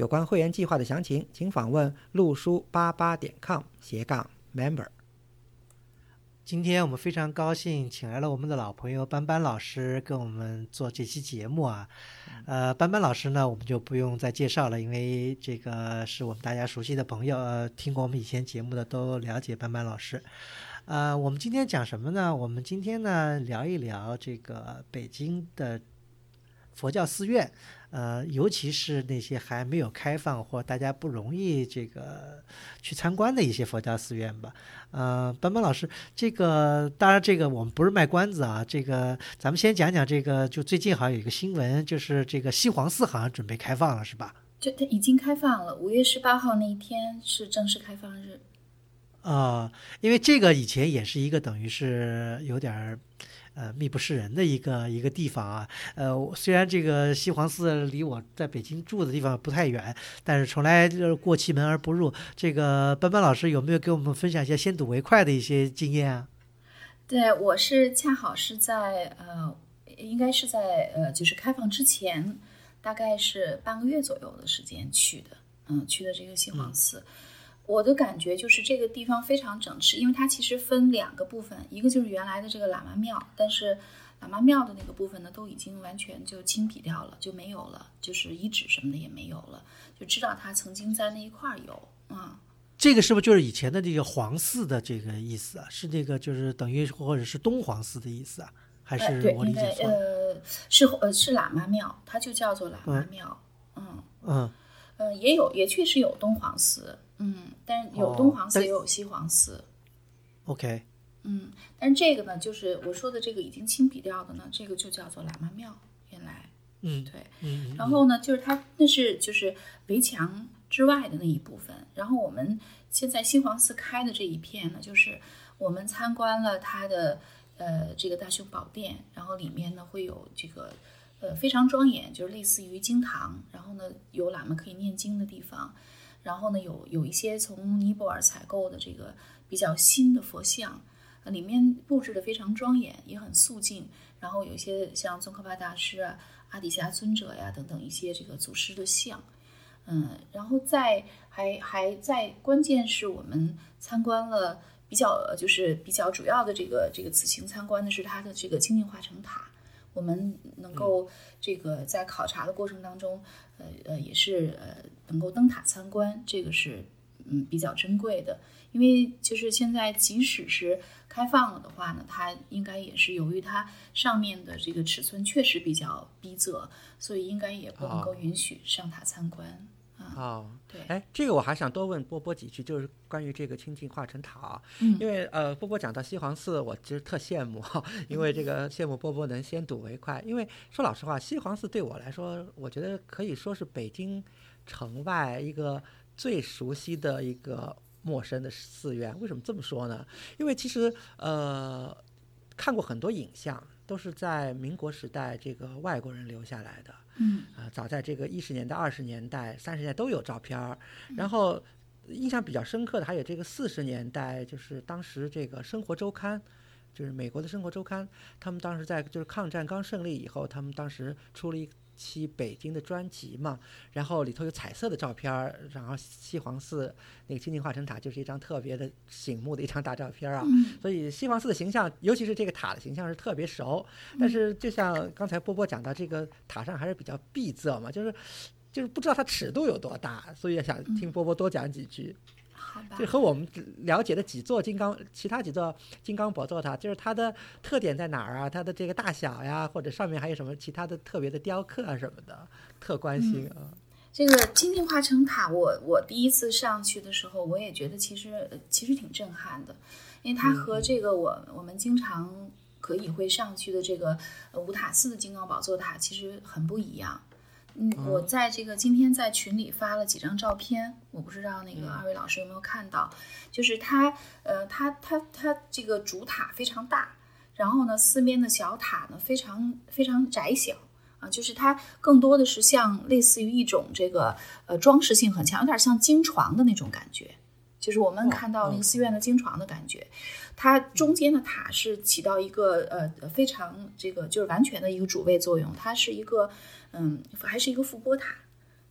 有关会员计划的详情，请访问陆书八八点 com 斜杠 member。今天我们非常高兴，请来了我们的老朋友班班老师跟我们做这期节目啊。呃，班班老师呢，我们就不用再介绍了，因为这个是我们大家熟悉的朋友，呃，听过我们以前节目的都了解班班老师。呃，我们今天讲什么呢？我们今天呢聊一聊这个北京的佛教寺院。呃，尤其是那些还没有开放或大家不容易这个去参观的一些佛教寺院吧。呃，班班老师，这个当然这个我们不是卖关子啊，这个咱们先讲讲这个，就最近好像有一个新闻，就是这个西黄寺好像准备开放了，是吧？就它已经开放了，五月十八号那一天是正式开放日。啊，因为这个以前也是一个等于是有点儿。呃，密不示人的一个一个地方啊。呃，虽然这个西黄寺离我在北京住的地方不太远，但是从来就是过其门而不入。这个班班老师有没有给我们分享一些先睹为快的一些经验啊？对，我是恰好是在呃，应该是在呃，就是开放之前，大概是半个月左右的时间去的。嗯，去的这个西黄寺。我的感觉就是这个地方非常整齐，因为它其实分两个部分，一个就是原来的这个喇嘛庙，但是喇嘛庙的那个部分呢，都已经完全就清理掉了，就没有了，就是遗址什么的也没有了，就知道它曾经在那一块有啊。这个是不是就是以前的这个皇寺的这个意思啊？是这个就是等于或者是东皇寺的意思啊？还是我理解错？呃，是呃是喇嘛庙，它就叫做喇嘛庙。嗯嗯呃，也有也确实有东皇寺。嗯，但是有东皇寺也有西皇寺。OK。嗯，但是这个呢，就是我说的这个已经清比掉的呢，这个就叫做喇嘛庙。原来，嗯，对，嗯。然后呢，就是它那是就是围墙之外的那一部分。然后我们现在西皇寺开的这一片呢，就是我们参观了它的呃这个大雄宝殿，然后里面呢会有这个呃非常庄严，就是类似于经堂，然后呢有喇嘛可以念经的地方。然后呢，有有一些从尼泊尔采购的这个比较新的佛像，里面布置的非常庄严，也很肃静。然后有一些像宗喀巴大师啊、阿底峡尊者呀等等一些这个祖师的像，嗯，然后在还还在关键是我们参观了比较就是比较主要的这个这个此行参观的是它的这个清净化成塔，我们能够这个在考察的过程当中。呃呃，也是呃，能够登塔参观，这个是嗯比较珍贵的。因为就是现在，即使是开放了的话呢，它应该也是由于它上面的这个尺寸确实比较逼仄，所以应该也不能够允许上塔参观啊。哦，对，哎，这个我还想多问波波几句，就是关于这个清净化成塔，嗯，因为呃，波波讲到西黄寺，我其实特羡慕，因为这个羡慕波波能先睹为快。因为说老实话，西黄寺对我来说，我觉得可以说是北京城外一个最熟悉的一个。陌生的寺院，为什么这么说呢？因为其实呃，看过很多影像，都是在民国时代这个外国人留下来的。嗯，啊，早在这个一十年代、二十年代、三十年代都有照片儿。然后印象比较深刻的还有这个四十年代，就是当时这个《生活周刊》，就是美国的《生活周刊》，他们当时在就是抗战刚胜利以后，他们当时出了一。期北京的专辑嘛，然后里头有彩色的照片儿，然后西黄寺那个清净化成塔就是一张特别的醒目的一张大照片啊，所以西黄寺的形象，尤其是这个塔的形象是特别熟。但是就像刚才波波讲到，这个塔上还是比较闭塞嘛，就是就是不知道它尺度有多大，所以想听波波多讲几句。就和我们了解的几座金刚，其他几座金刚宝座塔，就是它的特点在哪儿啊？它的这个大小呀，或者上面还有什么其他的特别的雕刻啊什么的，特关心啊。这个金净化成塔，我我第一次上去的时候，我也觉得其实其实挺震撼的，因为它和这个我我们经常可以会上去的这个五塔寺的金刚宝座塔其实很不一样。嗯，我在这个今天在群里发了几张照片，我不知道那个二位老师有没有看到，就是它，呃，它它它这个主塔非常大，然后呢，四边的小塔呢非常非常窄小啊，就是它更多的是像类似于一种这个呃装饰性很强，有点像经床的那种感觉，就是我们看到那个寺院的经床的感觉。它中间的塔是起到一个呃非常这个就是完全的一个主位作用，它是一个。嗯，还是一个覆钵塔，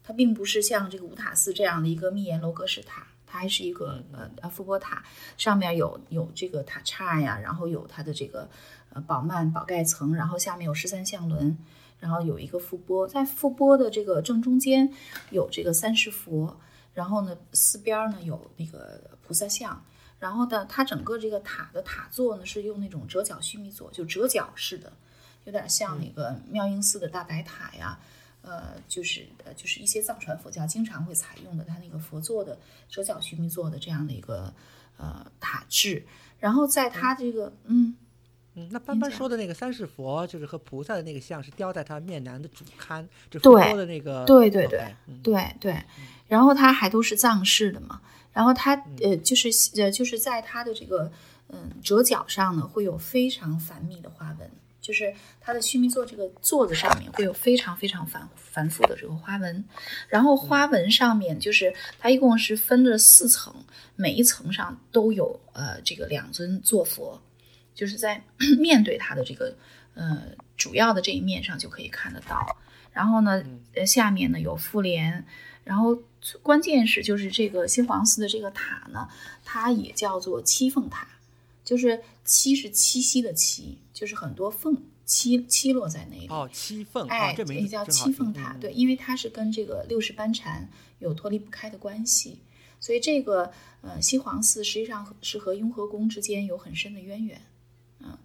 它并不是像这个五塔寺这样的一个密檐楼阁式塔，它还是一个呃呃覆钵塔，上面有有这个塔刹呀，然后有它的这个呃宝幔宝盖层，然后下面有十三相轮，然后有一个覆钵，在覆钵的这个正中间有这个三世佛，然后呢四边呢有那个菩萨像，然后呢它整个这个塔的塔座呢是用那种折角须弥座，就折角式的。有点像那个妙音寺的大白塔呀，呃，就是呃，就是一些藏传佛教经常会采用的，它那个佛座的折角须弥座的这样的一个呃塔制。然后在它这个，嗯嗯，那斑斑说的那个三世佛，就是和菩萨的那个像是雕在它面南的主龛，就佛的那个，对对对对对。然后它还都是藏式的嘛，然后它呃，就是呃，就是在它的这个嗯折角上呢，会有非常繁密的花纹。就是它的须弥座这个座子上面会有非常非常繁繁复的这个花纹，然后花纹上面就是它一共是分了四层，每一层上都有呃这个两尊坐佛，就是在 面对它的这个呃主要的这一面上就可以看得到。然后呢，呃下面呢有复联，然后关键是就是这个西黄寺的这个塔呢，它也叫做七凤塔。就是七是七夕的七，就是很多凤七七落在那里。哦，七凤，哎，这也叫七凤塔。对，因为它是跟这个六世班禅有脱离不开的关系，所以这个呃西黄寺实际上是和雍和宫之间有很深的渊源。嗯，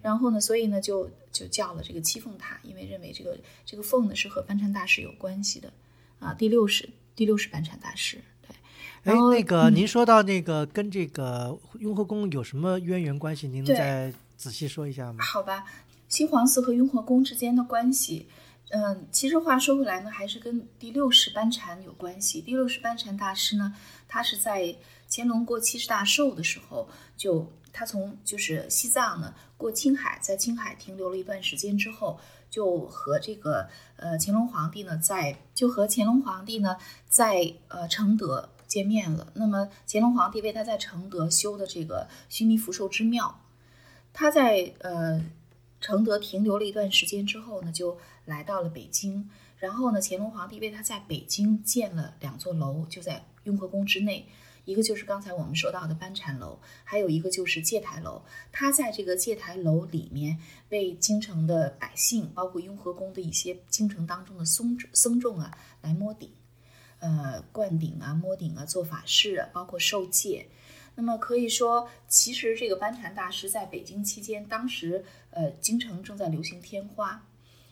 然后呢，所以呢就就叫了这个七凤塔，因为认为这个这个凤呢是和班禅大师有关系的啊。第六世第六世班禅大师。哎，那个您说到那个跟这个雍和宫有什么渊源关系？您能再仔细说一下吗？好吧，新皇寺和雍和宫之间的关系，嗯，其实话说回来呢，还是跟第六世班禅有关系。第六世班禅大师呢，他是在乾隆过七十大寿的时候，就他从就是西藏呢过青海，在青海停留了一段时间之后，就和这个呃乾隆皇帝呢在就和乾隆皇帝呢在呃承德。见面了。那么乾隆皇帝为他在承德修的这个须弥福寿之庙，他在呃承德停留了一段时间之后呢，就来到了北京。然后呢，乾隆皇帝为他在北京建了两座楼，就在雍和宫之内，一个就是刚才我们说到的班禅楼，还有一个就是戒台楼。他在这个戒台楼里面为京城的百姓，包括雍和宫的一些京城当中的僧僧众啊，来摸顶。呃，灌顶啊，摸顶啊，做法事啊，包括受戒。那么可以说，其实这个班禅大师在北京期间，当时呃，京城正在流行天花，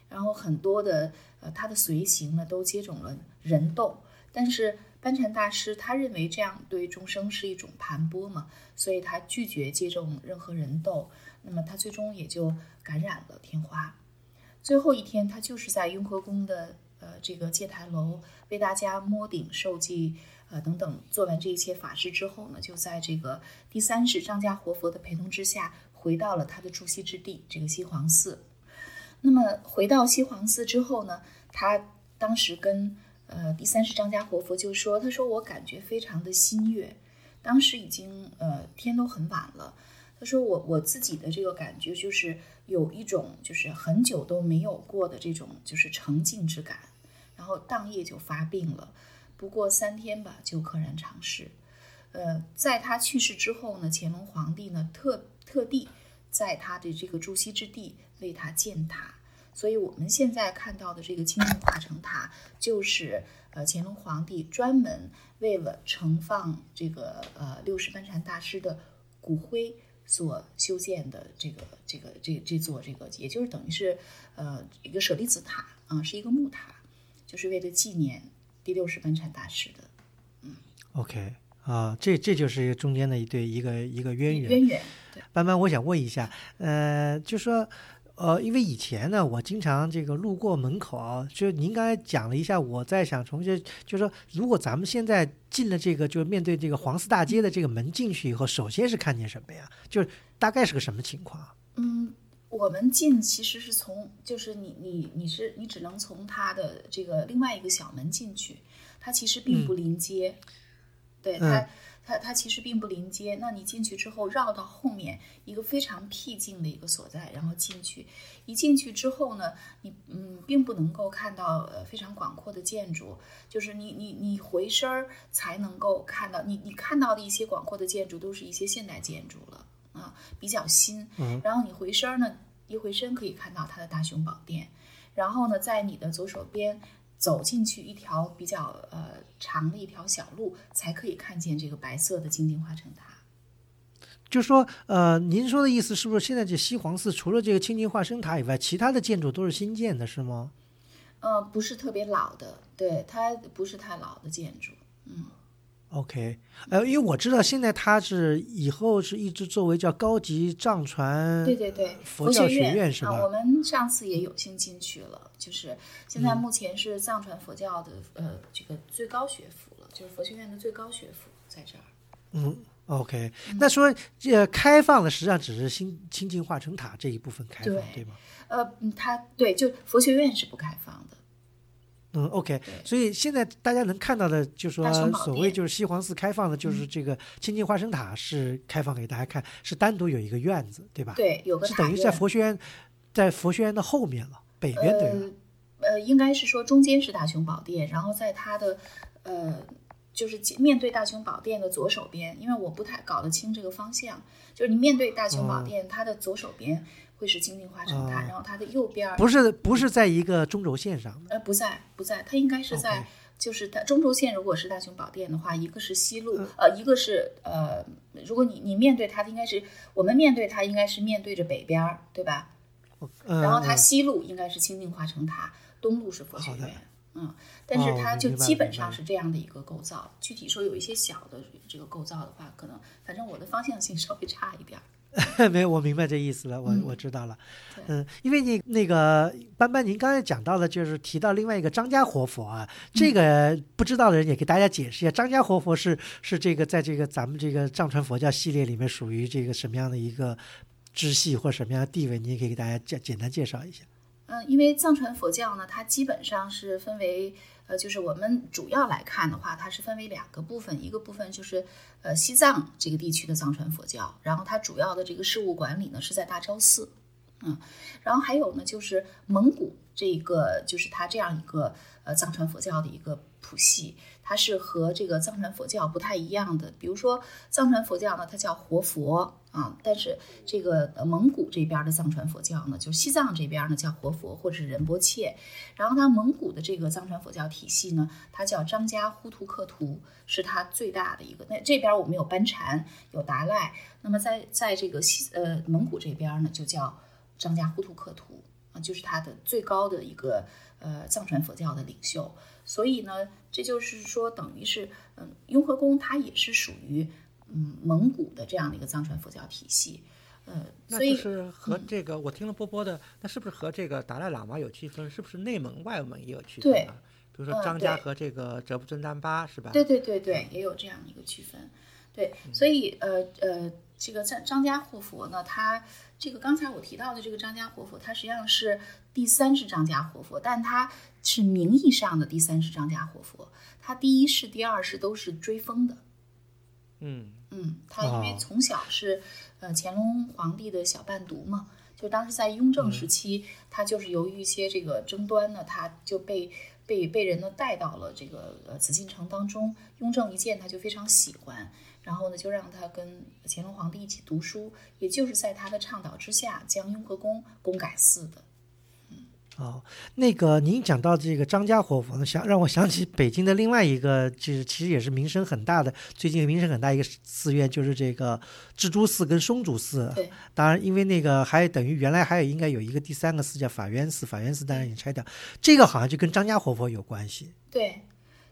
然后很多的呃他的随行呢都接种了人痘。但是班禅大师他认为这样对众生是一种盘剥嘛，所以他拒绝接种任何人痘。那么他最终也就感染了天花。最后一天，他就是在雍和宫的。呃，这个戒台楼为大家摸顶受祭，呃等等，做完这一切法事之后呢，就在这个第三世张家活佛的陪同之下，回到了他的住锡之地这个西黄寺。那么回到西黄寺之后呢，他当时跟呃第三世张家活佛就说：“他说我感觉非常的心悦，当时已经呃天都很晚了。他说我我自己的这个感觉就是有一种就是很久都没有过的这种就是沉静之感。”然后当夜就发病了，不过三天吧就溘然长逝。呃，在他去世之后呢，乾隆皇帝呢特特地在他的这个住锡之地为他建塔，所以我们现在看到的这个青铜化成塔，就是呃乾隆皇帝专门为了盛放这个呃六世班禅大师的骨灰所修建的这个这个这这座这个，也就是等于是呃一个舍利子塔啊，是一个木塔。就是为了纪念第六世班禅大师的，嗯，OK 啊，这这就是中间的一对一个一个渊源。渊源。班班，我想问一下，呃，就说呃，因为以前呢，我经常这个路过门口啊，就您刚才讲了一下，我在想重新，就是说，如果咱们现在进了这个，就是面对这个黄寺大街的这个门进去以后，首先是看见什么呀？就是大概是个什么情况？嗯，我们进其实是从，就是你你你是你只能从它的这个另外一个小门进去，它其实并不临街，对它。它它其实并不临街，那你进去之后绕到后面一个非常僻静的一个所在，然后进去，一进去之后呢，你嗯并不能够看到呃非常广阔的建筑，就是你你你回身儿才能够看到，你你看到的一些广阔的建筑都是一些现代建筑了啊，比较新，然后你回身呢一回身可以看到它的大雄宝殿，然后呢在你的左手边。走进去一条比较呃长的一条小路，才可以看见这个白色的金睛花城塔。就说呃，您说的意思是不是现在这西黄寺除了这个青金化生塔以外，其他的建筑都是新建的，是吗？呃，不是特别老的，对，它不是太老的建筑，嗯。OK，呃，因为我知道现在它是以后是一直作为叫高级藏传对对对佛教学院是吧？我们上次也有幸进去了，就是现在目前是藏传佛教的呃这个最高学府了，就是佛学院的最高学府在这儿。嗯，OK，那说这开放的实际上只是新清净化成塔这一部分开放，对吗？呃，它对，就佛学院是不开放的。嗯，OK，所以现在大家能看到的，就是说所谓就是西黄寺开放的，就是这个清净花生塔是开放给大家看，是单独有一个院子，对吧？对，有个是等于在佛学院，在佛学院的后面了，北边对吧？呃，应该是说中间是大雄宝殿，然后在它的呃，就是面对大雄宝殿的左手边，因为我不太搞得清这个方向，就是你面对大雄宝殿，它的左手边。会是金陵花城塔，然后它的右边不是不是在一个中轴线上，呃，不在不在，它应该是在，就是它中轴线如果是大雄宝殿的话，一个是西路，呃，一个是呃，如果你你面对它，应该是我们面对它应该是面对着北边，对吧？然后它西路应该是清净化城塔，东路是佛学院，嗯，但是它就基本上是这样的一个构造。具体说有一些小的这个构造的话，可能反正我的方向性稍微差一点。没有，我明白这意思了，我我知道了，嗯，因为你那个班班，您刚才讲到的，就是提到另外一个张家活佛啊，这个不知道的人也给大家解释一下，张家活佛是是这个在这个咱们这个藏传佛教系列里面属于这个什么样的一个支系或什么样的地位，你也可以给大家简简单介绍一下。嗯，因为藏传佛教呢，它基本上是分为。呃，就是我们主要来看的话，它是分为两个部分，一个部分就是呃西藏这个地区的藏传佛教，然后它主要的这个事务管理呢是在大昭寺，嗯，然后还有呢就是蒙古这个就是它这样一个呃藏传佛教的一个谱系。它是和这个藏传佛教不太一样的，比如说藏传佛教呢，它叫活佛啊，但是这个蒙古这边的藏传佛教呢，就西藏这边呢叫活佛或者是仁波切，然后它蒙古的这个藏传佛教体系呢，它叫张家呼图克图，是它最大的一个。那这边我们有班禅，有达赖，那么在在这个西呃蒙古这边呢，就叫张家呼图克图啊，就是它的最高的一个呃藏传佛教的领袖。所以呢，这就是说，等于是，嗯，雍和宫它也是属于，嗯，蒙古的这样的一个藏传佛教体系，呃，所以是和这个我听了波波的，那是不是和这个达赖喇嘛有区分？是不是内蒙、外蒙也有区分？对，比如说张家和这个哲布尊丹巴是吧？对对对对，也有这样一个区分。对，所以呃呃，这个张张家活佛呢，他这个刚才我提到的这个张家活佛，他实际上是第三世张家活佛，但他。是名义上的第三世张家活佛，他第一世、第二世都是追封的。嗯嗯，他因为从小是呃乾隆皇帝的小伴读嘛，就当时在雍正时期，他就是由于一些这个争端呢，他就被被被人呢带到了这个呃紫禁城当中。雍正一见他就非常喜欢，然后呢就让他跟乾隆皇帝一起读书，也就是在他的倡导之下，将雍和宫宫改寺的。哦，那个您讲到这个张家活佛，想让我想起北京的另外一个，就是其实也是名声很大的，最近名声很大一个寺院，就是这个智珠寺跟松竹寺。对，当然因为那个还等于原来还有应该有一个第三个寺叫法源寺，法源寺当然已经拆掉，这个好像就跟张家活佛有关系。对，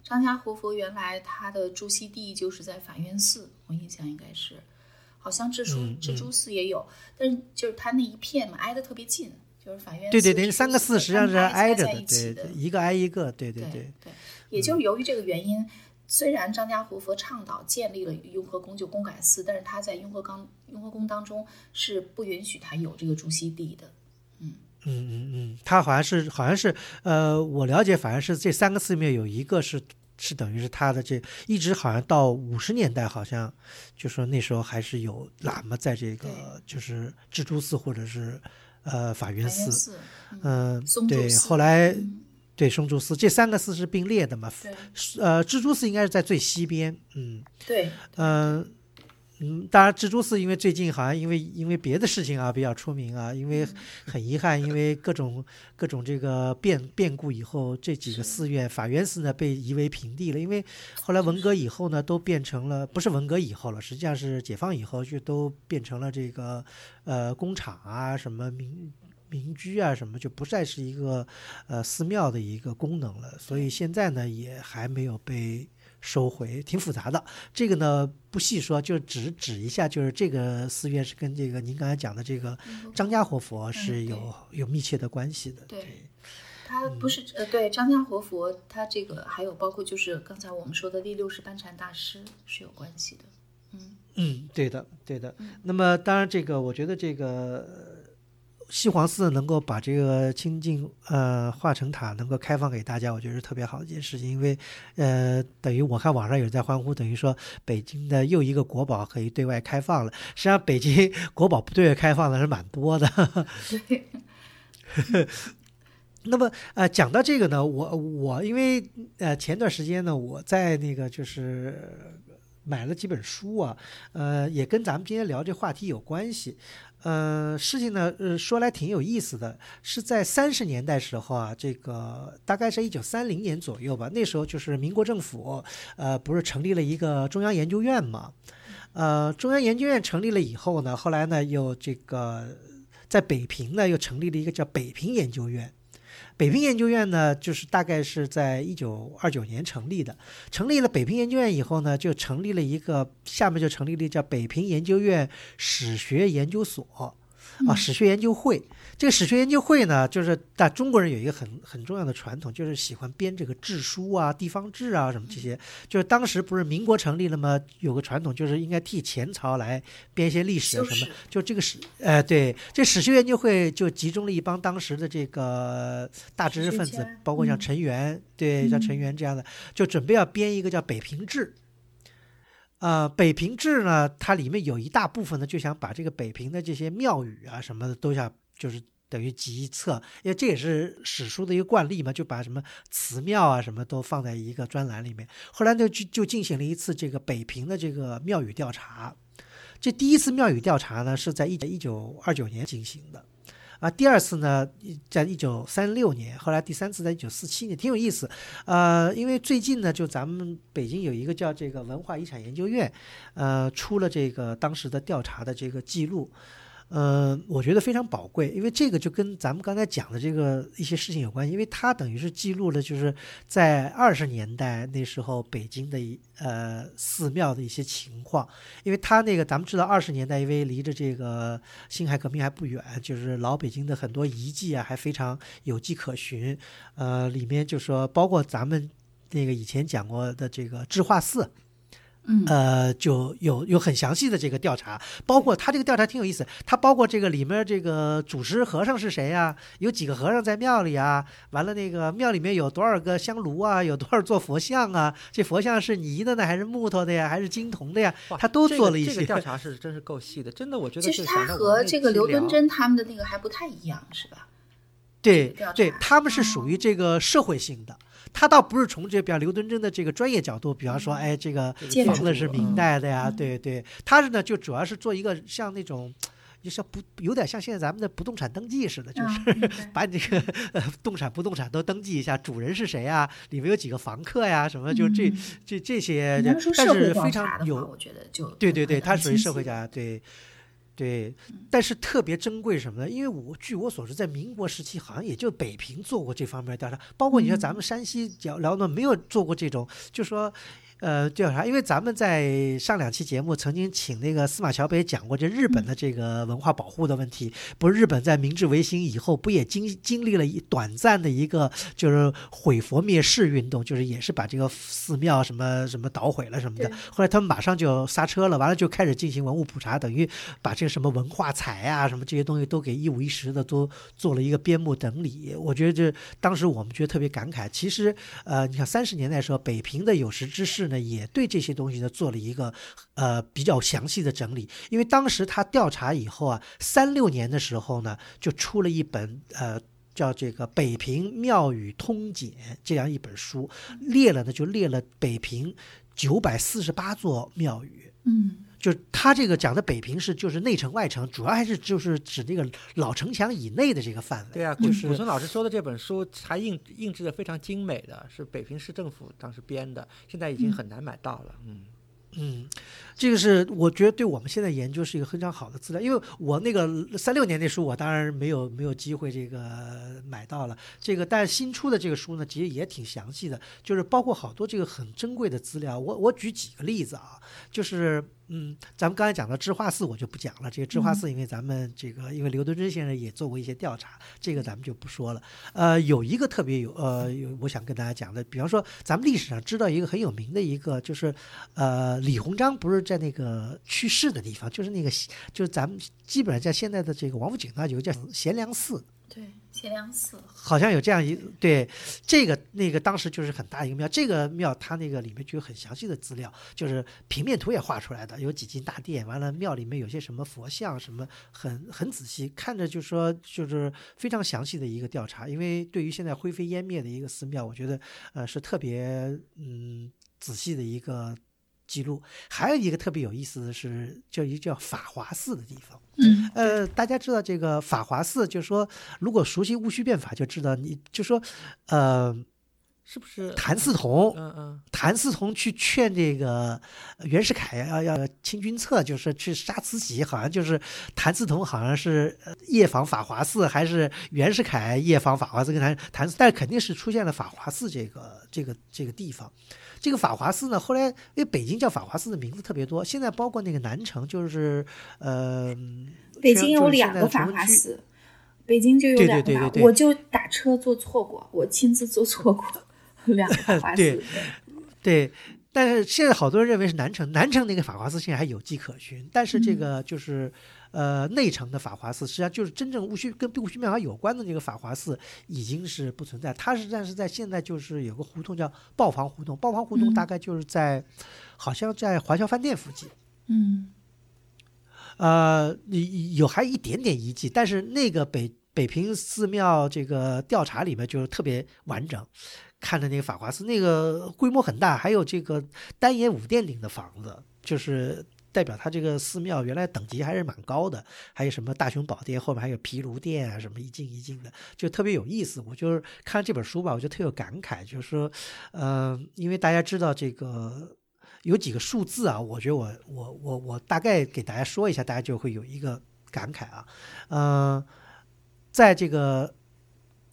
张家活佛原来他的住锡地就是在法源寺，我印象应该是，好像智珠智珠寺也有，但是就是他那一片嘛，挨得特别近。就是法院对对对，三个四实际上是挨着的，对，一个挨一个，对对对对。对，也就是由于这个原因，虽然张家活佛倡导建立了雍和宫就公改寺，但是他在雍和宫雍和宫当中是不允许他有这个朱熹地的。嗯嗯嗯，他好像是好像是呃，我了解，反正是这三个寺庙有一个是是等于是他的这一直好像到五十年代，好像就说那时候还是有喇嘛在这个就是智珠寺或者是呃法源寺，嗯、对，后来嗯对松竹寺这三个寺是并列的嘛，呃，蜘蛛寺应该是在最西边，嗯对嗯。嗯，当然，蜘蛛寺因为最近好像因为因为别的事情啊比较出名啊，因为很遗憾，因为各种各种这个变变故以后，这几个寺院，法源寺呢被夷为平地了。因为后来文革以后呢，都变成了不是文革以后了，实际上是解放以后就都变成了这个呃工厂啊，什么民民居啊，什么就不再是一个呃寺庙的一个功能了。所以现在呢，也还没有被。收回挺复杂的，这个呢不细说，就只指一下，就是这个寺院是跟这个您刚才讲的这个张家活佛是有、有密切的关系的。对他不是呃，对张家活佛，他这个还有包括就是刚才我们说的第六世班禅大师是有关系的。嗯嗯，对的，对的。那么当然，这个我觉得这个西黄寺能够把这个清净呃化成塔能够开放给大家，我觉得是特别好的一件事情，因为呃等于我看网上有人在欢呼，等于说北京的又一个国宝可以对外开放了。实际上，北京国宝不对外开放的是蛮多的。对，那么呃，讲到这个呢，我我因为呃前段时间呢，我在那个就是买了几本书啊，呃，也跟咱们今天聊这话题有关系。呃，事情呢，呃，说来挺有意思的，是在三十年代时候啊，这个大概是一九三零年左右吧，那时候就是民国政府，呃，不是成立了一个中央研究院嘛，呃，中央研究院成立了以后呢，后来呢，又这个在北平呢，又成立了一个叫北平研究院。北平研究院呢，就是大概是在一九二九年成立的。成立了北平研究院以后呢，就成立了一个，下面就成立了叫北平研究院史学研究所。啊，史学研究会，这个史学研究会呢，就是但中国人有一个很很重要的传统，就是喜欢编这个志书啊、地方志啊什么这些。就是当时不是民国成立了吗？有个传统，就是应该替前朝来编一些历史啊什么。就这个史，哎，对，这史学研究会就集中了一帮当时的这个大知识分子，包括像陈元，对，像陈元这样的，就准备要编一个叫《北平志》。呃，北平志呢，它里面有一大部分呢，就想把这个北平的这些庙宇啊什么的都想，就是等于集一册，因为这也是史书的一个惯例嘛，就把什么祠庙啊什么都放在一个专栏里面。后来呢，就就进行了一次这个北平的这个庙宇调查。这第一次庙宇调查呢，是在一一九二九年进行的。啊，第二次呢，在一九三六年，后来第三次在一九四七年，挺有意思。呃，因为最近呢，就咱们北京有一个叫这个文化遗产研究院，呃，出了这个当时的调查的这个记录。呃，我觉得非常宝贵，因为这个就跟咱们刚才讲的这个一些事情有关系，因为它等于是记录了就是在二十年代那时候北京的呃寺庙的一些情况，因为它那个咱们知道二十年代因为离着这个辛亥革命还不远，就是老北京的很多遗迹啊还非常有迹可循，呃，里面就说包括咱们那个以前讲过的这个智化寺。嗯，呃，就有有很详细的这个调查，包括他这个调查挺有意思，他包括这个里面这个主持和尚是谁呀？有几个和尚在庙里啊？完了，那个庙里面有多少个香炉啊？有多少座佛像啊？这佛像是泥的呢，还是木头的呀？还是金铜的呀？他都做了一些、这个、这个调查是真是够细的，真的，我觉得其实他和这个刘敦桢他们的那个还不太一样，是吧？对对，他们是属于这个社会性的。他倒不是从这比较刘敦桢的这个专业角度，比方说，哎，这个房子是明代的呀，对对。他是呢，就主要是做一个像那种，就像不有点像现在咱们的不动产登记似的，就是 把你这个呃动产不动产都登记一下，主人是谁呀，里面有几个房客呀，什么就这这这些，但是非常有，我觉得就对对对，他属于社会家，对。对，但是特别珍贵什么呢？因为我据我所知，在民国时期，好像也就北平做过这方面调查，包括你说咱们山西聊聊呢，没有做过这种，就说呃，调查，因为咱们在上两期节目曾经请那个司马桥北讲过这日本的这个文化保护的问题。不是日本在明治维新以后，不也经经历了一短暂的一个就是毁佛灭世运动，就是也是把这个寺庙什么什么捣毁了什么的。后来他们马上就刹车了，完了就开始进行文物普查，等于把这个什么文化财啊什么这些东西都给一五一十的都做了一个编目整理。我觉得这当时我们觉得特别感慨。其实，呃，你看三十年代时候，北平的有识之士呢，也对这些东西呢做了一个呃比较详细的整理。因为当时他调查以后啊，三六年的时候呢，就出了一本呃叫这个《北平庙宇通简》这样一本书，列了呢就列了北平九百四十八座庙宇。嗯。就他这个讲的北平是就是内城外城，主要还是就是指那个老城墙以内的这个范围。对啊，就是古村老师说的这本书还印印制的非常精美的是北平市政府当时编的，现在已经很难买到了。嗯嗯，这个是我觉得对我们现在研究是一个非常好的资料，因为我那个三六年那书我当然没有没有机会这个买到了，这个但是新出的这个书呢，其实也挺详细的，就是包括好多这个很珍贵的资料。我我举几个例子啊，就是。嗯，咱们刚才讲到智化寺，我就不讲了。这个智化寺，因为咱们这个，因为刘德珍先生也做过一些调查，这个咱们就不说了。呃，有一个特别有呃，有我想跟大家讲的，比方说，咱们历史上知道一个很有名的一个，就是呃，李鸿章不是在那个去世的地方，就是那个，就是咱们基本上在现在的这个王府井那有个叫贤良寺。对。贤良寺好像有这样一对这个那个当时就是很大一个庙，这个庙它那个里面就有很详细的资料，就是平面图也画出来的，有几进大殿，完了庙里面有些什么佛像什么，很很仔细，看着就说就是非常详细的一个调查。因为对于现在灰飞烟灭的一个寺庙，我觉得呃是特别嗯仔细的一个。记录还有一个特别有意思的是，叫一个叫法华寺的地方。嗯，呃，大家知道这个法华寺，就是说，如果熟悉戊戌变法，就知道，你就说，呃，是不是谭嗣同？嗯嗯，谭嗣同去劝这个袁世凯要要清君侧，就是去杀慈禧，好像就是谭嗣同好像是夜访法华寺，还是袁世凯夜访法华寺跟谭谭，但肯定是出现了法华寺这个这个这个地方。这个法华寺呢，后来因为北京叫法华寺的名字特别多，现在包括那个南城，就是呃，北京有两个法华寺，北京就有两个，我就打车坐错过，我亲自坐错过 两个法华寺。对，但是现在好多人认为是南城，南城那个法华寺现在还有迹可循，但是这个就是。呃，内城的法华寺实际上就是真正戊戌跟戊戌变法有关的那个法华寺已经是不存在。它实际上是在现在就是有个胡同叫豹房胡同，豹房胡同大概就是在，好像在华侨饭店附近。嗯，呃，有还一点点遗迹，但是那个北北平寺庙这个调查里面就是特别完整，看的那个法华寺那个规模很大，还有这个单檐五殿顶的房子，就是。代表它这个寺庙原来等级还是蛮高的，还有什么大雄宝殿后面还有毗卢殿啊，什么一进一进的，就特别有意思。我就是看这本书吧，我就特有感慨，就是说，嗯，因为大家知道这个有几个数字啊，我觉得我我我我大概给大家说一下，大家就会有一个感慨啊，嗯，在这个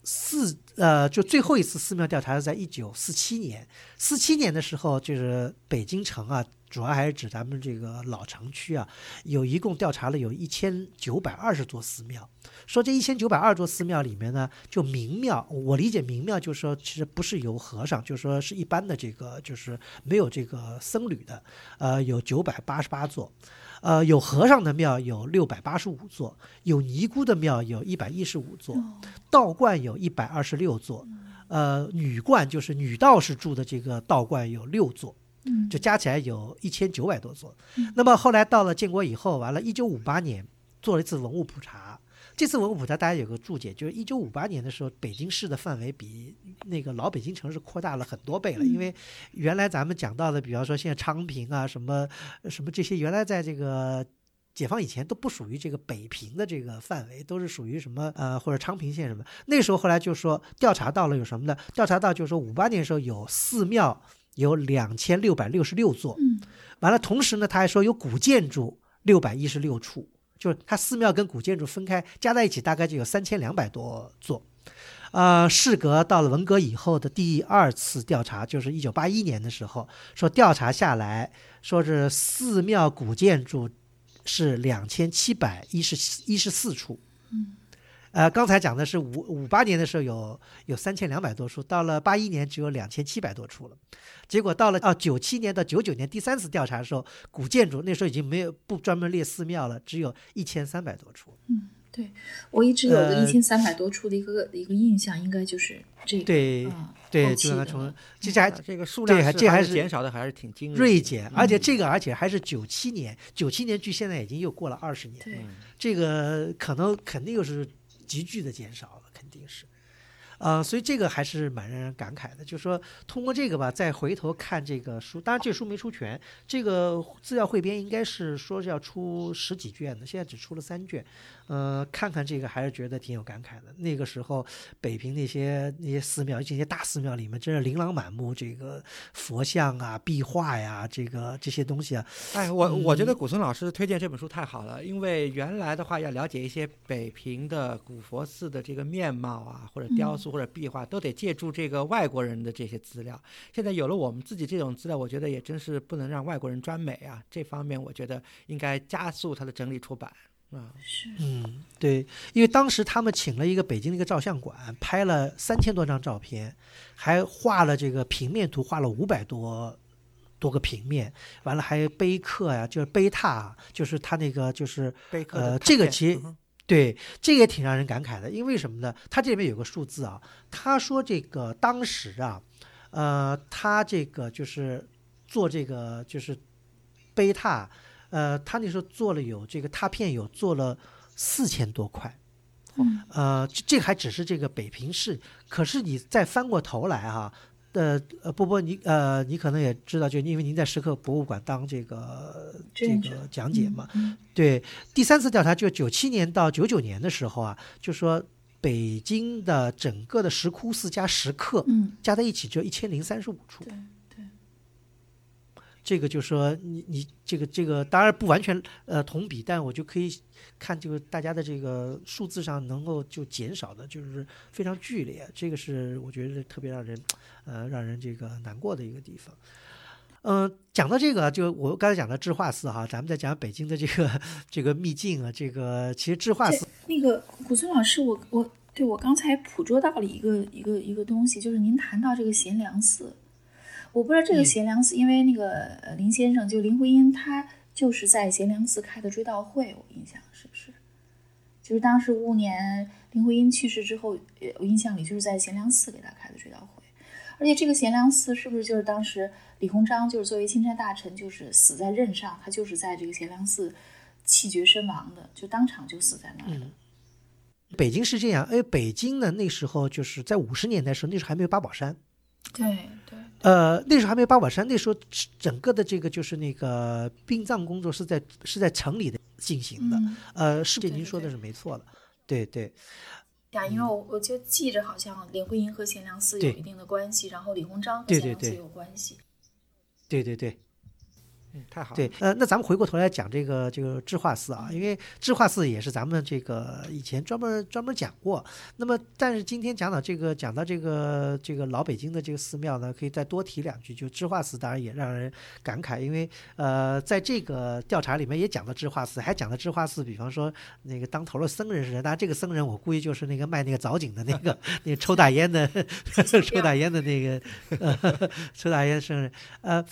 寺呃，就最后一次寺庙调查是在一九四七年，四七年的时候就是北京城啊。主要还是指咱们这个老城区啊，有一共调查了有一千九百二十座寺庙。说这一千九百二座寺庙里面呢，就明庙，我理解明庙就是说，其实不是由和尚，就是说是一般的这个，就是没有这个僧侣的，呃，有九百八十八座，呃，有和尚的庙有六百八十五座，有尼姑的庙有一百一十五座，道观有一百二十六座，呃，女观就是女道士住的这个道观有六座。就加起来有一千九百多座。那么后来到了建国以后，完了，一九五八年做了一次文物普查。这次文物普查大家有个注解，就是一九五八年的时候，北京市的范围比那个老北京城市扩大了很多倍了。因为原来咱们讲到的，比方说现在昌平啊，什么什么这些，原来在这个解放以前都不属于这个北平的这个范围，都是属于什么呃或者昌平县什么。那时候后来就说调查到了有什么呢？调查到就是说五八年的时候有寺庙。有两千六百六十六座，嗯，完了，同时呢，他还说有古建筑六百一十六处，就是它寺庙跟古建筑分开加在一起，大概就有三千两百多座，呃，事隔到了文革以后的第二次调查，就是一九八一年的时候，说调查下来，说是寺庙古建筑是两千七百一十一十四处。呃，刚才讲的是五五八年的时候有有三千两百多处，到了八一年只有两千七百多处了。结果到了啊九七年到九九年第三次调查的时候，古建筑那时候已经没有不专门列寺庙了，只有一千三百多处。嗯，对，我一直有个呃一千三百多处的一个、一个印象，应该就是这个。对嗯对，就让它重了，这这还啊这个数量这还是是减少的，还是挺惊人的。锐减，而且这个而且还是九七年，九七年距现在已经又过了二十年，对，这个可能肯定又是急剧的减少了，肯定是。呃，所以这个还是蛮让人感慨的，就是说通过这个吧，再回头看这个书，当然这书没出全，这个资料汇编应该是说是要出十几卷的，现在只出了三卷，呃，看看这个还是觉得挺有感慨的。那个时候北平那些那些寺庙，这些大寺庙里面真是琳琅满目，这个佛像啊、壁画呀，这个这些东西啊，哎，我我觉得嗯古村老师推荐这本书太好了，因为原来的话要了解一些北平的古佛寺的这个面貌啊，或者雕塑或者壁画，都得借助这个外国人的这些资料。现在有了我们自己这种资料，我觉得也真是不能让外国人专美啊。这方面我觉得应该加速它的整理出版啊。是，嗯，对，因为当时他们请了一个北京的一个照相馆，拍了三千多张照片，还画了这个平面图，画了五百多多个平面，完了还有碑刻呀、就是碑拓啊，就是他那个就是碑刻的呃这个其实嗯对，这个也挺让人感慨的，因为什么呢？他这里面有个数字啊，他说这个当时啊，呃，他这个就是做这个就是碑拓，呃，他那时候做了有这个拓片有做了四千多块，嗯。呃，这这还只是这个北平市，可是你再翻过头来哈、呃呃，波波，你呃，你可能也知道，就因为您在石刻博物馆当这个这个讲解嘛，嗯对，第三次调查就九七年到九九年的时候啊，就说北京的整个的石窟寺加石刻嗯，加在一起只有一千零三十五处。这个就说你你这个这个当然不完全呃同比，但我就可以看这个大家的这个数字上能够就减少的，就是非常剧烈，这个是我觉得特别让人呃让人这个难过的一个地方。嗯、讲到这个，就我刚才讲的智化寺哈，咱们再讲北京的这个这个秘境啊，这个其实智化寺那个古村老师，我我对我刚才捕捉到了一个一个一个东西，就是您谈到这个贤良寺，我不知道这个嗯贤良寺，因为那个呃林先生就林徽因，他就是在贤良寺开的追悼会，我印象是不是？就是当时五五年林徽因去世之后，呃我印象里就是在贤良寺给他开的追悼会，而且这个贤良寺是不是就是当时李鸿章就是作为钦差大臣，就是死在任上，他就是在这个贤良寺气绝身亡的，就当场就死在那儿了。北京是这样，哎，北京呢那时候就是在五十年代的时候，那时候还没有八宝山，对对，呃，那时候还没有八宝山，那时候整个的这个就是那个殡葬工作是在是在城里的进行的，嗯，呃，是这您说的是没错的，对对呀，因为我我就记着好像林徽因和贤良寺有一定的关系，然后李鸿章和对对贤良寺对有关系。对对对太好。对，呃，那咱们回过头来讲这个这个智化寺啊，因为智化寺也是咱们这个以前专门专门讲过。那么，但是今天讲到这个讲到这个这个老北京的这个寺庙呢，可以再多提两句。就智化寺，当然也让人感慨，因为呃，在这个调查里面也讲到智化寺，还讲到智化寺，比方说那个当头的僧人是谁？当然，这个僧人我估计就是那个卖那个藻井的那个那个抽大烟的 抽大烟的那个 抽大烟僧人，呃。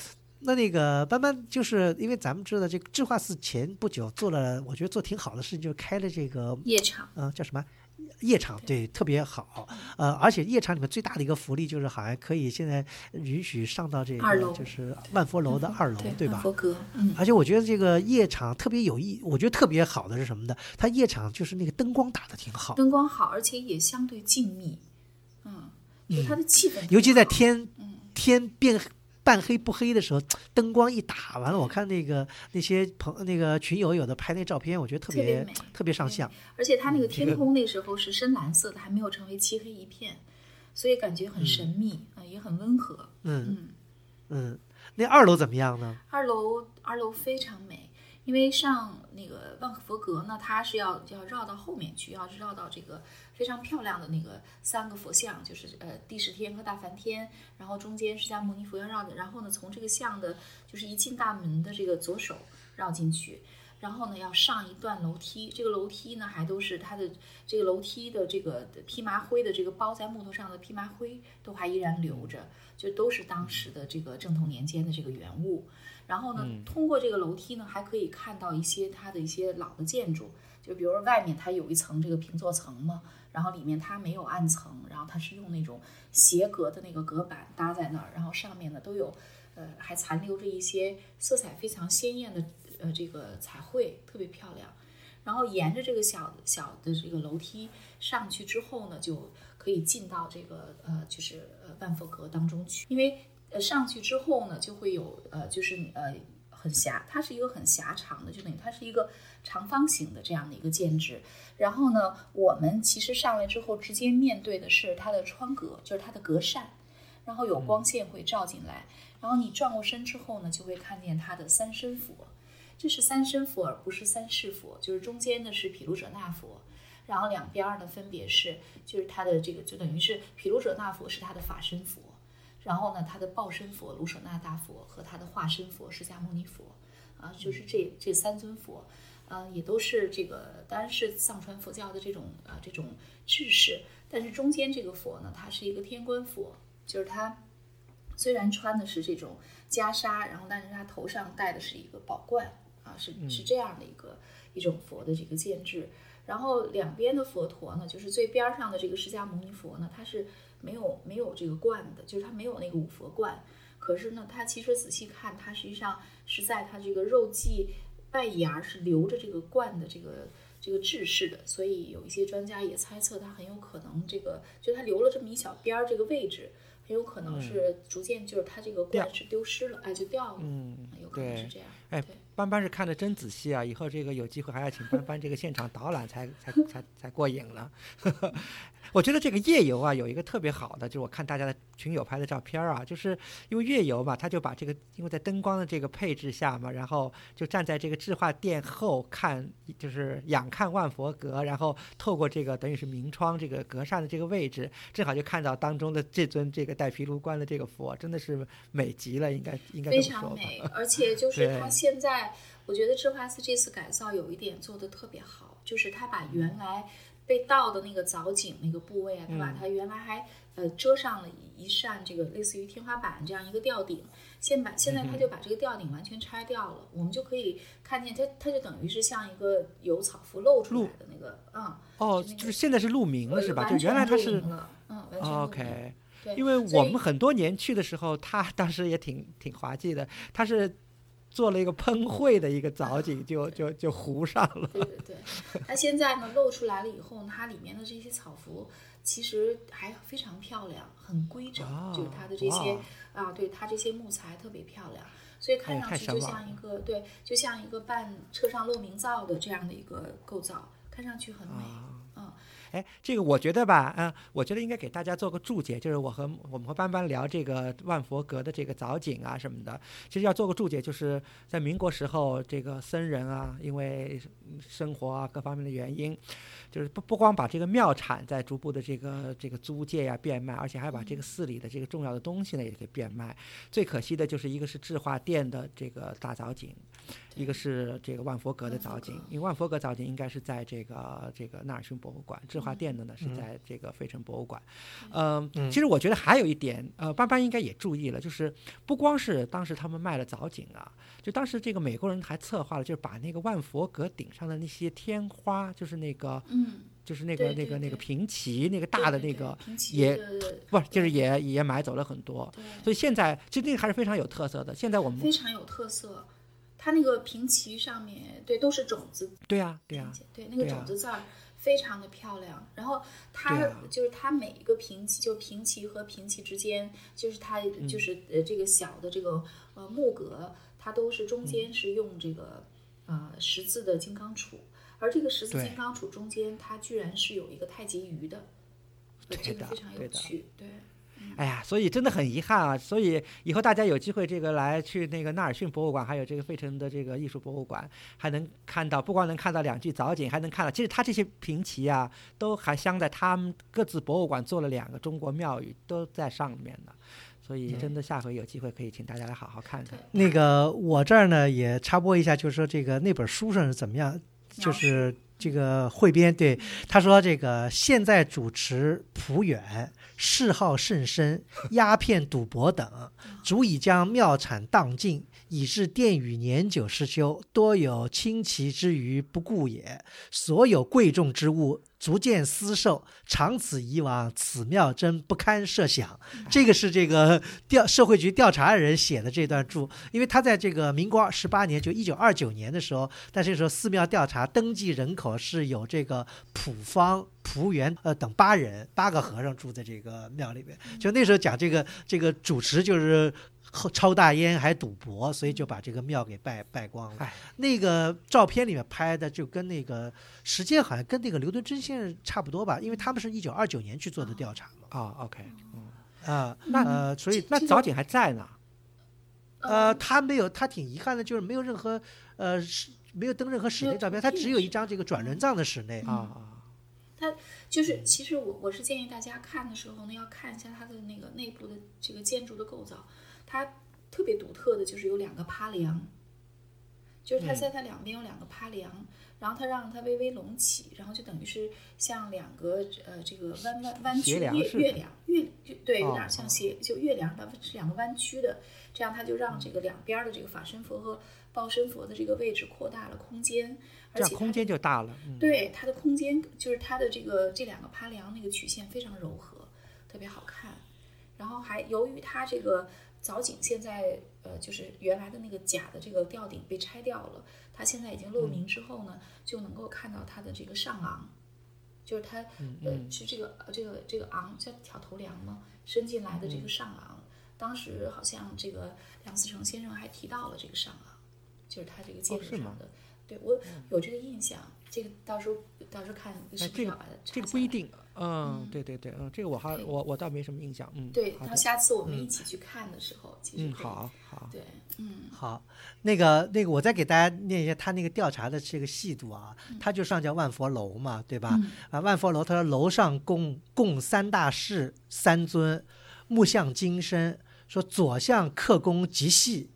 那那个班班，就是因为咱们知道这个智化寺前不久做了，我觉得做挺好的事情，就是开了这个夜场，呃叫什么夜场，对，特别好。呃，而且夜场里面最大的一个福利就是好像可以现在允许上到这个就是万佛楼的二楼，对吧？万佛阁，嗯，而且我觉得这个夜场特别有意，我觉得特别好的是什么呢？它夜场就是那个灯光打的挺好，灯光好，而且也相对静谧，嗯，就它的气氛尤其在天嗯天变半黑不黑的时候，灯光一打完了，我看那个那些朋那个群友有的拍那照片，我觉得特别特别美特别上相。而且它那个天空那时候是深蓝色的，还没有成为漆黑一片，所以感觉很神秘啊、也很温和。嗯嗯，嗯，那二楼怎么样呢？二楼二楼非常美，因为上那个万佛阁呢，它是要要绕到后面去，要绕到这个非常漂亮的那个三个佛像，就是呃地释天和大梵天，然后中间释迦牟尼佛要绕的，然后呢从这个像的，就是一进大门的这个左手绕进去。然后呢，要上一段楼梯，这个楼梯呢还都是它的这个楼梯的这个披麻灰的这个包在木头上的披麻灰都还依然留着，就都是当时的这个正统年间的这个原物。然后呢，通过这个楼梯呢，还可以看到一些它的一些老的建筑，就比如说外面它有一层这个平座层嘛，然后里面它没有暗层，然后它是用那种斜格的那个隔板搭在那儿，然后上面呢都有，呃，还残留着一些色彩非常鲜艳的。呃，这个彩绘特别漂亮，然后沿着这个小小的这个楼梯上去之后呢，就可以进到这个呃，就是呃万佛阁当中去。因为呃上去之后呢，就会有呃，就是呃很狭，它是一个很狭长的，就等于它是一个长方形的这样的一个建制。然后呢，我们其实上来之后，直接面对的是它的窗格，就是它的格扇，然后有光线会照进来。然后你转过身之后呢，就会看见它的三身佛。这是三身佛，而不是三世佛，就是中间的是毗卢遮那佛，然后两边呢分别是，就是它的这个就等于是毗卢遮那佛是它的法身佛，然后呢他的报身佛卢舍那大佛和他的化身佛释迦牟尼佛，啊，就是这这三尊佛，啊，也都是这个当然是藏传佛教的这种啊这种制式，但是中间这个佛呢，它是一个天官佛，就是它虽然穿的是这种袈裟，然后但是它头上戴的是一个宝冠。啊，是是这样的一个一种佛的这个建制，然后两边的佛陀呢，就是最边上的这个释迦牟尼佛呢，它是没有没有这个冠的，就是它没有那个五佛冠。可是呢，它其实仔细看，它实际上是在它这个肉髻外沿是留着这个冠的这个这个制式的，所以有一些专家也猜测它很有可能这个就它留了这么一小边儿这个位置，很有可能是逐渐就是它这个冠是丢失了，哎，就掉了，嗯，有可能是这样，哎。班班是看的真仔细啊！以后这个有机会还要请班 班这个现场导览才才才才过瘾了。我觉得这个夜游啊，有一个特别好的，就是我看大家的群友拍的照片啊，就是因为夜游嘛，他就把这个因为在灯光的这个配置下嘛，然后就站在这个智化殿后看，就是仰看万佛阁，然后透过这个等于是明窗这个格扇的这个位置，正好就看到当中的这尊这个带毗卢冠的这个佛，真的是美极了，应该应该非常美，而且就是他现在，我觉得智化寺这次改造有一点做的特别好，就是他把原来。被盗的那个藻井那个部位啊，他把它原来还呃遮上了一扇这个类似于天花板这样一个吊顶，现把现在他就把这个吊顶完全拆掉了，我们就可以看见它，它就等于是像一个有草符露出来的那个，嗯，哦，就是现在是露明了是吧？就原来它是，嗯，OK，因为我们很多年去的时候，他当时也挺挺滑稽的，他是。做了一个喷绘的一个藻井，就就就糊上了。对对对，它现在呢露出来了以后，它里面的这些草符其实还非常漂亮，很规整，就是它的这些啊，对它这些木材特别漂亮，所以看上去就像一个对，就像一个半车上漏明灶的这样的一个构造，看上去很美。哎，这个我觉得吧，嗯，我觉得应该给大家做个注解，就是我和我们和班班聊这个万佛阁的这个藻井啊什么的，其实要做个注解，就是在民国时候，这个僧人啊，因为生活啊各方面的原因，就是不不光把这个庙产在逐步的这个这个租借呀变卖，而且还把这个寺里的这个重要的东西呢也给变卖。最可惜的就是一个是智化殿的这个大藻井。一个是这个万佛阁的藻井，因为万佛阁藻井应该是在这个这个纳尔逊博物馆，智化殿的呢是在这个费城博物馆。嗯，其实我觉得还有一点，呃，班班应该也注意了，就是不光是当时他们卖了藻井啊，就当时这个美国人还策划了，就是把那个万佛阁顶上的那些天花，就是那个，嗯，就是那个那个那个平旗，那个大的那个也不就是也也买走了很多，所以现在其实那个还是非常有特色的。现在我们非常有特色。它那个平旗上面，对，都是种子。对呀，对呀，对，那个种子字儿非常的漂亮。然后它就是它每一个平旗，就平旗和平旗之间，就是它就是呃这个小的这个呃木格，它都是中间是用这个呃十字的金刚杵，而这个十字金刚杵中间，它居然是有一个太极鱼的，这个非常有趣，对。哎呀，所以真的很遗憾啊！所以以后大家有机会这个来去那个纳尔逊博物馆，还有这个费城的这个艺术博物馆，还能看到，不光能看到两具藻井，还能看到，其实他这些平齐啊，都还镶在他们各自博物馆做了两个中国庙宇，都在上面呢。所以真的下回有机会可以请大家来好好看看。那个我这儿呢也插播一下，就是说这个那本书上是怎么样，就是这个汇编对他说这个现在主持朴远。嗜好甚深，鸦片、赌博等，足以将庙产荡尽，以致殿宇年久失修，多有清奇之余不顾也。所有贵重之物。逐渐私售，长此以往，此庙真不堪设想。这个是这个调社会局调查人写的这段注，因为他在这个民国十八年，就一九二九年的时候，但是说寺庙调查登记人口是有这个普方、蒲元呃等八人，八个和尚住在这个庙里面。就那时候讲这个这个主持就是。抽大烟还赌博，所以就把这个庙给败败光了。那个照片里面拍的就跟那个时间好像跟那个刘敦桢先生差不多吧，因为他们是一九二九年去做的调查嘛。啊，OK，嗯啊，那呃，所以那早井还在呢。呃，他没有，他挺遗憾的，就是没有任何呃室，没有登任何室内照片，他只有一张这个转轮藏的室内啊啊。他就是，其实我我是建议大家看的时候呢，要看一下它的那个内部的这个建筑的构造。它特别独特的就是有两个趴梁，就是它在它两边有两个趴梁，然后它让它微微隆起，然后就等于是像两个呃这个弯弯弯曲月月亮月对有点像斜就月亮，它是两个弯曲的，这样它就让这个两边的这个法身佛和报身佛的这个位置扩大了空间，而且空间就大了。对它的空间就是它的这个这两个趴梁那个曲线非常柔和，特别好看，然后还由于它这个。藻井现在呃，就是原来的那个假的这个吊顶被拆掉了，它现在已经露明之后呢，就能够看到它的这个上昂，就是它呃是这个这个这个昂叫挑头梁吗？伸进来的这个上昂，当时好像这个梁思成先生还提到了这个上昂，就是它这个建筑上的，对我有这个印象，这个到时候到时候看是不是要把它这个不一定。嗯，对对对，嗯，这个我还我我倒没什么印象，嗯，对，到下次我们一起去看的时候，其实嗯，好好，对，嗯，好，那个那个，我再给大家念一下他那个调查的这个细度啊，他就上叫万佛楼嘛，对吧？啊，万佛楼，他说楼上供供三大士三尊，木像金身，说左相刻工极细，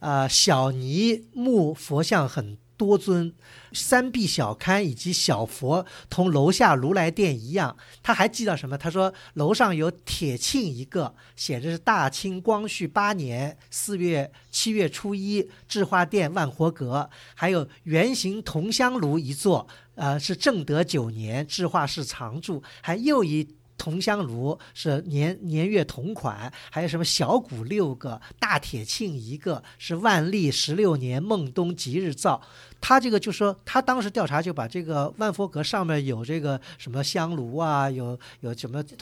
啊，小泥木佛像很。多尊三壁小龛以及小佛，同楼下如来殿一样。他还记到什么？他说楼上有铁磬一个，写着是大清光绪八年四月七月初一智化殿万活阁，还有圆形铜香炉一座，呃，是正德九年智化寺常住，还又一。铜香炉是年年月同款，还有什么小鼓六个，大铁磬一个，是万历十六年孟冬吉日造。他这个就说，他当时调查就把这个万佛阁上面有这个什么香炉啊，有有什么磬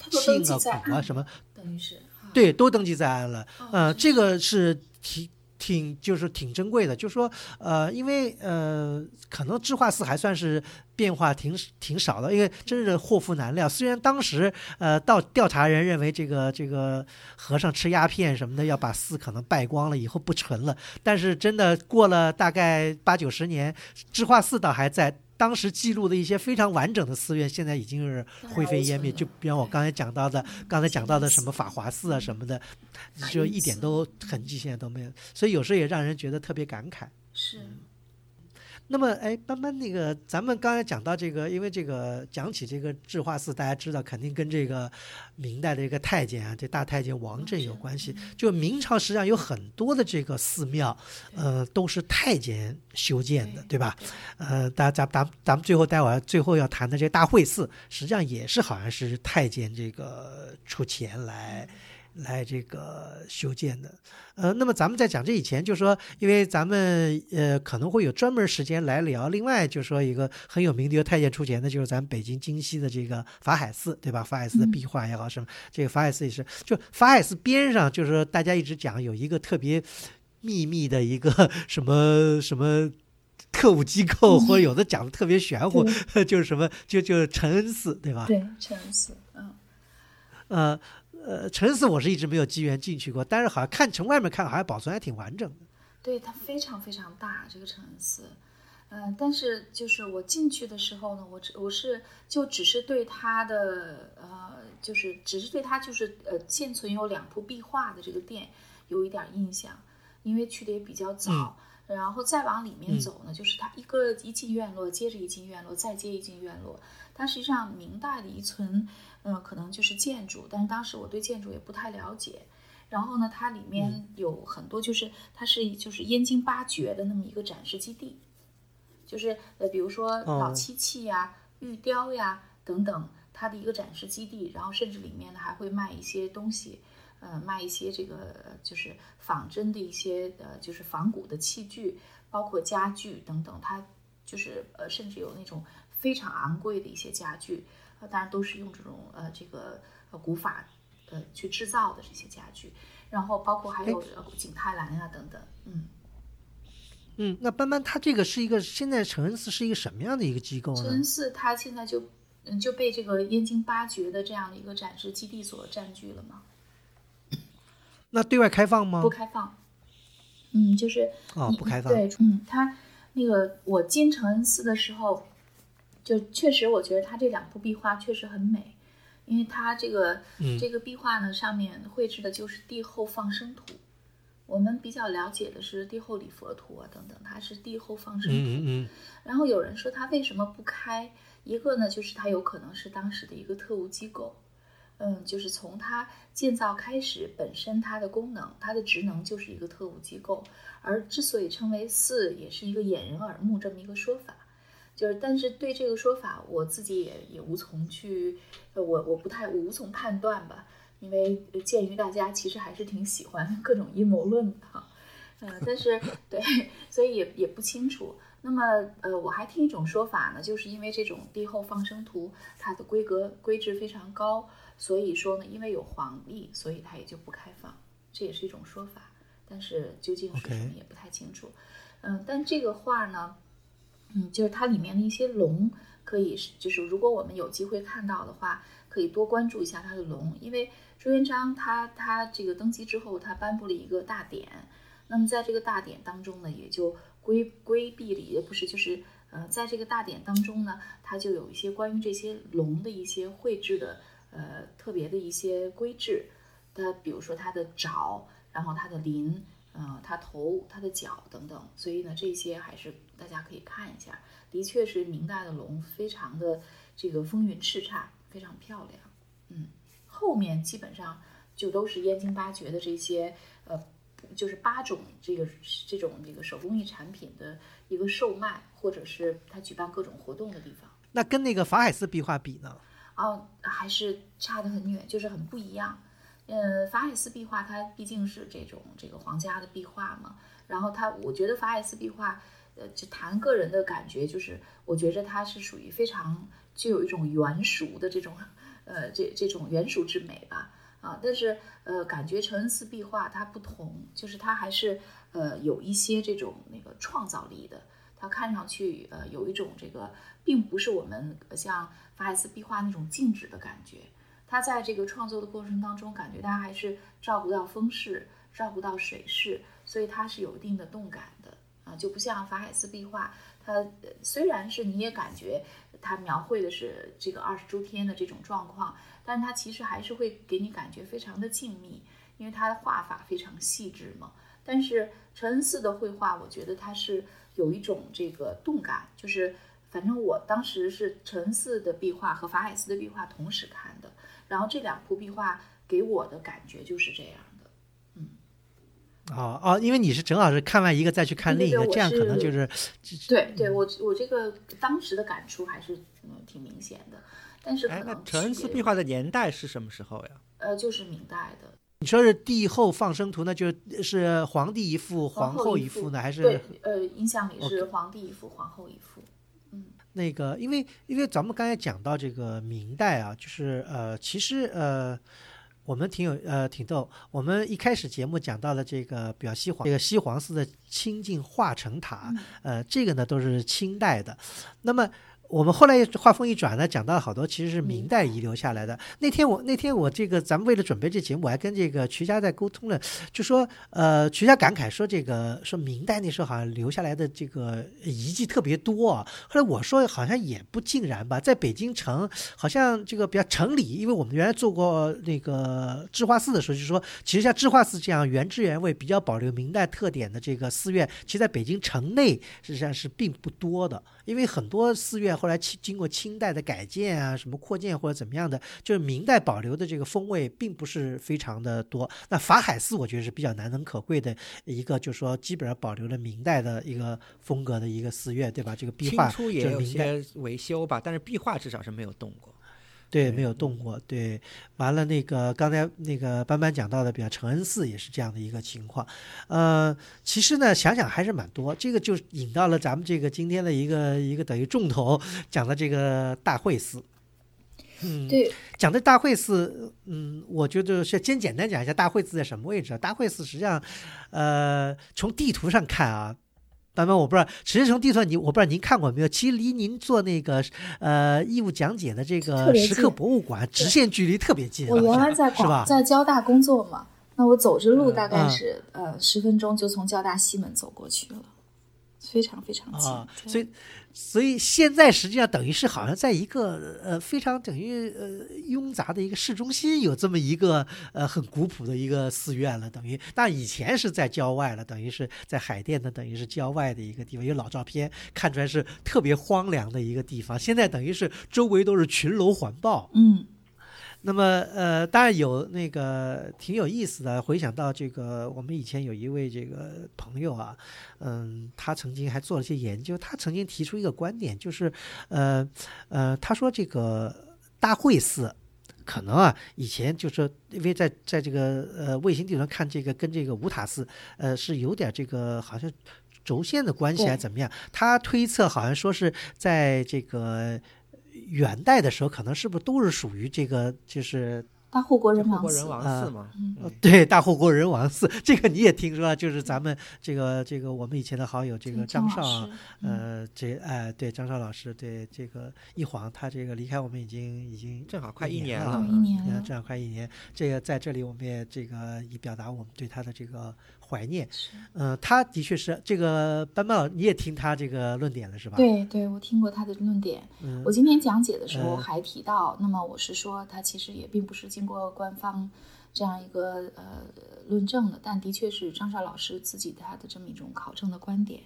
啊、鼓啊什么，等于是对，都登记在案了。嗯，这个是提。挺就是挺珍贵的，就说呃，因为呃，可能智化寺还算是变化挺挺少的，因为真是祸福难料。虽然当时呃，到调查人认为这个这个和尚吃鸦片什么的，要把寺可能败光了，以后不存了，但是真的过了大概八九十年，智化寺倒还在。当时记录的一些非常完整的寺院，现在已经是灰飞烟灭。就比方我刚才讲到的，刚才讲到的什么法华寺啊什么的，就一点都痕迹现在都没有。所以有时候也让人觉得特别感慨。是。那么，哎，班班，那个咱们刚才讲到这个，因为这个讲起这个智化寺，大家知道肯定跟这个明代的一个太监啊，这大太监王振有关系。就明朝实际上有很多的这个寺庙，呃，都是太监修建的，对吧？呃，大家咱咱咱们最后待会儿最后要谈的这大会寺，实际上也是好像是太监这个出钱来。来这个修建的，呃，那么咱们在讲这以前，就说，因为咱们呃可能会有专门时间来聊。另外，就说一个很有名的一个太监出钱的，就是咱们北京京西的这个法海寺，对吧？法海寺的壁画也好，什么这个法海寺也是，就法海寺边上，就是说大家一直讲有一个特别秘密的一个什么什么特务机构，或者有的讲的特别玄乎，就是什么就就承恩寺，对吧？对，承恩寺，嗯，呃。呃，陈寺我是一直没有机缘进去过，但是好像看从外面看，好像保存还挺完整的。对，它非常非常大，这个承恩寺。嗯，但是就是我进去的时候呢，我只我是就只是对它的呃，就是只是对它就是呃现存有两幅壁画的这个店有一点印象，因为去的也比较早。然后再往里面走呢，就是它一个一进院落接着一进院落，再接一进院落。它实际上明代的遗存，嗯，可能就是建筑，但是当时我对建筑也不太了解。然后呢，它里面有很多，就是它是就是燕京八绝的那么一个展示基地，就是呃，比如说老漆器呀、玉雕呀等等，它的一个展示基地。然后甚至里面呢还会卖一些东西，呃，卖一些这个就是仿真的一些呃，就是仿古的器具，包括家具等等。它就是呃，甚至有那种非常昂贵的一些家具，呃，当然都是用这种呃这个呃古法。呃，去制造的这些家具，然后包括还有景泰蓝啊等等，嗯嗯，那班班他这个是一个现在承恩寺是一个什么样的一个机构呢？承恩寺它现在就嗯就被这个燕京八绝的这样的一个展示基地所占据了吗？那对外开放吗？不开放，嗯，就是哦不开放，对，嗯，它那个我进承恩寺的时候，就确实我觉得它这两幅壁画确实很美。因为它这个这个壁画呢，上面绘制的就是帝后放生图。我们比较了解的是帝后礼佛图啊等等，它是帝后放生图。嗯嗯。然后有人说它为什么不开？一个呢，就是它有可能是当时的一个特务机构。嗯，就是从它建造开始，本身它的功能、它的职能就是一个特务机构。而之所以称为寺，也是一个掩人耳目这么一个说法。就是，但是对这个说法，我自己也也无从去，呃，我我不太我无从判断吧，因为鉴于大家其实还是挺喜欢 各种阴谋论的哈，呃，但是对，所以也也不清楚。那么，呃，我还听一种说法呢，就是因为这种帝后放生图它的规格规制非常高，所以说呢，因为有皇帝，所以它也就不开放，这也是一种说法。但是究竟是什么也不太清楚。嗯，但这个画呢？嗯，就是它里面的一些龙，可以是，就是如果我们有机会看到的话，可以多关注一下它的龙，因为朱元璋他他这个登基之后，他颁布了一个大典，那么在这个大典当中呢，也就规规避了，也不是，就是呃，在这个大典当中呢，它就有一些关于这些龙的一些绘制的呃特别的一些规制，它比如说它的爪，然后它的鳞。呃，它头、它的脚等等，所以呢，这些还是大家可以看一下。的确是明代的龙，非常的这个风云叱咤，非常漂亮。嗯，后面基本上就都是燕京八绝的这些呃，就是八种这个这种这个手工艺产品的一个售卖，或者是他举办各种活动的地方。那跟那个法海寺壁画比呢？哦，还是差得很远，就是很不一样。呃，法海寺壁画它毕竟是这种这个皇家的壁画嘛，然后它，我觉得法海寺壁画，呃，就谈个人的感觉，就是我觉着它是属于非常具有一种原熟的这种，呃，这这种原熟之美吧，啊，但是呃，感觉承恩寺壁画它不同，就是它还是呃有一些这种那个创造力的，它看上去呃有一种这个，并不是我们像法海寺壁画那种静止的感觉。他在这个创作的过程当中，感觉他还是照顾到风势，照顾到水势，所以他是有一定的动感的啊，就不像法海寺壁画，它虽然是你也感觉它描绘的是这个二十诸天的这种状况，但是它其实还是会给你感觉非常的静谧，因为它的画法非常细致嘛。但是承恩寺的绘画，我觉得它是有一种这个动感，就是反正我当时是承恩寺的壁画和法海寺的壁画同时看的。然后这两幅壁画给我的感觉就是这样的，嗯，哦哦，因为你是正好是看完一个再去看另一个，这样可能就是，对对，我我这个当时的感触还是嗯挺明显的，但是可能承恩寺壁画的年代是什么时候呀？呃，就是明代的。你说是帝后放生图，那就是皇帝一幅，皇后一幅呢，还是？对，呃，印象里是皇帝一幅，皇后一幅。那个，因为因为咱们刚才讲到这个明代啊，就是呃，其实呃，我们挺有呃挺逗。我们一开始节目讲到了这个表西黄这个西黄寺的清净化成塔，呃，这个呢都是清代的。那么我们后来话锋一转呢，讲到好多其实是明代遗留下来的。那天我那天我这个咱们为了准备这节目，我还跟这个瞿家在沟通了，就说呃，瞿家感慨说这个说明代那时候好像留下来的这个遗迹特别多。后来我说好像也不尽然吧，在北京城好像这个比较城里，因为我们原来做过那个智化寺的时候，就说其实像智化寺这样原汁原味、比较保留明代特点的这个寺院，其实在北京城内实际上是并不多的。因为很多寺院后来清经过清代的改建啊，什么扩建或者怎么样的，就是明代保留的这个风味并不是非常的多。那法海寺我觉得是比较难能可贵的一个，就是说基本上保留了明代的一个风格的一个寺院，对吧？这个壁画初也有些维修吧，但是壁画至少是没有动过。对，没有动过。对，完了那个刚才那个班班讲到的，比如承恩寺也是这样的一个情况。呃，其实呢，想想还是蛮多。这个就引到了咱们这个今天的一个一个等于重头讲的这个大会寺。嗯，对，讲的大会寺，嗯，我觉得是先简单讲一下大会寺在什么位置。大会寺实际上，呃，从地图上看啊。班班，我不知道，实际从地图你我不知道您看过没有？其实离您做那个呃义务讲解的这个石刻博物馆，直线距离特别近。我原来在广在交大工作嘛，那我走着路大概是呃十分钟就从交大西门走过去了，非常非常近。所以。所以现在实际上等于是好像在一个呃非常等于呃拥杂的一个市中心有这么一个呃很古朴的一个寺院了，等于但以前是在郊外了，等于是在海淀的等于是郊外的一个地方，有老照片看出来是特别荒凉的一个地方。现在等于是周围都是群楼环抱，嗯。那么，呃，当然有那个挺有意思的。回想到这个，我们以前有一位这个朋友啊，嗯，他曾经还做了些研究。他曾经提出一个观点，就是，呃，呃，他说这个大会寺可能啊，以前就是因为在在这个呃卫星地图上看这个跟这个五塔寺，呃，是有点这个好像轴线的关系还是怎么样？他推测好像说是在这个。元代的时候，可能是不是都是属于这个，就是大护国人王寺嘛？对，大护国人王寺，这个你也听说，就是咱们这个这个我们以前的好友这个张少，呃，这哎，对张少老师，对这个一晃他这个离开我们已经已经正好快一年了，一年正好快一年。这个在这里我们也这个以表达我们对他的这个。怀念，嗯，他的确是这个班班老，你也听他这个论点了是吧？对，对我听过他的论点。我今天讲解的时候还提到，那么我是说，他其实也并不是经过官方这样一个呃论证的，但的确是张少老师自己他的这么一种考证的观点。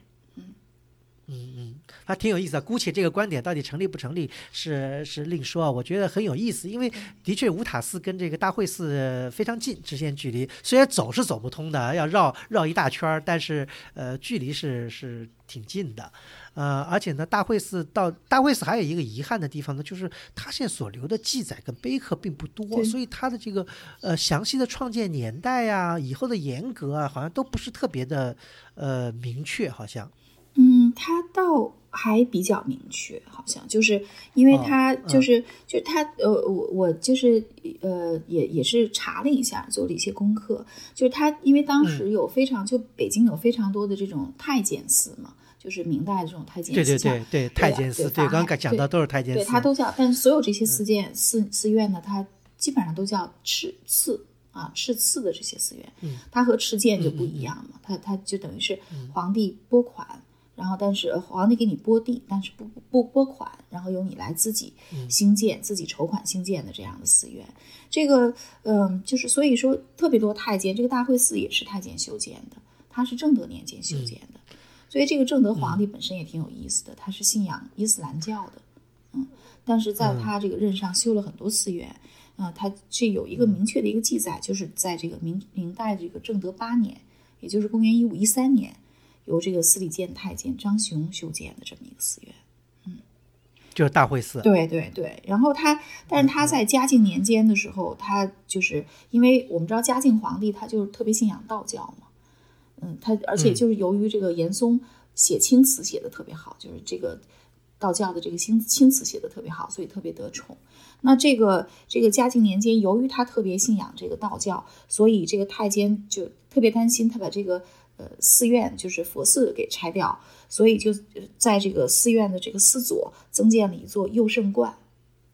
嗯嗯，还挺有意思的。姑且这个观点到底成立不成立是是另说啊。我觉得很有意思，因为的确五塔寺跟这个大会寺非常近，直线距离。虽然走是走不通的，要绕绕一大圈儿，但是呃距离是是挺近的。呃，而且呢，大会寺到大会寺还有一个遗憾的地方呢，就是它现在所留的记载跟碑刻并不多，所以它的这个呃详细的创建年代呀、以后的严格啊，好像都不是特别的呃明确，好像。嗯，他倒还比较明确，好像就是因为他就是就他呃，我我就是呃，也也是查了一下，做了一些功课，就是他因为当时有非常就北京有非常多的这种太监寺嘛，就是明代的这种太监寺，对对对对，太监寺，对，刚刚讲到都是太监寺，对，他都叫，但是所有这些寺建寺寺院呢，它基本上都叫敕赐啊，敕赐的这些寺院，嗯，它和敕建就不一样嘛，它它就等于是皇帝拨款。然后，但是皇帝给你拨地，但是不不拨款，然后由你来自己兴建、自己筹款兴建的这样的寺院。这个，嗯，就是所以说特别多太监，这个大会寺也是太监修建的，他是正德年间修建的。所以这个正德皇帝本身也挺有意思的，他是信仰伊斯兰教的，嗯，但是在他这个任上修了很多寺院，啊，他这有一个明确的一个记载，就是在这个明明代这个正德八年，也就是公元一五一三年。由这个司礼监太监张雄修建的这么一个寺院，嗯，就是大会寺。对对对，然后他，但是他在嘉靖年间的时候，他就是因为我们知道嘉靖皇帝他就是特别信仰道教嘛，嗯，他而且就是由于这个严嵩写青词写的特别好，就是这个道教的这个青青词写的特别好，所以特别得宠。那这个这个嘉靖年间，由于他特别信仰这个道教，所以这个太监就特别担心他把这个。呃寺院就是佛寺给拆掉，所以就在这个寺院的这个寺左增建了一座佑圣观，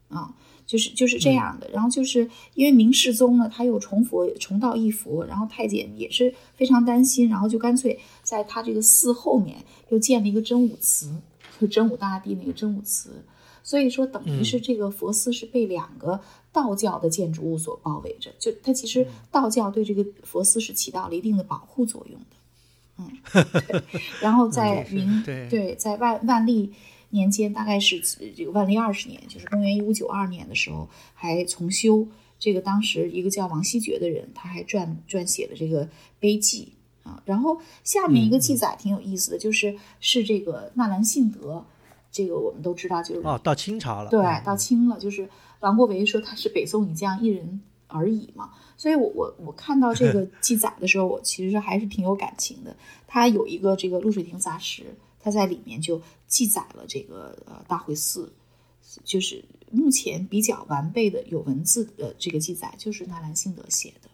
啊。就是就是这样的，然后就是因为明世宗呢，他又重佛重道一佛，然后太监也是非常担心，然后就干脆在他这个寺后面又建了一个真武祠，就真武大帝那个真武祠，所以说等于是这个佛寺是被两个道教的建筑物所包围着，就它其实道教对这个佛寺是起到了一定的保护作用的，嗯，然后 在明对在万万历。年间大概是这个万历二十年，就是公元一五九二年的时候，还重修这个。当时一个叫王希爵的人，他还撰撰写了这个碑记啊。然后下面一个记载挺有意思的，就是是这个纳兰性德，这个我们都知道，就是哦，到清朝了，对，到清了。就是王国维说他是北宋以将一人而已嘛。所以我我我看到这个 记载的时候，我其实还是挺有感情的。他有一个这个露水亭杂识。他在里面就记载了这个呃大会寺，就是目前比较完备的有文字的这个记载，就是纳兰性德写的。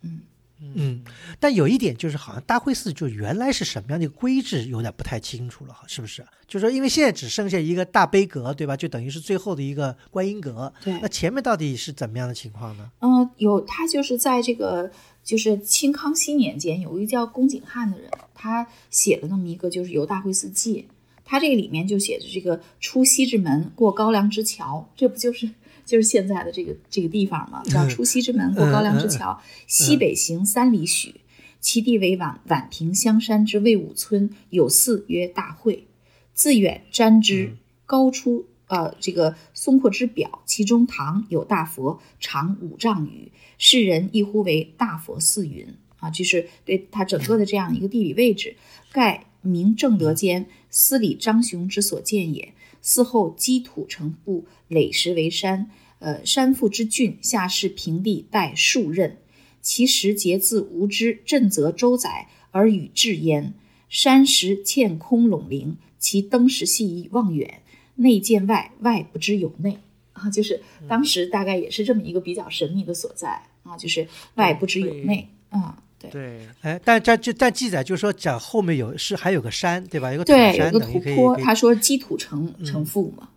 嗯嗯，但有一点就是，好像大会寺就原来是什么样的一个规制，有点不太清楚了，是不是？就是说，因为现在只剩下一个大悲阁，对吧？就等于是最后的一个观音阁。对，那前面到底是怎么样的情况呢？嗯，有他就是在这个。就是清康熙年间，有一个叫龚景汉的人，他写了那么一个，就是《游大会寺记》。他这个里面就写着这个出西直门，过高梁之桥，这不就是就是现在的这个这个地方嘛？叫出西之门，过高梁之桥，西北行三里许，其地为宛宛平香山之魏武村，有寺曰大会。自远瞻之，高出呃这个松阔之表，其中堂有大佛，长五丈余。世人亦呼为大佛寺云啊，就是对它整个的这样一个地理位置。盖明正德间，司礼张雄之所建也。寺后积土成布，垒石为山。呃，山腹之峻，下是平地，带数仞。其实节自无知，震则周载而与至焉。山石嵌空垄陵，其登石细以望远，内见外，外不知有内。啊，就是当时大概也是这么一个比较神秘的所在啊，就是外不知有内啊，对对，哎，但这就但记载就是说讲后面有是还有个山对吧？有个土山，有个土坡，他说积土成成覆嘛。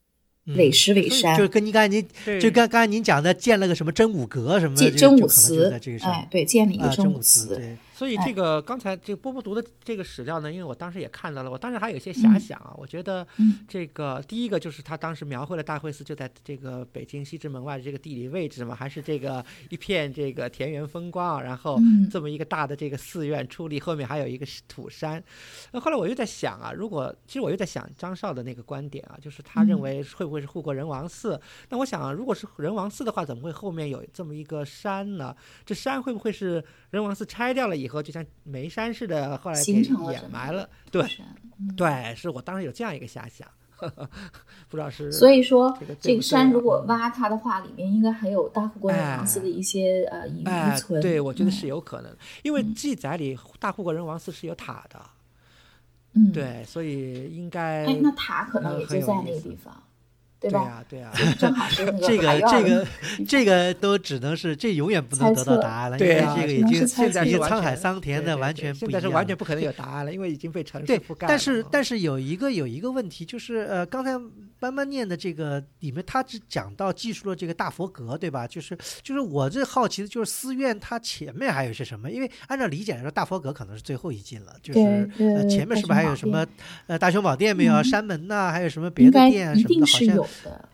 垒石为山，就是跟您刚才您就刚刚才您讲的建了个什么真武阁什么真武祠，哎，对，建了一个真武祠。所以这个刚才这个波波读的这个史料呢，因为我当时也看到了，我当时还有一些遐想啊。我觉得这个第一个就是他当时描绘了大会寺就在这个北京西直门外的这个地理位置嘛，还是这个一片这个田园风光，然后这么一个大的这个寺院矗立，后面还有一个土山。那后来我又在想啊，如果其实我又在想张绍的那个观点啊，就是他认为会不会是护国仁王寺？那我想啊，如果是仁王寺的话，怎么会后面有这么一个山呢？这山会不会是仁王寺拆掉了以后，就像眉山似的，后来给掩埋了？对，对，是我当时有这样一个遐想，不知道是。所以说，这个山如果挖它的话，里面应该还有大护国人王寺的一些呃遗存。对，我觉得是有可能，因为记载里大护国人王寺是有塔的。嗯，对，所以应该。哎，那塔可能也就在那个地方。对呀，对呀，正好是这个这个这个都只能是这永远不能得到答案了，因为这个已经现在是沧海桑田的完全不一样，现在是完全不可能有 答案了，因为已经被城市覆盖。但是但是有一个有一个问题就是呃，刚才班班念的这个里面，他只讲到记述了这个大佛阁，对吧？就是就是我最好奇的就是寺院它前面还有些什么？因为按照理解来说，大佛阁可能是最后一进了，就是呃前面是不是还有什么呃大雄宝殿没有？山门呐，还有什么别的殿什么的？好像。的，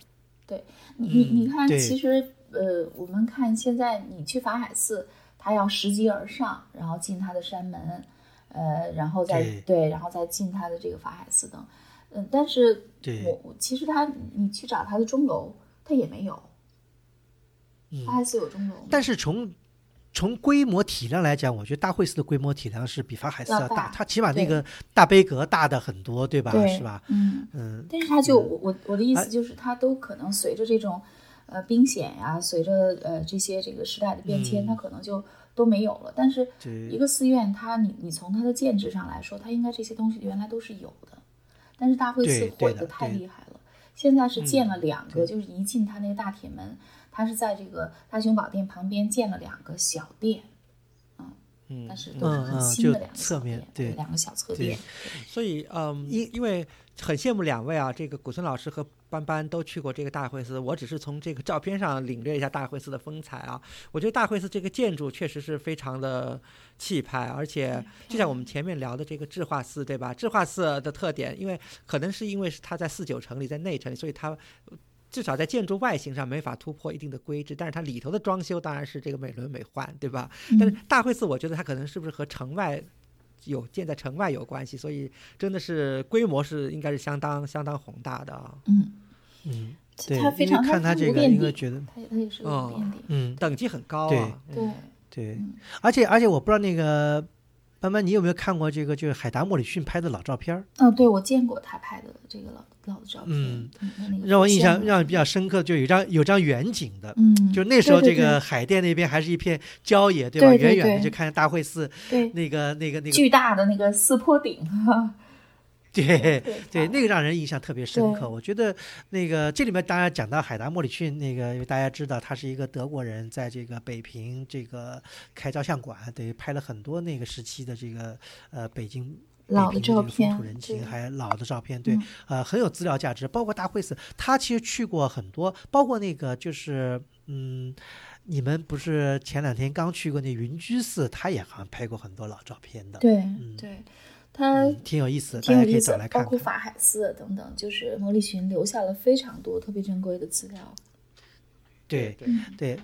对你，你你看，其实呃，我们看现在你去法海寺，他要拾级而上，然后进他的山门，呃，然后再对，然后再进他的这个法海寺等，嗯，但是我我其实他你去找他的钟楼，他也没有，法海寺有钟楼，但是从。从规模体量来讲，我觉得大会寺的规模体量是比法海寺要大，它起码那个大碑阁大的很多，对吧？是吧？嗯嗯。但是它就我我我的意思就是，它都可能随着这种呃兵险呀，随着呃这些这个时代的变迁，它可能就都没有了。但是一个寺院，它你你从它的建制上来说，它应该这些东西原来都是有的。但是大会寺毁的太厉害了，现在是建了两个，就是一进他那个大铁门。他是在这个大雄宝殿旁边建了两个小殿，嗯，嗯但是都是嗯嗯很新的就两个侧小店，面对两个小侧对店，所以，嗯，因因为很羡慕两位啊，这个古村老师和班班都去过这个大会寺，我只是从这个照片上领略一下大会寺的风采啊。我觉得大会寺这个建筑确实是非常的气派，而且就像我们前面聊的这个智化寺，对吧？智化寺的特点，因为可能是因为是它在四九城里，在内城里，所以它。至少在建筑外形上没法突破一定的规制，但是它里头的装修当然是这个美轮美奂，对吧？但是嗯大会寺，我觉得它可能是不是和城外有建在城外有关系，所以真的是规模是应该是相当相当宏大的啊。嗯，嗯，对，它非常因为看它他这个，应该觉得，它它也是嗯，等级很高啊。对嗯，对嗯，而且而且我不知道那个班班，你有没有看过这个就是海达莫里逊拍的老照片嗯？哦，对，我见过他拍的这个老老的照片，嗯让我印象让我比较深刻，就有张有张远景的。嗯，就那时候，这个海淀那边还是一片郊野，对吧？对对对远远的就看见大会寺对那个、那个、那个，巨大的那个四坡顶，对对对，那个让人印象特别深刻。我觉得那个这里面当然讲到海达莫里逊，那个因为大家知道他是一个德国人，在这个北平这个开照相馆，等于拍了很多那个时期的这个呃北京。老的片风土人情，对还有老的照片，对嗯，呃，很有资料价值。包括大会寺，他其实去过很多，包括那个就是，嗯，你们不是前两天刚去过那云居寺，他也好像拍过很多老照片的，对嗯对，他嗯，挺有意思的，大家可以挺有意思找来，看看。包括法海寺等等，就是莫里群留下了非常多特别珍贵的资料。对对，对。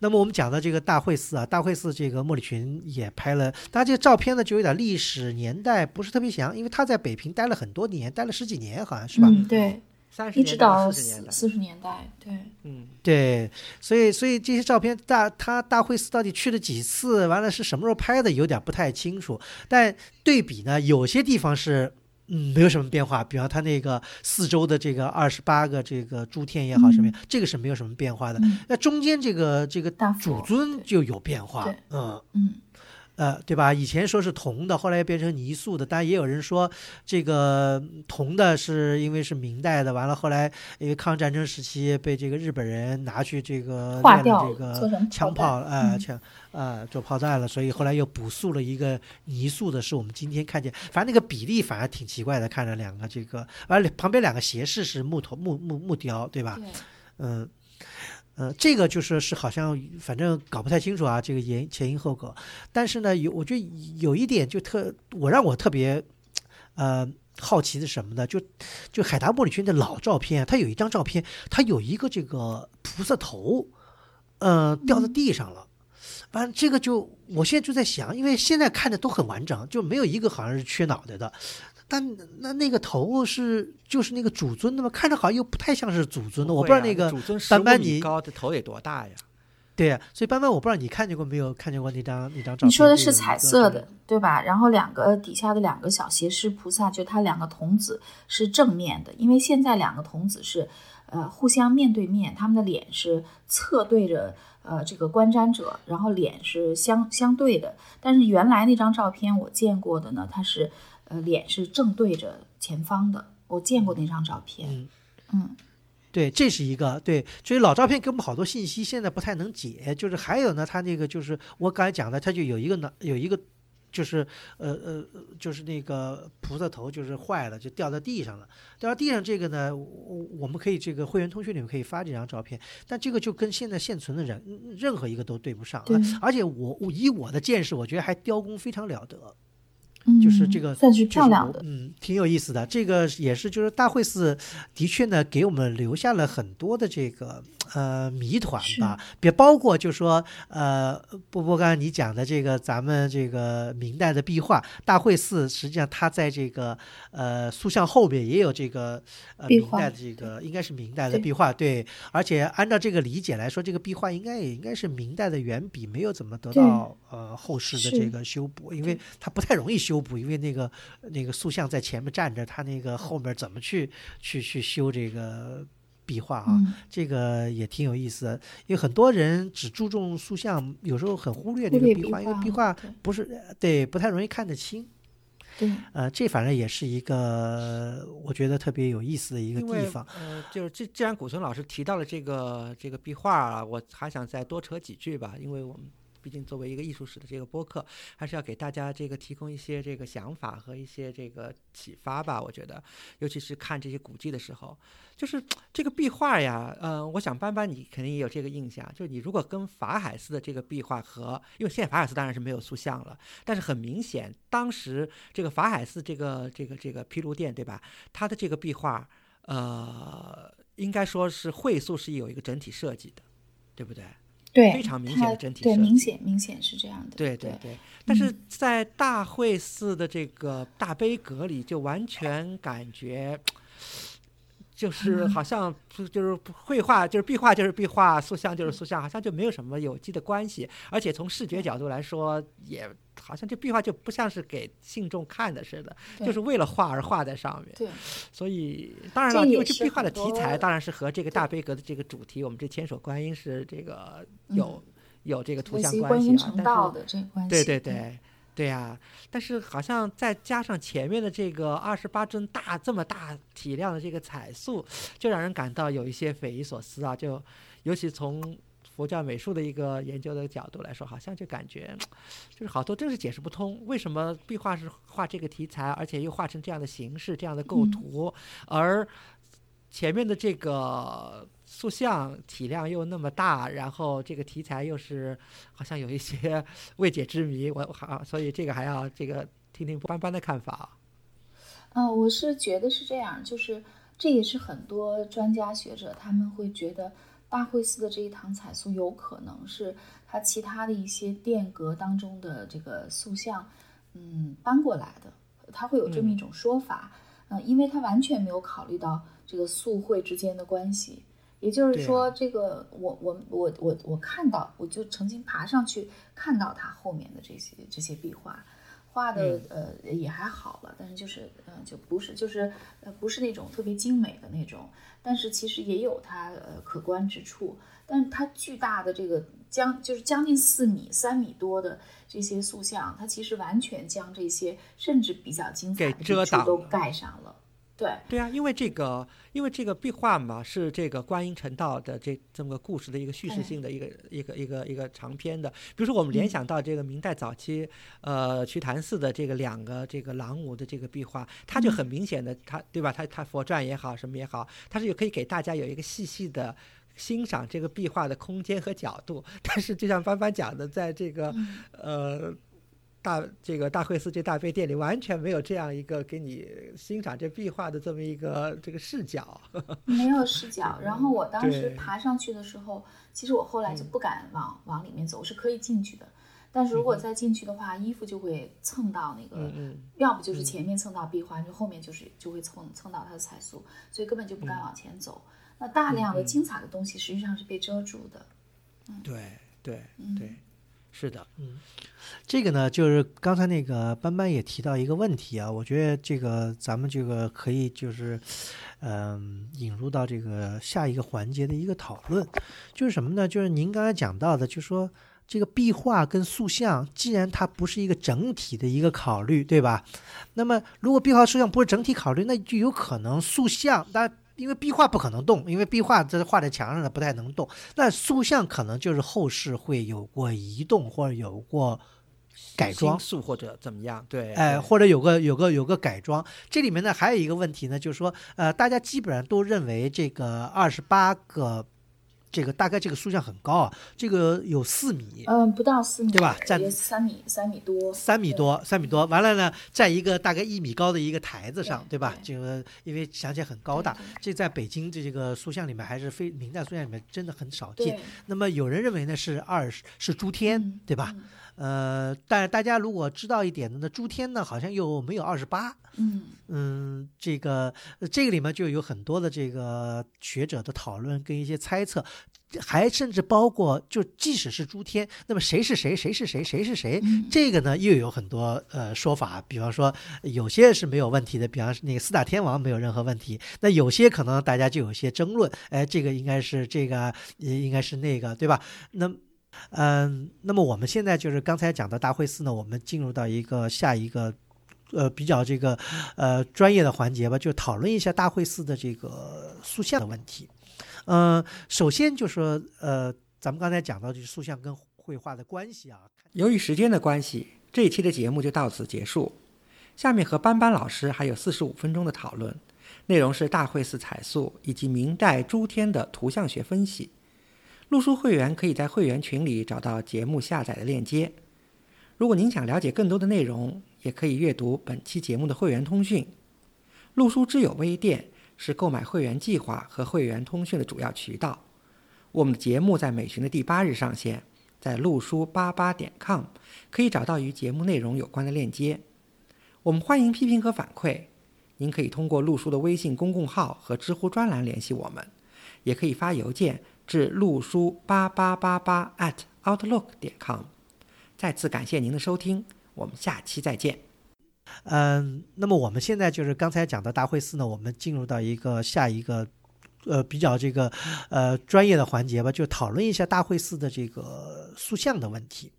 那么我们讲到这个大会寺啊，大会寺这个莫里群也拍了，当然这个照片呢就有点历史年代不是特别详，因为他在北平待了很多年，待了十几年好像是吧？嗯，对，三十年代四十年代，四十年代，对，嗯，对，所以所以这些照片大他大会寺到底去了几次，完了是什么时候拍的，有点不太清楚。但对比呢，有些地方是嗯没有什么变化，比方他那个四周的这个二十八个这个诸天也好什么，这个是没有什么变化的。嗯那中间这个这个大主尊就有变化对，嗯。嗯呃，对吧？以前说是铜的，后来又变成泥塑的，当然也有人说这个铜的是因为是明代的，完了后来因为抗日战争时期被这个日本人拿去这个化掉这个枪炮炮，呃，嗯。枪呃做炮弹了，所以后来又补塑了一个泥塑的，是我们今天看见，反正那个比例反而挺奇怪的，看着两个这个，完了旁边两个斜视是木头木木木雕，对吧？对，嗯，呃，这个就是是好像反正搞不太清楚啊，这个前前因后果。但是呢，有我觉得有一点就特我让我特别呃好奇的什么呢？就就海达莫里逊的老照片，他有一张照片，他有一个这个菩萨头，呃，掉在地上了。完了，这个就我现在就在想，因为现在看的都很完整，就没有一个好像是缺脑袋的。但那那个头是就是那个主尊的吗？看着好像又不太像是主尊的，我不知道那个主尊十五斑斑你米高，的头得多大呀？对呀，所以斑斑，我不知道你看见过没有？看见过那张那张照片？你说的是彩色的，对吧？然后两个底下的两个小斜视菩萨，就它两个童子是正面的，因为现在两个童子是呃互相面对面，他们的脸是侧对着呃这个观瞻者，然后脸是相相对的。但是原来那张照片我见过的呢，它是呃脸是正对着前方的，我见过那张照片。嗯嗯对，这是一个对，所以老照片给我们好多信息，现在不太能解。就是还有呢，他那个就是我刚才讲的，他就有一个呢，有一个就是呃呃，就是那个菩萨头就是坏了，就掉在地上了。掉到地上这个呢，我我们可以这个会员通讯里面可以发这张照片，但这个就跟现在现存的人任何一个都对不上。了而且我我以我的见识，我觉得还雕工非常了得。嗯，就是这个算是漂亮的。嗯，挺有意思的。这个也是，就是大会寺的确呢，给我们留下了很多的这个呃谜团吧。别包括就说呃，波波刚才你讲的这个咱们这个明代的壁画，大会寺实际上它在这个呃塑像后面也有这个呃明代的这个应该是明代的壁画，对。而且按照这个理解来说，这个壁画应该也应该是明代的原笔，没有怎么得到呃后世的这个修补，因为它不太容易修补，因为那个那个塑像在前面站着，它那个后面怎么去去去修这个壁画啊？嗯，这个也挺有意思的，因为很多人只注重塑像，有时候很忽略那个壁画，因为壁画不是对不太容易看得清。对，呃，这反正也是一个我觉得特别有意思的一个地方。呃，就是既既然古村老师提到了这个这个壁画啊，我还想再多扯几句吧，因为我们毕竟作为一个艺术史的这个播客，还是要给大家这个提供一些这个想法和一些这个启发吧。我觉得，尤其是看这些古迹的时候，就是 这个壁画呀，呃，我想班班你肯定也有这个印象，就是你如果跟法海寺的这个壁画和，因为现在法海寺当然是没有塑像了，但是很明显，当时这个法海寺这个这个这个毗卢殿，对吧？它的这个壁画，呃，应该说是会塑是有一个整体设计的，对不对？对，非常明显的整体对，设计明显明显是这样的。对对对，但是在大会寺的这个大悲阁里，就完全感觉。就是好像就就是绘画就是壁画就是壁画，塑像就是塑像，好像就没有什么有机的关系。而且从视觉角度来说，也好像这壁画就不像是给信众看的似的，就是为了画而画在上面。对所以当然了，因为这壁画的题材当然是和这个大悲阁的这个主题，我们这千手观音是这个有、有这个图像关系啊。但是。对对对对呀、但是好像再加上前面的这个二十八帧大这么大体量的这个彩塑，就让人感到有一些匪夷所思啊！就尤其从佛教美术的一个研究的角度来说，好像就感觉就是好多真是解释不通，为什么壁画是画这个题材，而且又画成这样的形式、这样的构嗯图，而前面的这个塑像体量又那么大，然后这个题材又是好像有一些 未解之谜，我我好，所以这个还要这个听听班班的看法啊。嗯、我是觉得是这样，就是这也是很多专家学者他们会觉得大会寺的这一堂彩塑有可能是它其他的一些殿阁当中的这个塑像，嗯，搬过来的，他会有这么一种说法。嗯、因为他完全没有考虑到这个塑绘之间的关系。也就是说，这个我我我我我看到，我就曾经爬上去看到它后面的这些这些壁画，画的、呃也还好了，但是就是呃就不是就是呃不是那种特别精美的那种，但是其实也有它呃可观之处。但是它巨大的这个将就是将近四米三米多的这些塑像，它其实完全将这些甚至比较精彩的给遮之处都盖上了。对，对啊，因为这个，因为这个壁画嘛，是这个观音成道的这这么个故事的一个叙事性的一个一个一个一个长篇的。比如说，我们联嗯想到这个明代早期，呃，瞿昙寺的这个两个这个郎吾的这个壁画，它就很明显的，它对吧？它它佛传也好，什么也好，它是有可以给大家有一个细细的。欣赏这个壁画的空间和角度，但是就像帆帆讲的，在这个、嗯呃大这个大会寺这大悲殿里，完全没有这样一个给你欣赏这壁画的这么一个这个视角。没有视角。然后我当时爬上去的时候，其实我后来就不敢往、往里面走，是可以进去的。但是如果再进去的话，衣服就会蹭到那个，要不就是前面蹭到壁画，就后面就是就会蹭蹭到它的彩塑，所以根本就不敢往前走。那大量的精彩的东西实际上是被遮住的。对对嗯对，是的，嗯这个呢，就是刚才那个班班也提到一个问题啊，我觉得这个咱们这个可以就是，嗯、引入到这个下一个环节的一个讨论，就是什么呢？就是您刚才讲到的，就说这个壁画跟塑像，既然它不是一个整体的一个考虑，对吧？那么如果壁画、塑像不是整体考虑，那就有可能塑像，但因为壁画不可能动，因为壁画这画在墙上的不太能动，那塑像可能就是后世会有过移动或者有过改装或者怎么样？对，哎，对或者有个有个有个改装。这里面呢还有一个问题呢，就是说，呃，大家基本上都认为这个二十八个，这个大概这个塑像很高啊，这个有四米。嗯，不到四米，对吧占三米三米多，三米多，三米多，完了呢，在一个大概一米高的一个台子上，对对吧？对这个因为想起来很高大，这在北京这个塑像里面还是非明代塑像里面真的很少见。，那么有人认为呢是二十是诸天，嗯对吧？嗯呃，但是大家如果知道一点的呢，诸天呢好像又没有二十八。嗯嗯，这个呃这个里面就有很多的这个学者的讨论跟一些猜测，还甚至包括就即使是诸天，那么谁是谁，谁是谁，谁是谁，嗯这个呢又有很多呃说法。比方说有些是没有问题的，比方说那个四大天王没有任何问题，那有些可能大家就有些争论，哎，这个应该是这个，呃应该是那个，对吧？那嗯，那么我们现在就是刚才讲的大会寺呢，我们进入到一个下一个。呃，比较这个呃专业的环节吧，就讨论一下大会寺的这个塑像的问题。嗯、首先就说呃，咱们刚才讲到就是塑像跟绘画的关系啊。由于时间的关系，这一期的节目就到此结束。下面和班班老师还有四十五分钟的讨论，内容是大会寺彩塑以及明代诸天的图像学分析。陆书会员可以在会员群里找到节目下载的链接。如果您想了解更多的内容，也可以阅读本期节目的会员通讯。陆书之友微店是购买会员计划和会员通讯的主要渠道。我们的节目在每旬的第八日上线，在陆书八八点 com 可以找到与节目内容有关的链接。我们欢迎批评和反馈，您可以通过陆书的微信公共号和知乎专栏联系我们，也可以发邮件至录书八八八八 at outlook 点 com。再次感谢您的收听，我们下期再见。嗯，那么我们现在就是刚才讲的大会寺呢，我们进入到一个下一个呃比较这个呃专业的环节吧，就讨论一下大会寺的这个塑像的问题。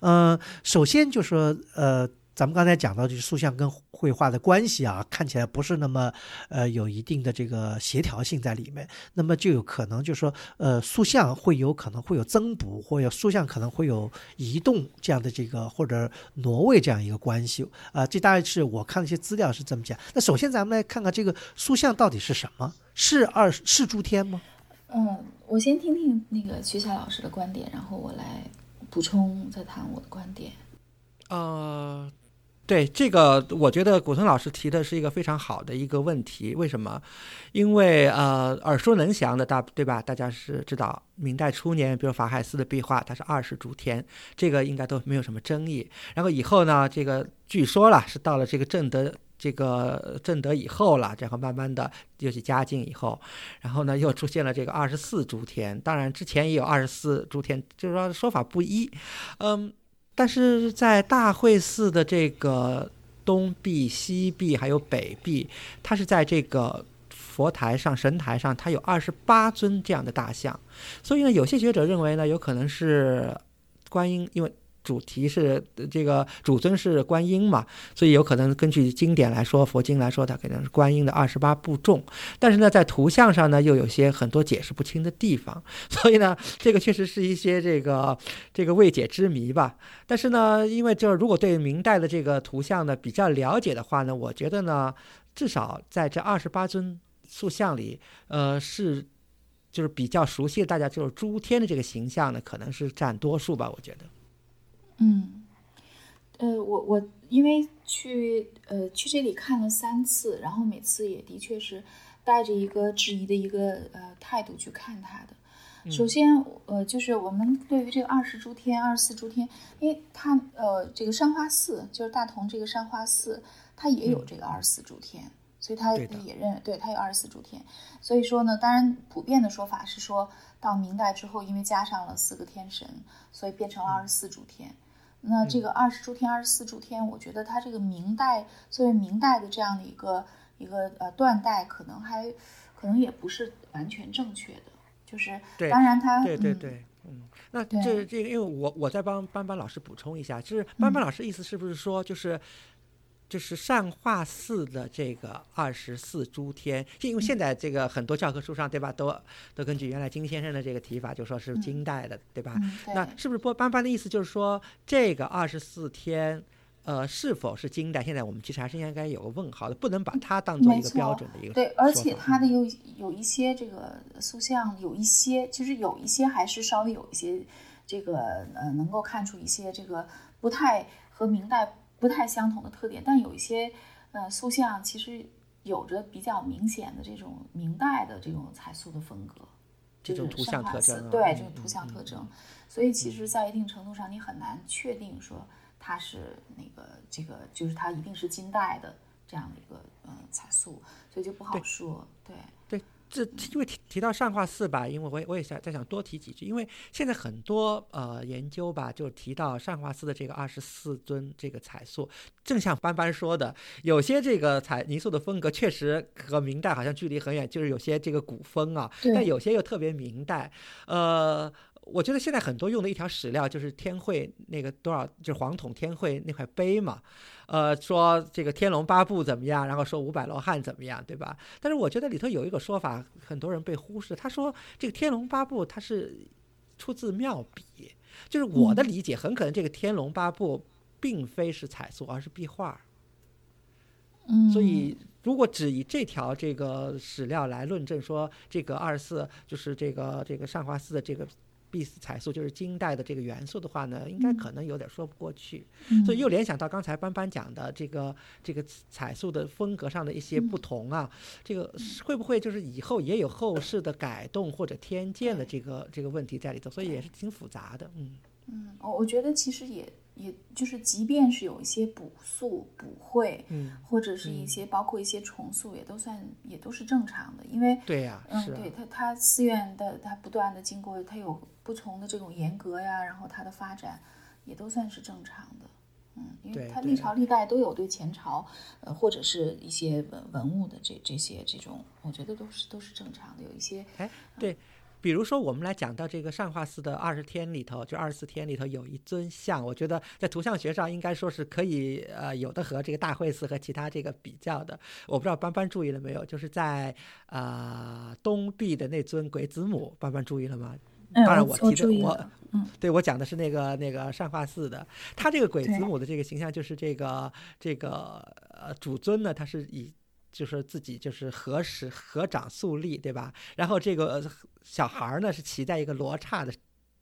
嗯，首先就说呃。咱们刚才讲到，就是塑像跟绘画的关系啊，看起来不是那么，呃，有一定的这个协调性在里面。那么就有可能，就是说，呃，塑像会有可能会有增补，或者塑像可能会有移动这样的这个或者挪位这样一个关系啊。这大概是我看了一些资料是这么讲。那首先咱们来看看这个塑像到底是什么？是二是诸天吗？嗯，我先听听那个徐霞老师的观点，然后我来补充再谈我的观点。呃。对这个，我觉得古村老师提的是一个非常好的一个问题。为什么？因为呃，耳熟能详的大对吧？大家是知道明代初年，比如法海寺的壁画，它是二十诸天，这个应该都没有什么争议。然后以后呢，这个据说了是到了这个正德这个正德以后了，然后慢慢的尤其嘉靖以后，然后呢又出现了这个二十四诸天。当然之前也有二十四诸天，就是说说法不一，嗯。但是在大会寺的这个东壁、西壁还有北壁，它是在这个佛台上、神台上，它有二十八尊这样的大像，所以呢，有些学者认为呢，有可能是观音，因为。主题是这个主尊是观音嘛，所以有可能根据经典来说，佛经来说，它可能是观音的二十八部众。但是呢，在图像上呢，又有些很多解释不清的地方，所以呢，这个确实是一些这个这个未解之谜吧。但是呢，因为就是如果对明代的这个图像呢比较了解的话呢，我觉得呢，至少在这二十八尊塑像里，呃，是就是比较熟悉的，大家就是诸天的这个形象呢，可能是占多数吧，我觉得。嗯，呃，我我因为去呃去这里看了三次，然后每次也的确是带着一个质疑的一个呃态度去看它的。首先，呃，就是我们对于这个二十诸天、二十四诸天，因为它呃这个山花寺就是大同这个山花寺，它也有这个二十四诸天，所以它也认为对它有二十四诸天。所以说呢，当然普遍的说法是说到明代之后，因为加上了四个天神，所以变成了二十四诸天。那这个二十诸天、二十四诸天，我觉得它这个明代作为明代的这样的一个一个呃断代，可能还可能也不是完全正确的。就是当然它对对对，嗯，那这这个，因为我我在帮班班老师补充一下，就是班班老师意思是不是说就是。就是善化寺的这个二十四诸天，因为现在这个很多教科书上，对吧，都都根据原来金先生的这个提法，就说是金代的，对吧？那是不是波班班的意思就是说，这个二十四天，呃，是否是金代？现在我们其实还是应该有个问号的，不能把它当做一个标准的一个。对，而且它的有有一些这个塑像，有一些其实有一些还是稍微有一些这个呃，能够看出一些这个不太和明代。不太相同的特点，但有一些，呃，塑像其实有着比较明显的这种明代的这种彩塑的风格，这种图像特征，对这种图像特征，所以其实，在一定程度上，你很难确定说它是那个这个，就是它一定是金代的这样的一个呃彩塑，所以就不好说，对对。这因为提提到善化寺吧，因为我也我也想再想多提几句，因为现在很多呃研究吧，就提到善化寺的这个二十四尊这个彩塑，正像班班说的，有些这个彩泥塑的风格确实和明代好像距离很远，就是有些这个古风啊，但有些又特别明代，呃。我觉得现在很多用的一条史料就是天会那个多少，就是黄统天会那块碑嘛，呃，说这个天龙八部怎么样，然后说五百罗汉怎么样，对吧？但是我觉得里头有一个说法，很多人被忽视。他说这个天龙八部它是出自妙笔，就是我的理解，很可能这个《天龙八部》并非是彩塑，而是壁画。嗯，所以，如果只以这条这个史料来论证说这个二十四就是这个这个上华寺的这个碧玺彩塑就是金代的这个元素的话呢，应该可能有点说不过去。嗯所以又联想到刚才班班讲的这个这个彩塑的风格上的一些不同啊，这个会不会就是以后也有后世的改动或者添建的这个这个问题在里头？所以也是挺复杂的，嗯。嗯，我我觉得其实也也就是，即便是有一些补塑、补绘，嗯，或者是一些包括一些重塑，也都算也都是正常的，因为对呀、嗯，啊，对它它寺院的它不断的经过它有不同的这种严格呀，然后它的发展也都算是正常的。嗯，因为它历朝历代都有对前朝，呃，或者是一些文文物的这这些这种，我觉得都是都是正常的。有一些哎，对，比如说我们来讲到这个上化寺的二十天里头，就二十四天里头有一尊像，我觉得在图像学上应该说是可以呃有的和这个大会寺和其他这个比较的。我不知道班班注意了没有，就是在呃东壁的那尊鬼子母，班班注意了吗？嗯，当然我提的我对我讲的是那个那个善化寺的，他这个鬼子母的这个形象就是这个这个呃主尊呢，他是以就是自己就是合十合掌肃立，对吧？然后这个呃小孩儿呢是骑在一个罗刹的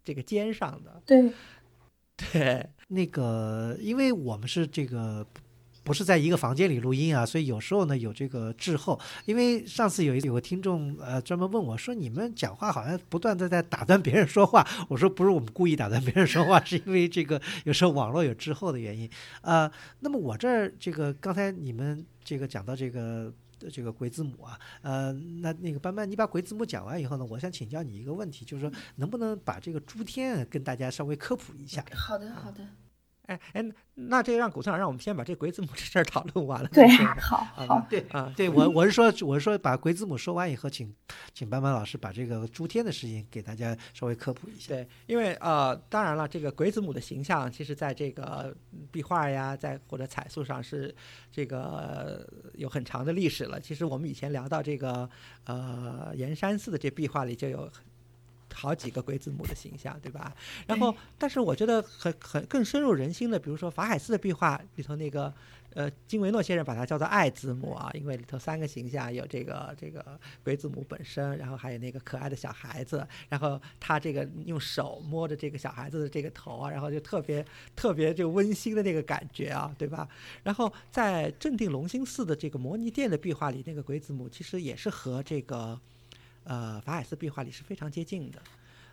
这个肩上的，对，对。那个，因为我们是这个不是在一个房间里录音啊，所以有时候呢有这个滞后。因为上次有一有个听众呃专门问我说，你们讲话好像不断的在打断别人说话。我说不是我们故意打断别人说话，是因为这个有时候网络有滞后的原因。呃，那么我这儿这个刚才你们这个讲到这个。这个鬼子母啊，呃，那那个班班，你把鬼子母讲完以后呢，我想请教你一个问题，就是说能不能把这个诸天跟大家稍微科普一下？好的好的，哎哎，那这个让古村长让我们先把这鬼子母这事儿讨论完了。对，吧好好对啊，对我我是说我是说把鬼子母说完以后，请请班班老师把这个诸天的事情给大家稍微科普一下。对，因为呃，当然了，这个鬼子母的形象，其实在这个壁画呀，在或者彩塑上是这个呃有很长的历史了。其实我们以前聊到这个呃盐山寺的这壁画里就有好几个鬼子母的形象，对吧？然后，但是我觉得很很更深入人心的，比如说法海寺的壁画里头那个。呃，金维诺先生把它叫做爱子母啊，因为里头三个形象有这个这个鬼子母本身，然后还有那个可爱的小孩子，然后他这个用手摸着这个小孩子的这个头啊，然后就特别特别就温馨的那个感觉啊，对吧？然后在镇定龙兴寺的这个摩尼殿的壁画里，那个鬼子母其实也是和这个呃法海寺壁画里是非常接近的，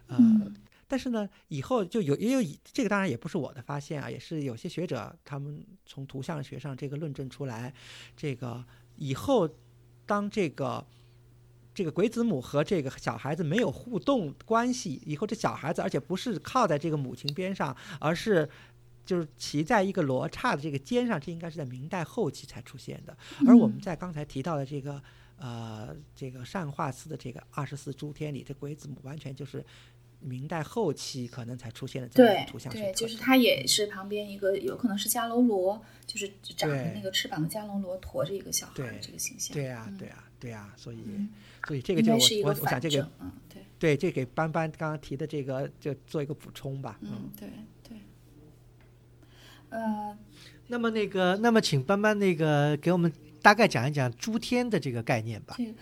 呃。嗯但是呢，以后就有也有以这个当然也不是我的发现啊，也是有些学者他们从图像学上这个论证出来，这个以后当这个这个鬼子母和这个小孩子没有互动关系，以后这小孩子而且不是靠在这个母亲边上，而是就是骑在一个罗刹的这个肩上，这应该是在明代后期才出现的。而我们在刚才提到的这个呃这个善化寺的这个二十四诸天里，这鬼子母完全就是。明代后期可能才出现的这个图像学对，就是它也是旁边一个有可能是迦楼罗，就是长着那个翅膀的迦楼罗驮着一个小孩这个形象。对呀、嗯对呀、对啊、所以、嗯所以这个就我我个我想这个，嗯，对，对这给班班刚刚提的这个就做一个补充吧，嗯，对对。呃，那么那个，那么请班班那个给我们大概讲一讲诸天的这个概念吧。这个，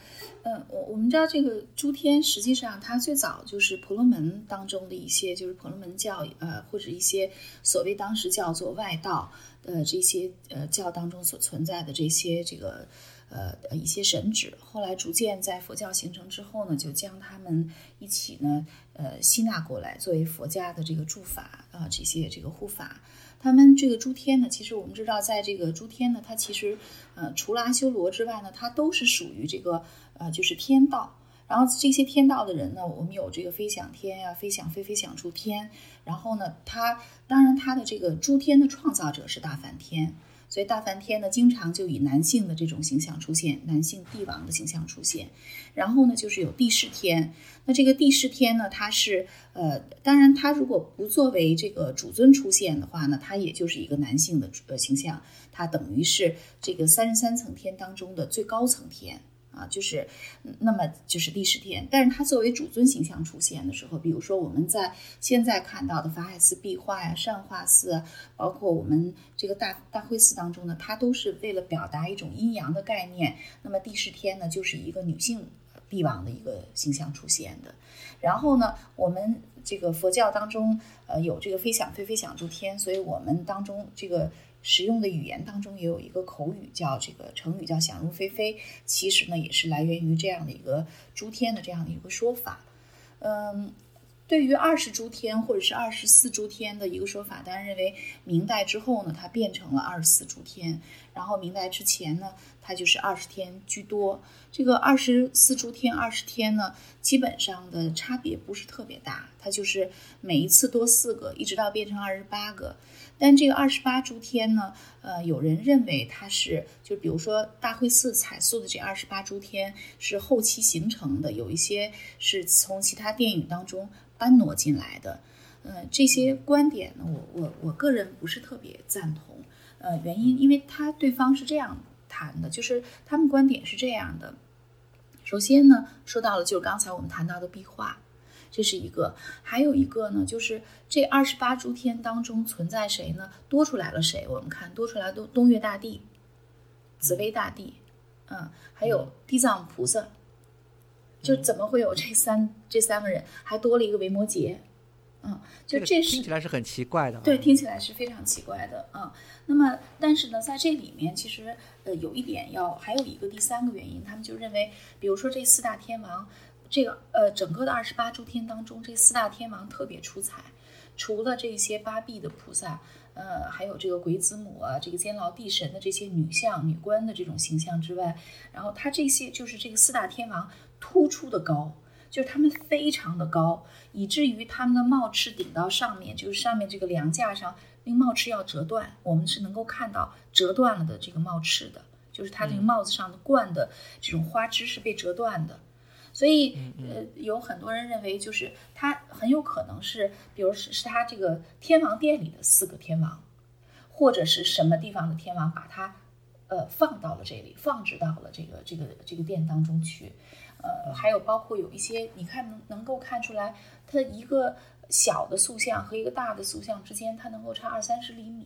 呃，我我们知道这个诸天，实际上它最早就是婆罗门当中的一些，就是婆罗门教，呃，或者一些所谓当时叫做外道，呃，这些呃教当中所存在的这些这个呃一些神旨，后来逐渐在佛教形成之后呢，就将他们一起呢，呃，吸纳过来，作为佛家的这个诸法啊、这些这个护法。他们这个诸天呢，其实我们知道，在这个诸天呢，它其实，呃，除了阿修罗之外呢，它都是属于这个，呃，就是天道。然后这些天道的人呢，我们有这个飞翔天呀、飞翔飞飞翔出天。然后呢，他当然他的这个诸天的创造者是大梵天，所以大梵天呢，经常就以男性的这种形象出现，男性帝王的形象出现。然后呢，就是有帝释天。那这个帝释天呢，它是呃，当然它如果不作为这个主尊出现的话呢，它也就是一个男性的呃形象，它等于是这个三十三层天当中的最高层天啊，就是那么就是第十天。但是它作为主尊形象出现的时候，比如说我们在现在看到的法海寺壁画呀、善化寺，包括我们这个大大慧寺当中呢，它都是为了表达一种阴阳的概念。那么第十天呢，就是一个女性帝王的一个形象出现的。然后呢，我们这个佛教当中，呃，有这个飞想飞飞想诸天，所以我们当中这个。使用的语言当中也有一个口语，叫这个成语叫“想入非非”，其实呢也是来源于这样的一个诸天的这样的一个说法。嗯，对于二十诸天或者是二十四诸天的一个说法，当然认为明代之后呢，它变成了二十四诸天，然后明代之前呢，它就是二十天居多。这个二十四诸天、二十天呢，基本上的差别不是特别大，它就是每一次多四个，一直到变成二十八个。但这个二十八诸天呢，呃，有人认为它是，就比如说大慧寺彩塑的这二十八诸天是后期形成的，有一些是从其他电影当中搬挪进来的，呃，这些观点呢，我我我个人不是特别赞同，呃，原因因为他对方是这样谈的，就是他们观点是这样的，首先呢，说到了就是刚才我们谈到的壁画。这是一个，还有一个呢，就是这二十八诸天当中存在谁呢？多出来了谁？我们看多出来东东岳大帝、紫薇大帝，嗯，还有地藏菩萨，就怎么会有这三这三个人？还多了一个维摩诘，嗯，就这是听起来是很奇怪的，对，听起来是非常奇怪的，嗯。那么，但是呢，在这里面其实呃有一点要，还有一个第三个原因，他们就认为，比如说这四大天王。这个呃，整个的二十八诸天当中，这四大天王特别出彩。除了这些八臂的菩萨，呃，还有这个鬼子母啊，这个监牢地神的这些女相、女官的这种形象之外，然后他这些就是这个四大天王突出的高，就是他们非常的高，以至于他们的帽翅顶到上面，就是上面这个梁架上那个帽翅要折断，我们是能够看到折断了的这个帽翅的，就是它这个帽子上的冠的这种花枝是被折断的。所以，呃，有很多人认为，就是他很有可能是，比如是是他这个天王殿里的四个天王，或者是什么地方的天王把他，呃，放到了这里，放置到了这个这个这个殿当中去，呃，还有包括有一些，你看能能够看出来，它一个小的塑像和一个大的塑像之间，它能够差二三十厘米，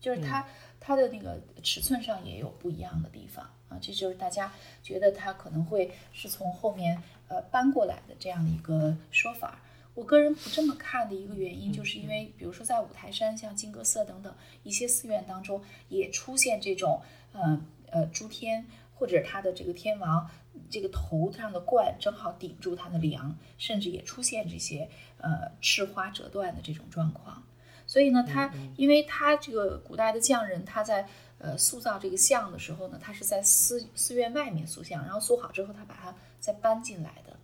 就是它它的那个尺寸上也有不一样的地方。啊，这就是大家觉得它可能会是从后面呃搬过来的这样的一个说法。我个人不这么看的一个原因，就是因为比如说在五台山、像金阁寺等等一些寺院当中，也出现这种呃呃诸天或者他的这个天王这个头上的冠正好顶住他的梁，甚至也出现这些呃赤花折断的这种状况。所以呢，他因为他这个古代的匠人他在。呃，塑造这个像的时候呢，他是在寺寺院外面塑像，然后塑好之后，他把它再搬进来的。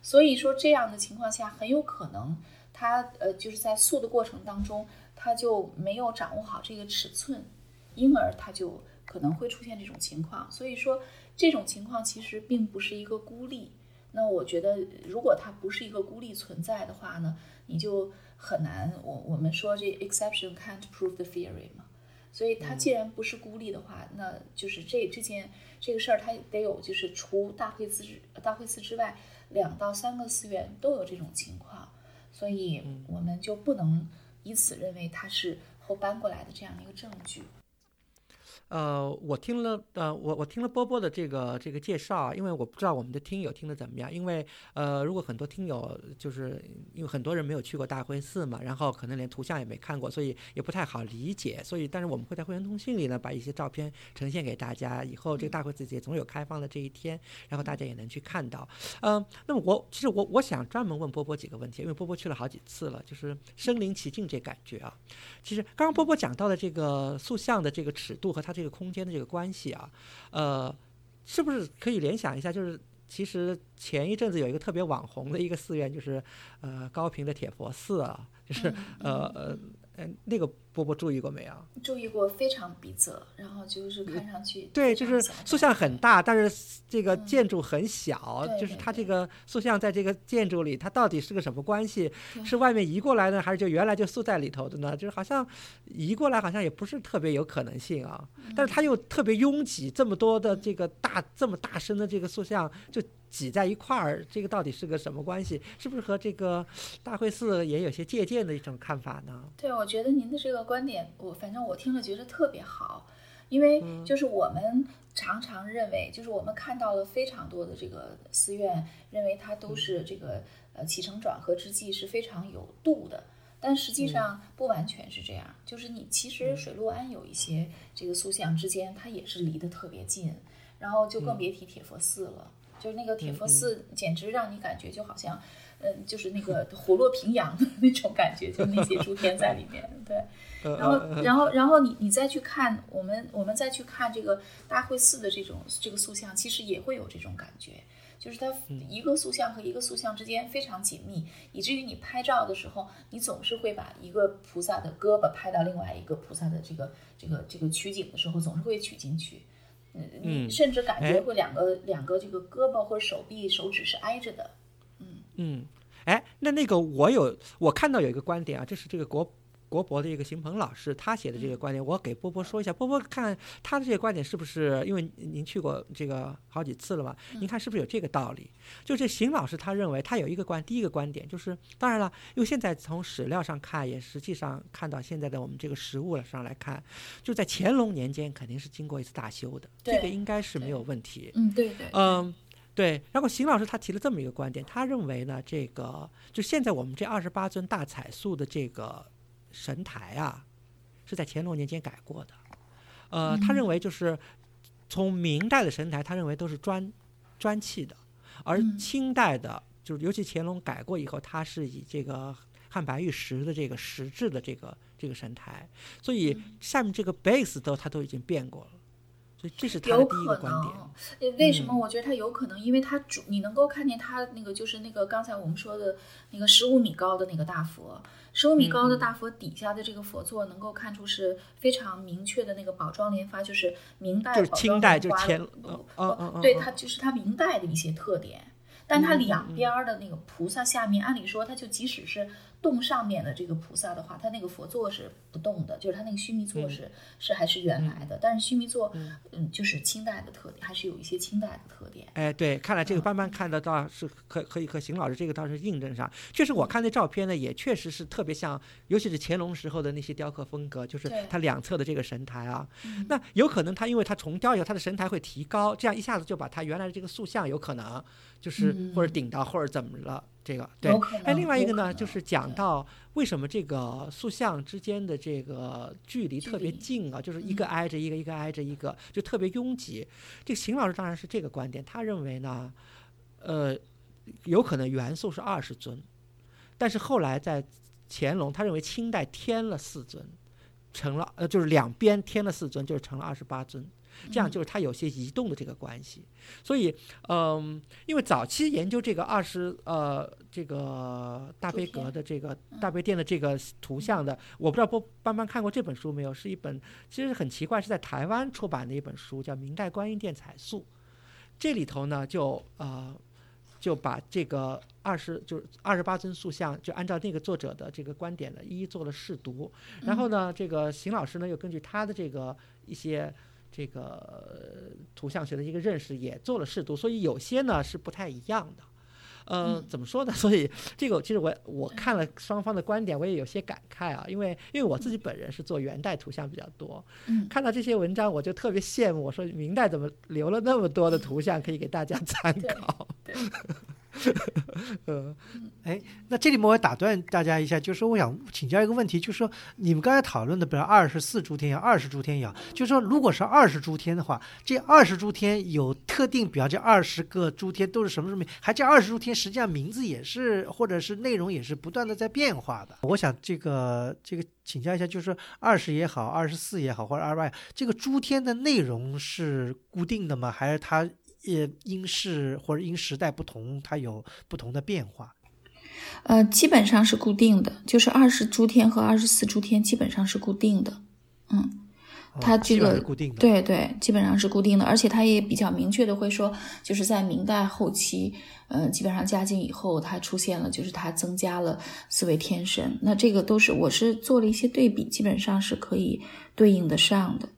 所以说，这样的情况下，很有可能他呃，就是在塑的过程当中，他就没有掌握好这个尺寸，因而他就可能会出现这种情况。所以说，这种情况其实并不是一个孤立。那我觉得，如果它不是一个孤立存在的话呢，你就很难。我我们说这 exception can't prove the theory 嘛。所以它既然不是孤立的话，那就是这这件这个事儿，它得有就是除大会寺之大会寺之外，两到三个寺院都有这种情况，所以我们就不能以此认为它是后搬过来的这样一个证据。呃，我听了，呃，我我听了波波的这个这个介绍，因为我不知道我们的听友听得怎么样，因为呃，如果很多听友就是因为很多人没有去过大会寺嘛，然后可能连图像也没看过，所以也不太好理解，所以但是我们会在会员通讯里呢，把一些照片呈现给大家，以后这个大会寺也总有开放的这一天，然后大家也能去看到。嗯，那么我其实我我想专门问波波几个问题，因为波波去了好几次了，就是身临其境这感觉啊。其实刚刚波波讲到的这个塑像的这个尺度和它。这个空间的这个关系啊，呃，是不是可以联想一下？就是其实前一阵子有一个特别网红的一个寺院，就是呃高平的铁佛寺啊，就是呃呃呃那个波波注意过没有？注意过，非常逼仄，然后就是看上去对，就是塑像很大，但是这个建筑很小，对就是它这个塑像在这个建筑里，它到底是个什么关系？是外面移过来呢，还是就原来就塑在里头的呢？就是好像移过来，好像也不是特别有可能性啊。但是它又特别拥挤，这么多的这个大这么大声的这个塑像就挤在一块儿，这个到底是个什么关系？是不是和这个大会寺也有些借鉴的一种看法呢？对，我觉得您的这个观点，我反正我听了觉得特别好，因为嗯就是我们常常认为，就是我们看到了非常多的这个寺院，认为它都是这个呃起承转合之际是非常有度的。但实际上不完全是这样，就是你其实水陆庵有一些这个塑像之间，它也是离得特别近，然后就更别提铁佛寺了。就是那个铁佛寺，简直让你感觉就好像，嗯，就是那个虎落平阳的那种感觉，就那些诸天在里面，对。呃然后，然后，然后你你再去看我们我们再去看这个大会寺的这种这个塑像，其实也会有这种感觉，就是它一个塑像和一个塑像之间非常紧密，以至于你拍照的时候，你总是会把一个菩萨的胳膊拍到另外一个菩萨的这个这个这个取景的时候，总是会取进去。嗯，你甚至感觉哎会两个两个这个胳膊或者手臂手指是挨着的。嗯，哎，那那个我有我看到有一个观点啊，这是这个国国博的一个邢鹏老师他写的这个观点，我给波波说一下，波波看他的这个观点是不是？因为您去过这个好几次了嘛，您看是不是有这个道理？就这邢老师他认为他有一个观，第一个观点就是，当然了，因为现在从史料上看，也实际上看到现在的我们这个实物上来看，就在乾隆年间肯定是经过一次大修的，这个应该是没有问题。嗯，对对，嗯，对。然后邢老师他提了这么一个观点，他认为呢，这个就现在我们这二十八尊大彩塑的这个神台啊，是在乾隆年间改过的。呃，他认为就是从明代的神台，他认为都是砖砖砌的，而嗯清代的，就是尤其乾隆改过以后，它是以这个汉白玉石的这个石质的这个这个神台，所以嗯下面这个 base 都它都已经变过了。所以这是他的有第一个可观点。为什嗯么我觉得他有可能？因为他主你能够看见他那个就是那个刚才我们说的那个十五米高的那个大佛，十五米高嗯的大佛底下的这个佛座能够看出是非常明确的那个宝装莲发，就是明代就是宝清代就乾不嗯嗯嗯不对，嗯它就是它明代的一些特点。但它两边儿的那个菩萨下面，按理说它就即使是洞上面的这个菩萨的话，他那个佛座是不动的，就是他那个须弥座是、是还是原来的。但是须弥座，嗯，就是清代的特点，还是有一些清代的特点。哎，对，看来这个嗯班班看得到是可可以和邢老师这个倒是印证上。确实，我看那照片呢，也确实是特别像，尤其是乾隆时候的那些雕刻风格，就是它两侧的这个神台啊。嗯那有可能它因为它重雕以后，它的神台会提高，这样一下子就把它原来的这个塑像有可能就是或者顶到或者怎么了。这个对哎，另外一个呢，就是讲到为什么这个塑像之间的这个距离特别近啊，就是一个嗯挨着一个，一个挨着一个，就特别拥挤。这个邢老师当然是这个观点，他认为呢，呃，有可能元素是二十尊，但是后来在乾隆，他认为清代添了四尊，成了呃，就是两边添了四尊，就是成了二十八尊。这样就是它有些移动的这个关系，所以，嗯，因为早期研究这个二十呃这个大悲阁的这个大悲殿的这个图像的，我不知道波班班看过这本书没有？是一本其实很奇怪，是在台湾出版的一本书，叫《明代观音殿彩塑》。这里头呢，就呃就把这个二十就是二十八尊塑像，就按照那个作者的这个观点呢，一一做了试读。然后呢，这个邢老师呢，又根据他的这个一些这个呃图像学的一个认识，也做了试读，所以有些呢是不太一样的。呃，怎么说呢？所以这个其实我我看了双方的观点，我也有些感慨啊，因为因为我自己本人是做元代图像比较多，嗯看到这些文章我就特别羡慕，我说明代怎么留了那么多的图像可以给大家参对考？对，呃，那这里面我也打断大家一下，就是说我想请教一个问题，就是说你们刚才讨论的，比如二十四诸天爻、二十诸天爻，就是说如果是二十诸天的话，这二十诸天有特定，比方这二十个诸天都是什么什么，还这二十诸天实际上名字也是或者是内容也是不断的在变化的。我想这个这个请教一下，就是说二十也好，二十四也好，或者二十八，这个诸天的内容是固定的吗？还是它也因事或者因时代不同，它有不同的变化？呃，基本上是固定的，就是二十诸天和二十四诸天基本上是固定的。嗯，它这个是固定的。对对，基本上是固定的，而且它也比较明确的会说，就是在明代后期，呃，基本上嘉靖以后，它出现了，就是它增加了四位天神。那这个都是我是做了一些对比，基本上是可以对应得上的。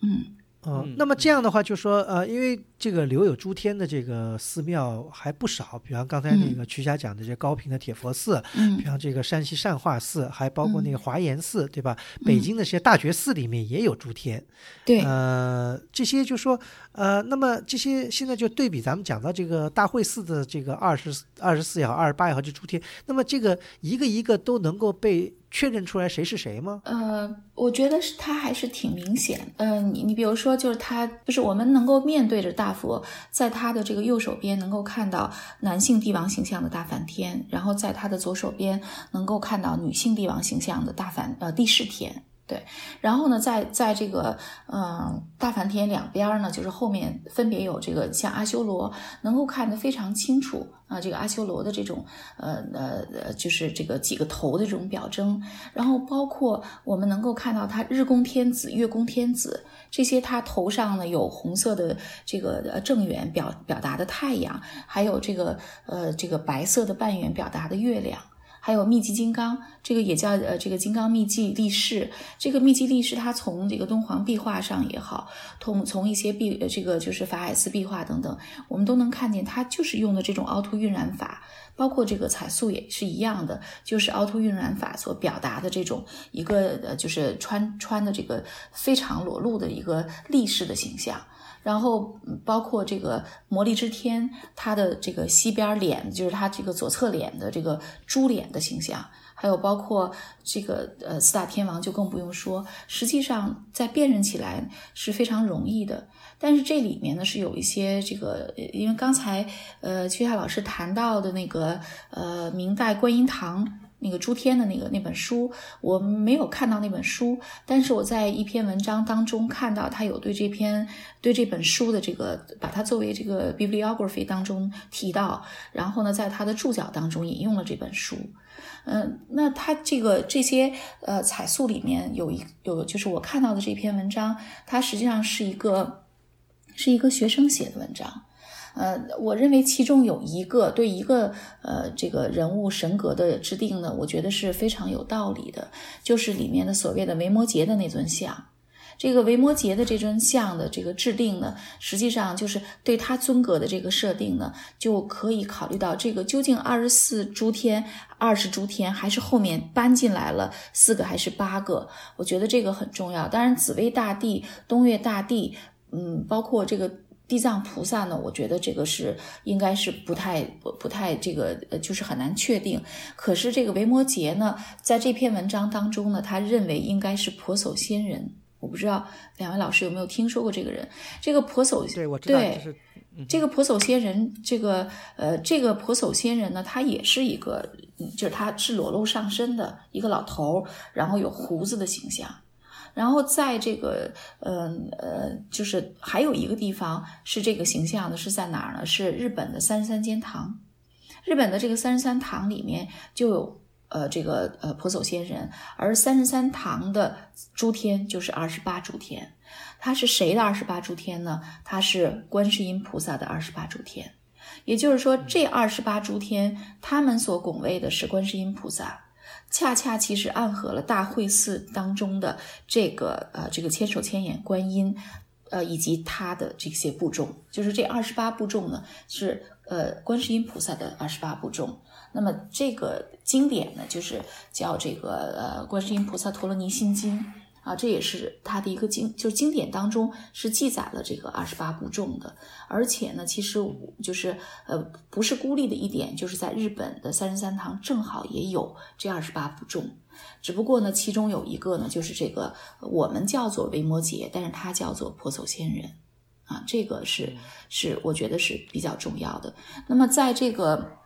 嗯嗯，那么这样的话，就说呃，因为这个留有诸天的这个寺庙还不少，比方刚才那个曲霞讲的这高平的铁佛寺，嗯比方这个山西善化寺，还包括那个华严寺，对吧？北京的这些大觉寺里面也有诸天，对，呃，这些就说呃，那么这些现在就对比咱们讲到这个大会寺的这个二十二十四也好，二十八也好，这诸天，那么这个一个一个都能够被确认出来谁是谁吗？呃，我觉得是它还是挺明显。嗯、你你比如说，就是它，就是我们能够面对着大佛，在他的这个右手边能够看到男性帝王形象的大梵天，然后在他的左手边能够看到女性帝王形象的大梵呃帝释天。对，然后呢，在在这个嗯、大梵天两边呢，就是后面分别有这个像阿修罗，能够看得非常清楚啊、这个阿修罗的这种呃呃呃，就是这个几个头的这种表征，然后包括我们能够看到他日宫天子、月宫天子这些，他头上呢有红色的这个呃正圆表表达的太阳，还有这个呃这个白色的半圆表达的月亮。还有密集金刚，这个也叫呃这个金刚密集力士。这个密集力士，它从这个敦煌壁画上也好，从从一些壁呃这个就是法海寺壁画等等，我们都能看见它就是用的这种凹凸晕染法，包括这个彩塑也是一样的，就是凹凸晕染法所表达的这种一个呃就是穿穿的这个非常裸露的一个力士的形象。然后包括这个魔力之天，他的这个西边脸，就是他这个左侧脸的这个猪脸的形象，还有包括这个呃四大天王就更不用说，实际上在辨认起来是非常容易的。但是这里面呢是有一些这个，因为刚才呃曲夏老师谈到的那个呃明代观音堂那个诸天的那个那本书，我没有看到那本书，但是我在一篇文章当中看到他有对这篇对这本书的这个把它作为这个 bibliography 当中提到，然后呢在他的注脚当中引用了这本书。嗯，那他这个这些呃彩塑里面有一有就是我看到的这篇文章，它实际上是一个是一个学生写的文章。呃，我认为其中有一个对一个呃这个人物神格的制定呢，我觉得是非常有道理的，就是里面的所谓的维摩诘的那尊像。这个维摩诘的这尊像的这个制定呢，实际上就是对他尊格的这个设定呢，就可以考虑到这个究竟二十四诸天、二十诸天，还是后面搬进来了四个还是八个？我觉得这个很重要。当然，紫薇大帝、东岳大帝，嗯，包括这个。地藏菩萨呢，我觉得这个是应该是不太不不太这个呃，就是很难确定。可是这个维摩诘呢，在这篇文章当中呢，他认为应该是婆叟仙人。我不知道两位老师有没有听说过这个人？这个婆叟对，我知道，对就是这个婆叟仙人，这个呃，这个婆叟仙人呢，他也是一个，嗯就是他是裸露上身的一个老头儿，然后有胡子的形象。然后在这个，嗯呃就是还有一个地方是这个形象的，是在哪儿呢？是日本的三十三间堂。日本的这个三十三堂里面就有呃这个呃婆娑仙人，而三十三堂的诸天就是二十八诸天。它是谁的二十八诸天呢？它是观世音菩萨的二十八诸天。也就是说，这二十八诸天，他们所拱卫的是观世音菩萨，恰恰其实暗合了大慧寺当中的这个呃这个千手千眼观音，呃以及他的这些部众，就是这二十八部众呢是呃观世音菩萨的二十八部众。那么这个经典呢，就是叫这个呃观世音菩萨陀罗尼心经。啊，这也是他的一个经，就是经典当中是记载了这个二十八部众的，而且呢，其实就是呃不是孤立的一点，就是在日本的三十三堂正好也有这二十八部众，只不过呢，其中有一个呢，就是这个我们叫做维摩诘，但是它叫做婆娑仙人，啊，这个是是我觉得是比较重要的。那么在这个。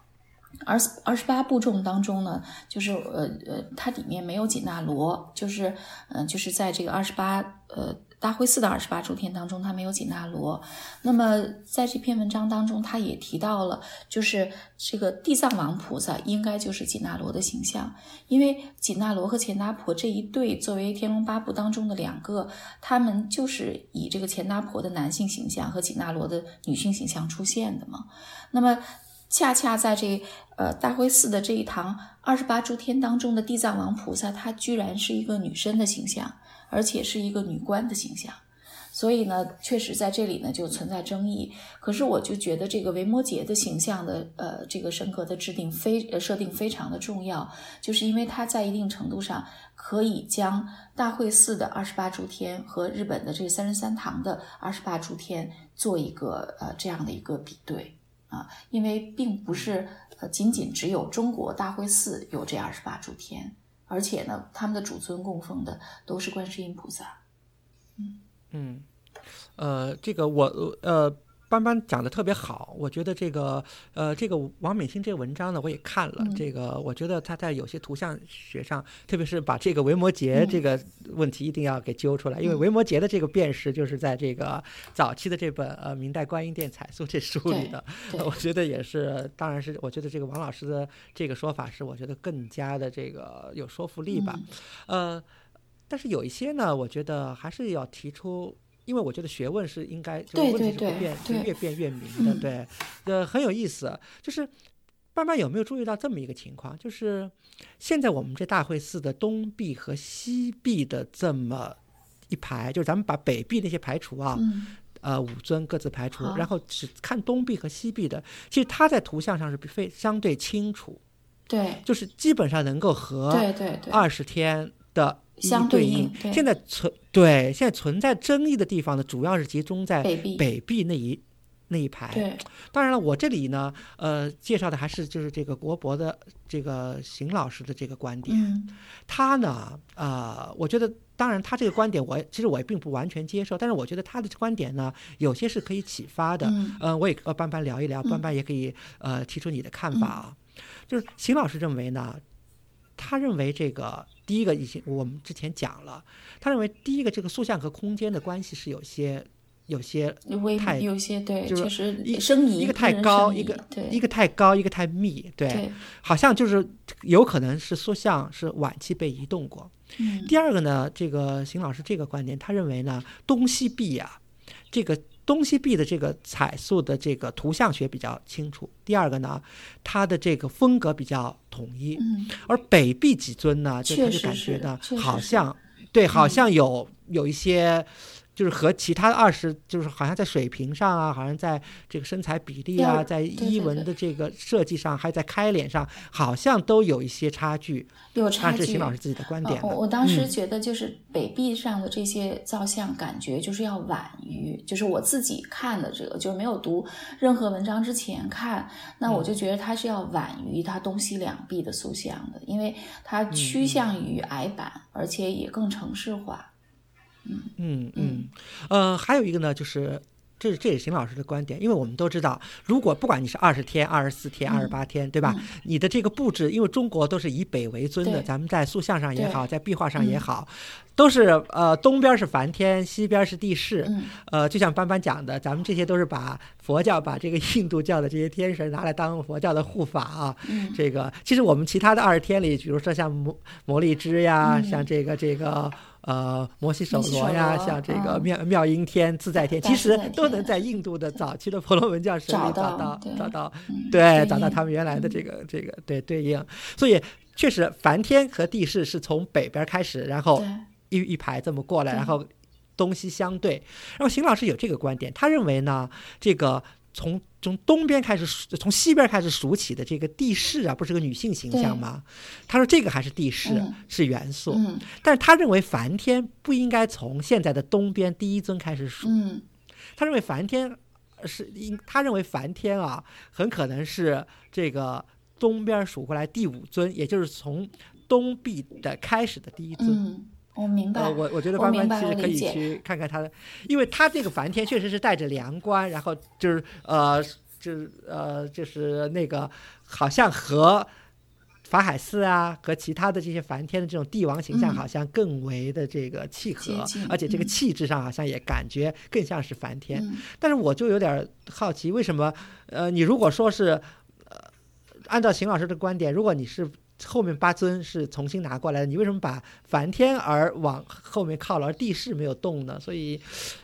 二十二十八部众当中呢，就是呃呃，它里面没有紧那罗，就是嗯、就是在这个二十八呃大灰寺的二十八诸天当中，它没有紧那罗。那么在这篇文章当中，他也提到了，就是这个地藏王菩萨应该就是紧那罗的形象，因为紧那罗和钱达婆这一对作为天龙八部当中的两个，他们就是以这个钱达婆的男性形象和紧那罗的女性形象出现的嘛。那么恰恰在这呃大慧寺的这一堂二十八诸天当中的地藏王菩萨，她居然是一个女生的形象。而且是一个女官的形象，所以呢，确实在这里呢就存在争议。可是我就觉得这个维摩诘的形象的呃这个神格的制定非呃设定非常的重要，就是因为它在一定程度上可以将大会寺的二十八诸天和日本的这三十三堂的二十八诸天做一个呃这样的一个比对因为并不是呃仅仅只有中国大会寺有这二十八诸天。而且呢，他们的主尊供奉的都是观世音菩萨。嗯嗯，呃，这个我呃，班班讲的特别好，我觉得这个呃，这个王敏清这个文章呢，我也看了，这个我觉得他在有些图像学上，特别是把这个维摩诘这个问题一定要给揪出来，因为维摩诘的这个辨识就是在这个早期的这本呃明代观音殿彩塑这书里的，我觉得也是，当然是我觉得这个王老师的这个说法是我觉得更加的这个有说服力吧，呃，但是有一些呢，我觉得还是要提出。因为我觉得学问是应该，就是问题是不变，是越变越明的，对，呃，很有意思。就是班班有没有注意到这么一个情况？就是现在我们这大会寺的东壁和西壁的这么一排，就是咱们把北壁那些排除啊，呃，五尊各自排除，然后只看东壁和西壁的，其实它在图像上是非相对清楚，对，就是基本上能够和二十天的。相对应，现在存对现在存在争议的地方呢，主要是集中在北壁那一那一排。对，当然了，我这里呢，呃，介绍的还是就是这个国博的这个邢老师的这个观点。嗯，他呢，呃，我觉得，当然他这个观点，我其实我也并不完全接受，但是我觉得他的观点呢，有些是可以启发的。嗯，呃，我也和班班聊一聊，班班也可以呃提出你的看法啊。就是邢老师认为呢。他认为这个第一个已经我们之前讲了，他认为第一个这个塑像和空间的关系是有些有些太有些对，就是一一个太高，一个一个太高，一个太密，对，好像就是有可能是塑像是晚期被移动过。第二个呢，这个邢老师这个观点，他认为呢东西壁啊，这个。东西壁的这个彩塑的这个图像学比较清楚。第二个呢，它的这个风格比较统一。嗯。而北壁几尊呢，就他就感觉呢，好像对，好像有有一些。就是和其他的二十，就是好像在水平上啊，好像在这个身材比例啊，在衣纹的这个设计上，还在开脸上，好像都有一些差距。有差距。这是邢老师自己的观点。我我当时觉得，就是北壁上的这些造像，感觉就是要晚于，就是我自己看的这个，就是没有读任何文章之前看，那我就觉得它是要晚于它东西两壁的塑像的，因为它趋向于矮板，而且也更城市化。嗯嗯呃，还有一个呢，就是这这也是邢老师的观点，因为我们都知道，如果不管你是二十天、二十四天、二十八天，对吧？你的这个布置，因为中国都是以北为尊的，咱们在塑像上也好，在壁画上也好，都是呃东边是梵天，西边是地势。呃，就像班班讲的，咱们这些都是把佛教、把这个印度教的这些天神拿来当佛教的护法啊。这个其实我们其他的二十天里，比如说像摩摩利支呀，像这个这个。呃，摩西手罗呀，像这个妙妙音天、自在天，其实都能在印度的早期的婆罗门教神里找到找到，对，找到他们原来的这个这个对对应。所以确实，梵天和地势是从北边开始，然后一一排这么过来，然后东西相对。然后邢老师有这个观点，他认为呢，这个。从从东边开始数，从西边开始数起的这个地势啊，不是个女性形象吗？他说这个还是地势，是元素。但是他认为梵天不应该从现在的东边第一尊开始数。他认为梵天是应，他认为梵天啊，很可能是这个东边数过来第五尊，也就是从东壁的开始的第一尊。我明白，我我觉得关关其实可以去看看他的，因为他这个梵天确实是带着梁冠，然后就是呃，就是呃，就是那个好像和法海寺啊和其他的这些梵天的这种帝王形象，好像更为的这个契合，而且这个气质上好像也感觉更像是梵天。但是我就有点好奇，为什么？呃，你如果说是，呃，按照邢老师的观点，如果你是。后面八尊是重新拿过来的，你为什么把梵天而往后面靠了，而地势没有动呢？所以，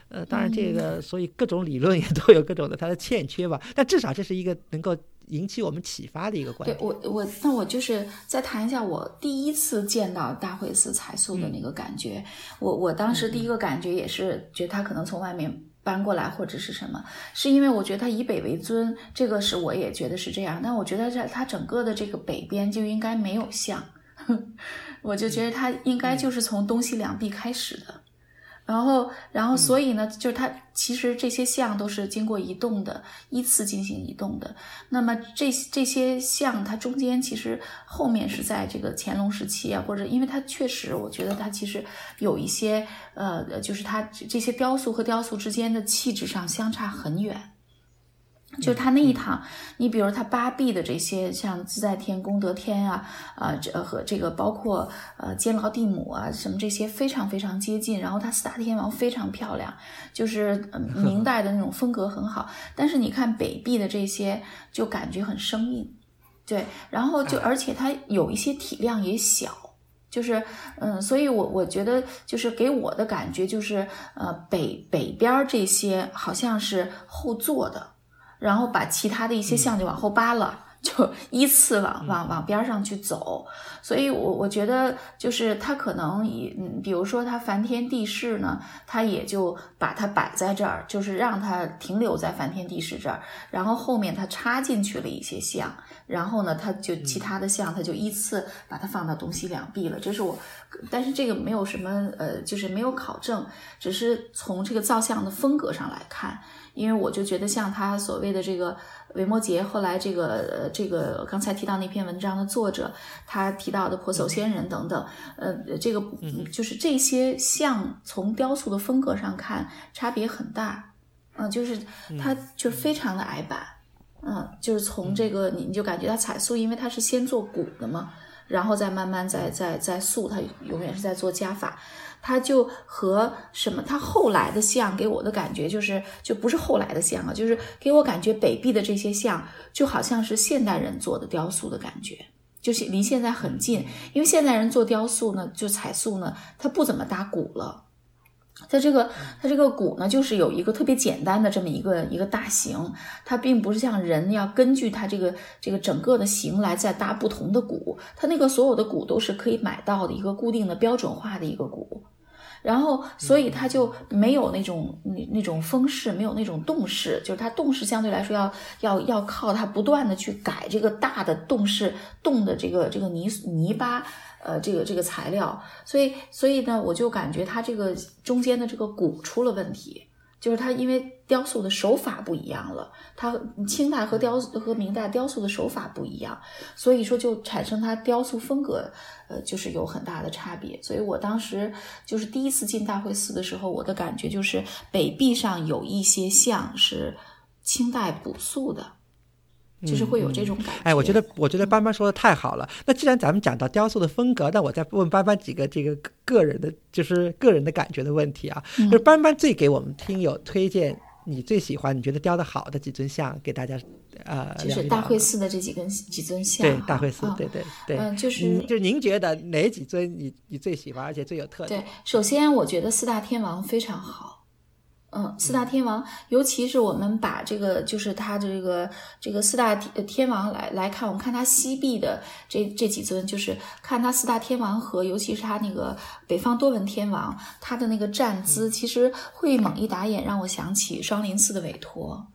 呃，当然这个，所以各种理论也都有各种的它的欠缺吧。但至少这是一个能够引起我们启发的一个观点。对我，我那我就是再谈一下我第一次见到大慧寺彩塑的那个感觉。我我当时第一个感觉也是觉得他可能从外面。搬过来或者是什么，是因为我觉得它以北为尊，这个是我也觉得是这样。但我觉得在它整个的这个北边就应该没有像，我就觉得它应该就是从东西两壁开始的。然后，然后，所以呢，就是它其实这些像都是经过移动的，依次进行移动的。那么这这些像，它中间其实后面是在这个乾隆时期啊，或者因为它确实，我觉得它其实有一些呃，就是它这些雕塑和雕塑之间的气质上相差很远。就他那一趟，你比如他八臂的这些，像自在天、功德天啊，啊，这和这个包括呃监牢地母啊，什么这些非常非常接近。然后他四大天王非常漂亮，就是明 代的那种风格很好。但是你看北壁的这些，就感觉很生硬，对。然后就而且它有一些体量也小，就是嗯，所以我我觉得就是给我的感觉就是呃北北边这些好像是后做的。然后把其他的一些像就往后扒了，就 依次往往往边上去走。所以，我我觉得就是他可能以，嗯，比如说他梵天地势呢，他也就把它摆在这儿，就是让它停留在梵天地势这儿。然后后面他插进去了一些像，然后呢，他就其他的像他就依次把它放到东西两壁了。这是我，但是这个没有什么，呃，就是没有考证，只是从这个造像的风格上来看。因为我就觉得，像他所谓的这个维摩诘，后来这个这个刚才提到那篇文章的作者，他提到的婆叟仙人等等，呃，这个就是这些像从雕塑的风格上看差别很大，嗯，就是它就非常的矮板，嗯，就是从这个你你就感觉它彩塑，因为它是先做骨的嘛，然后再慢慢再再再塑，它永远是在做加法。他就和什么？他后来的像给我的感觉就是，就不是后来的像啊，就是给我感觉北壁的这些像就好像是现代人做的雕塑的感觉，就是离现在很近。因为现代人做雕塑呢，就彩塑呢，它不怎么打鼓了。它这个它这个鼓呢，就是有一个特别简单的这么一个一个大形，它并不是像人要根据它这个这个整个的形来再搭不同的鼓。它那个所有的鼓都是可以买到的一个固定的标准化的一个鼓。然后，所以它就没有那种那那种风势，没有那种动势，就是它动势相对来说要要要靠它不断的去改这个大的动势动的这个这个泥泥巴，呃，这个这个材料，所以所以呢，我就感觉它这个中间的这个鼓出了问题。就是它，因为雕塑的手法不一样了，它清代和雕和明代雕塑的手法不一样，所以说就产生它雕塑风格，呃，就是有很大的差别。所以我当时就是第一次进大会寺的时候，我的感觉就是北壁上有一些像是清代补塑的。就是会有这种感觉。哎，我觉得，我觉得班班说的太好了。那既然咱们讲到雕塑的风格，那我再问班班几个这个个人的，就是个人的感觉的问题啊。就是班班最给我们听友推荐你最喜欢、你觉得雕的好的几尊像，给大家呃。就是大会寺的这几根几尊像。对，大会寺，对对对。嗯，就是就是您觉得哪几尊你你最喜欢，而且最有特点？对，首先我觉得四大天王非常好。嗯，四大天王，尤其是我们把这个，就是他这个这个四大天天王来来看，我们看他西壁的这这几尊，就是看他四大天王和，尤其是他那个北方多闻天王，他的那个站姿，其实会猛一打眼，让我想起双林寺的韦陀。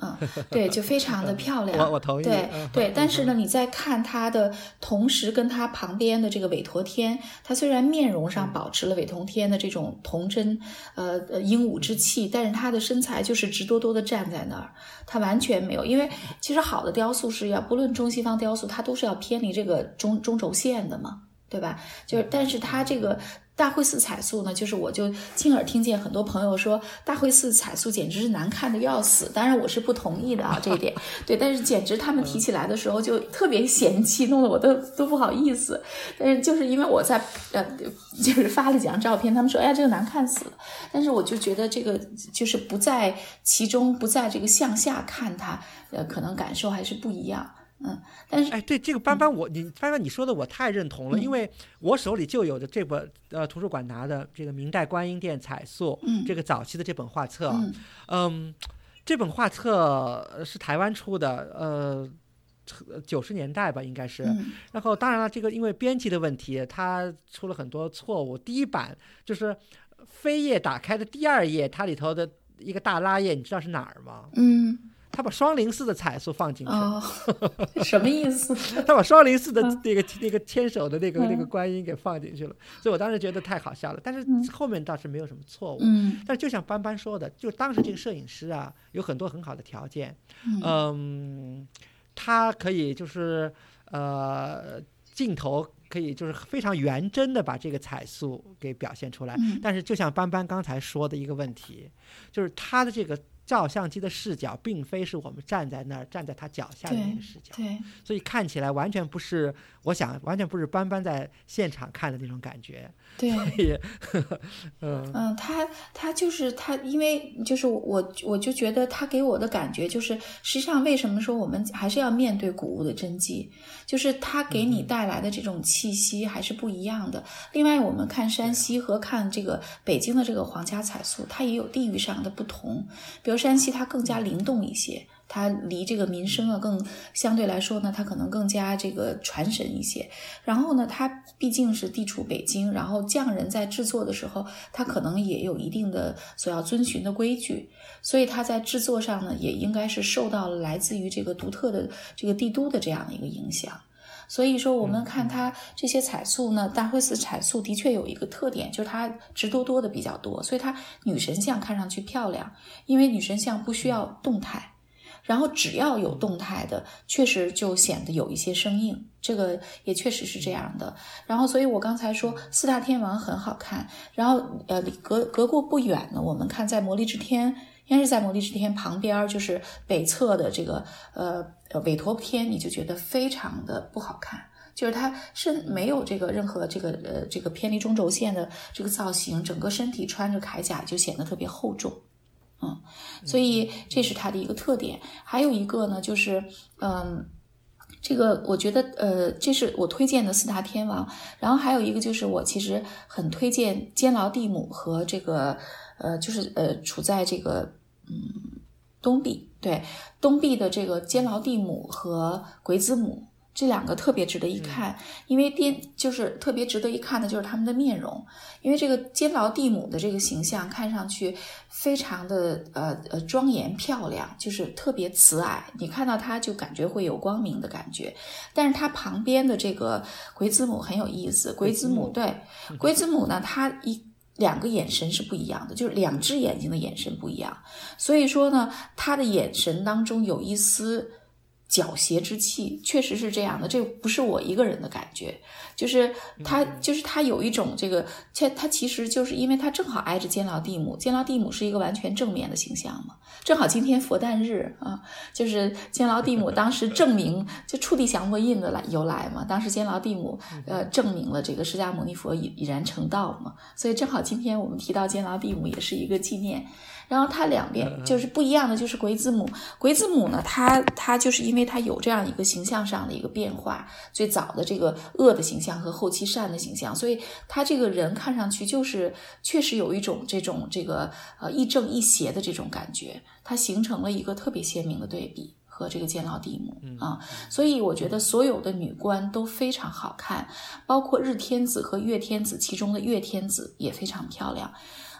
嗯，对，就非常的漂亮。我我同意。对对，但是呢，你在看他的，同时跟他旁边的这个韦陀天，他虽然面容上保持了韦陀天的这种童真，呃呃英武之气，但是他的身材就是直多多的站在那儿，他完全没有。因为其实好的雕塑是要，不论中西方雕塑，它都是要偏离这个中中轴线的嘛，对吧？就是，但是他这个。大会寺彩塑呢，就是我就亲耳听见很多朋友说大会寺彩塑简直是难看的要死，当然我是不同意的啊这一点，对，但是简直他们提起来的时候就特别嫌弃，弄得我都都不好意思。但是就是因为我在呃就是发了几张照片，他们说哎呀这个难看死了，但是我就觉得这个就是不在其中，不在这个向下看它，呃可能感受还是不一样。嗯，但是哎，对这个班班，我你班班你说的我太认同了，嗯因为我手里就有的这本呃图书馆拿的这个明代观音殿彩塑，嗯这个早期的这本画册，嗯嗯，这本画册呃是台湾出的，呃。九十年代吧，应该是。嗯然后，当然了，这个因为编辑的问题，它出了很多错误。第一版就是扉页打开的第二页，它里头的一个大拉页，你知道是哪儿吗？嗯他把双林寺的彩塑放进去。什么意思？他把双林寺的嗯。那个、那个牵手的那个、那个嗯观音给放进去了，所以我当时觉得太好笑了。但是嗯。后面倒是没有什么错误。嗯。但是就像班班说的，就当时这个摄影师啊，有很多很好的条件，嗯，他可以就是呃镜头可以就是非常原真的把这个彩塑给表现出来。嗯。但是就像班班刚才说的一个问题，就是他的这个照相机的视角，并非是我们站在那儿站在他脚下的那个视角。对，所以看起来完全不是，我想完全不是斑斑在现场看的那种感觉。对。也，嗯嗯，他他就是他，因为就是我我就觉得他给我的感觉就是，实际上为什么说我们还是要面对古物的真迹，就是它给你带来的这种气息还是不一样的。另外，我们看山西和看这个北京的这个皇家彩塑，它也有地域上的不同。比如山西，它更加灵动一些。它离这个民生啊更相对来说呢，它可能更加这个传神一些。然后呢，它毕竟是地处北京，然后匠人在制作的时候，他可能也有一定的所要遵循的规矩，所以他在制作上呢，也应该是受到了来自于这个独特的这个帝都的这样的一个影响。所以说，我们看它这些彩塑呢，大灰寺彩塑的确有一个特点，就是它直多多的比较多，所以它女神像看上去漂亮，因为女神像不需要动态。然后只要有动态的，确实就显得有一些生硬，这个也确实是这样的。然后，所以我刚才说四大天王很好看，然后呃，隔隔过不远呢，我们看在摩利支天，应该是在摩利支天旁边儿，就是北侧的这个呃呃韦陀天，你就觉得非常的不好看。就是它是没有这个任何这个呃这个偏离中轴线的这个造型，整个身体穿着铠甲就显得特别厚重。嗯，所以这是它的一个特点。还有一个呢，就是嗯，这个我觉得呃，这是我推荐的四大天王。然后还有一个就是我其实很推荐监牢地母和这个呃，就是呃，处在这个嗯东壁对东壁的这个监牢地母和鬼子母。这两个特别值得一看，因为边就是特别值得一看的就是他们的面容，因为这个监牢地母的这个形象看上去非常的呃呃庄严漂亮，就是特别慈爱，你看到它就感觉会有光明的感觉。但是它旁边的这个鬼子母很有意思，鬼子母对鬼子母呢，它一。两个眼神是不一样的，就是两只眼睛的眼神不一样，所以说呢，他的眼神当中有一丝狡黠之气，确实是这样的。这不是我一个人的感觉，就是他，就是他有一种这个，他他其实就是因为他正好挨着监牢地母，监牢地母是一个完全正面的形象嘛。正好今天佛诞日啊，就是监牢地母当时证明就触地降魔印的来由来嘛。当时监牢地母呃证明了这个释迦牟尼佛已已然成道嘛，所以正好今天我们提到监牢地母也是一个纪念。然后它两边就是不一样的，就是鬼子母。鬼子母呢，它它就是因为它有这样一个形象上的一个变化，最早的这个恶的形象和后期善的形象，所以他这个人看上去就是确实有一种这种这个呃亦正亦邪的这种感觉，它形成了一个特别鲜明的对比。和这个监牢地母啊，所以我觉得所有的女官都非常好看，包括日天子和月天子，其中的月天子也非常漂亮。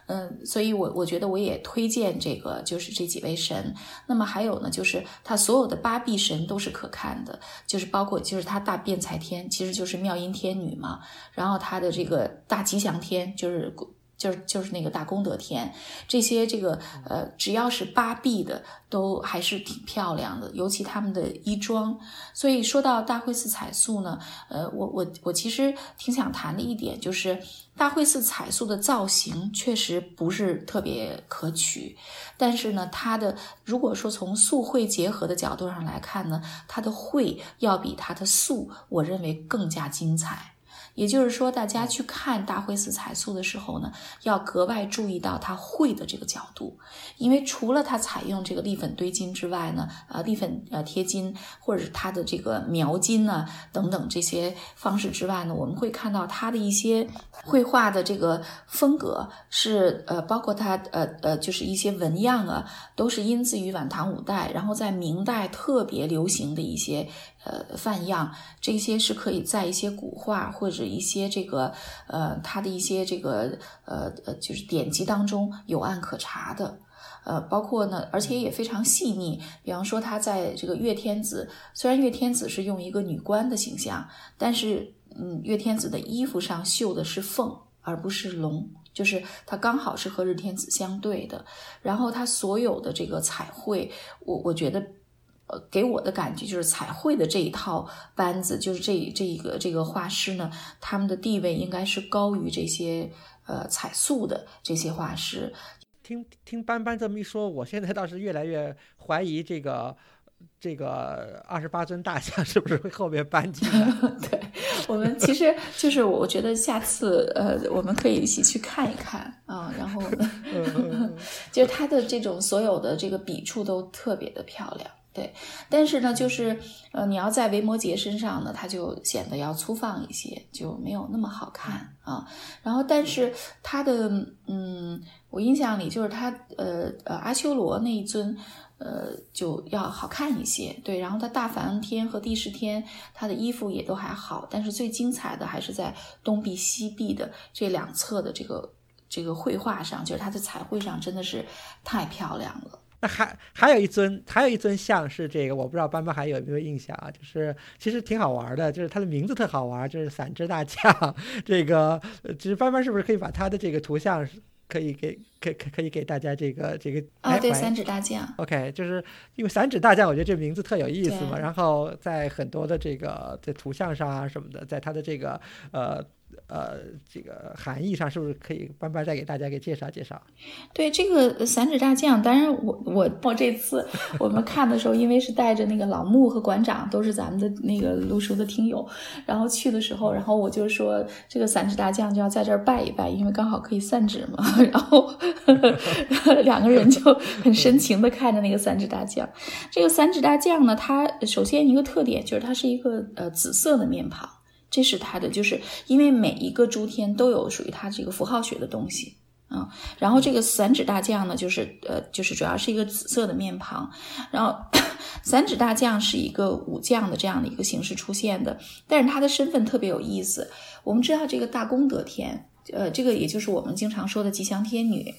嗯，所以我我觉得我也推荐这个，就是这几位神。那么还有呢，就是他所有的八臂神都是可看的，就是包括就是他大辩才天，其实就是妙音天女嘛。然后他的这个大吉祥天，就是就是就是那个大功德天，这些这个呃，只要是八臂的，都还是挺漂亮的，尤其他们的衣装。所以说到大慧寺彩塑呢，呃，我我我其实挺想谈的一点就是，大慧寺彩塑的造型确实不是特别可取，但是呢，它的如果说从素绘结合的角度上来看呢，它的绘要比它的素，我认为更加精彩。也就是说，大家去看大慧寺彩塑的时候呢，要格外注意到它绘的这个角度，因为除了它采用这个立粉堆金之外呢，呃，立粉呃贴金或者是它的这个描金呢等等这些方式之外呢，我们会看到它的一些绘画的这个风格是呃，包括它呃呃就是一些纹样啊，都是因自于晚唐五代，然后在明代特别流行的一些。呃，范样这些是可以在一些古画或者一些这个呃，它的一些这个呃呃，就是典籍当中有案可查的。呃，包括呢，而且也非常细腻。比方说，他在这个月天子，虽然月天子是用一个女官的形象，但是嗯，月天子的衣服上绣的是凤，而不是龙，就是它刚好是和日天子相对的。然后它所有的这个彩绘，我我觉得。呃，给我的感觉就是彩绘的这一套班子，就是这这一个这个画师呢，他们的地位应该是高于这些呃彩塑的这些画师。听听班班这么一说，我现在倒是越来越怀疑这个这个二十八尊大象是不是会后面搬进来。对我们其实就是我觉得下次呃我们可以一起去看一看啊，然后 就是他的这种所有的这个笔触都特别的漂亮。对，但是呢，就是呃，你要在维摩诘身上呢，它就显得要粗放一些，就没有那么好看啊。然后，但是它的，嗯，我印象里就是它，呃呃，阿修罗那一尊，呃，就要好看一些。对，然后它大梵天和帝释天，它的衣服也都还好，但是最精彩的还是在东壁西壁的这两侧的这个这个绘画上，就是它的彩绘上真的是太漂亮了。那还还有一尊，还有一尊像是这个，我不知道班班还有没有印象啊？就是其实挺好玩的，就是它的名字特好玩，就是散之大将。这个其实班班是不是可以把他的这个图像可以给可可可以给大家这个这个啊？对，散指大将。OK，就是因为散指大将，我觉得这名字特有意思嘛。然后在很多的这个在图像上啊什么的，在他的这个呃。呃，这个含义上是不是可以班班再给大家给介绍介绍？对这个散指大将，当然我我我这次我们看的时候，因为是带着那个老穆和馆长都是咱们的那个录熟的听友，然后去的时候，然后我就说这个散指大将就要在这儿拜一拜，因为刚好可以散指嘛。然后 两个人就很深情的看着那个散指大将。这个散指大将呢，它首先一个特点就是它是一个呃紫色的面庞。这是它的，就是因为每一个诸天都有属于它这个符号学的东西啊。然后这个散指大将呢，就是呃，就是主要是一个紫色的面庞。然后 散指大将是一个武将的这样的一个形式出现的，但是他的身份特别有意思。我们知道这个大功德天，呃，这个也就是我们经常说的吉祥天女，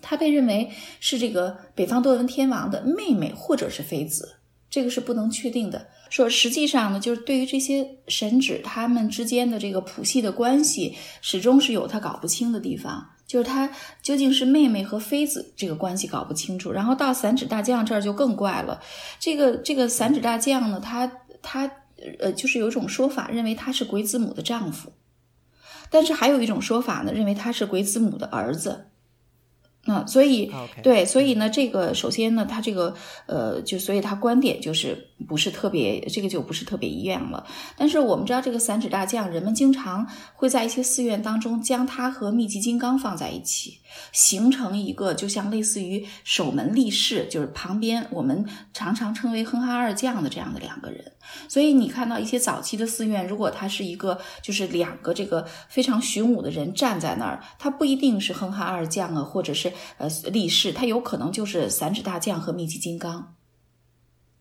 她被认为是这个北方多闻天王的妹妹或者是妃子，这个是不能确定的。说实际上呢，就是对于这些神祇他们之间的这个谱系的关系，始终是有他搞不清的地方。就是他究竟是妹妹和妃子这个关系搞不清楚。然后到散指大将这儿就更怪了。这个这个散指大将呢，他他呃，就是有一种说法认为他是鬼子母的丈夫，但是还有一种说法呢，认为他是鬼子母的儿子。嗯，所以对，所以呢，这个首先呢，他这个呃，就所以他观点就是不是特别，这个就不是特别一样了。但是我们知道，这个散指大将，人们经常会在一些寺院当中将它和密集金刚放在一起，形成一个就像类似于守门立士，就是旁边我们常常称为哼哈二将的这样的两个人。所以你看到一些早期的寺院，如果他是一个就是两个这个非常雄武的人站在那儿，他不一定是哼哈二将啊，或者是呃立士，他有可能就是散指大将和密集金刚。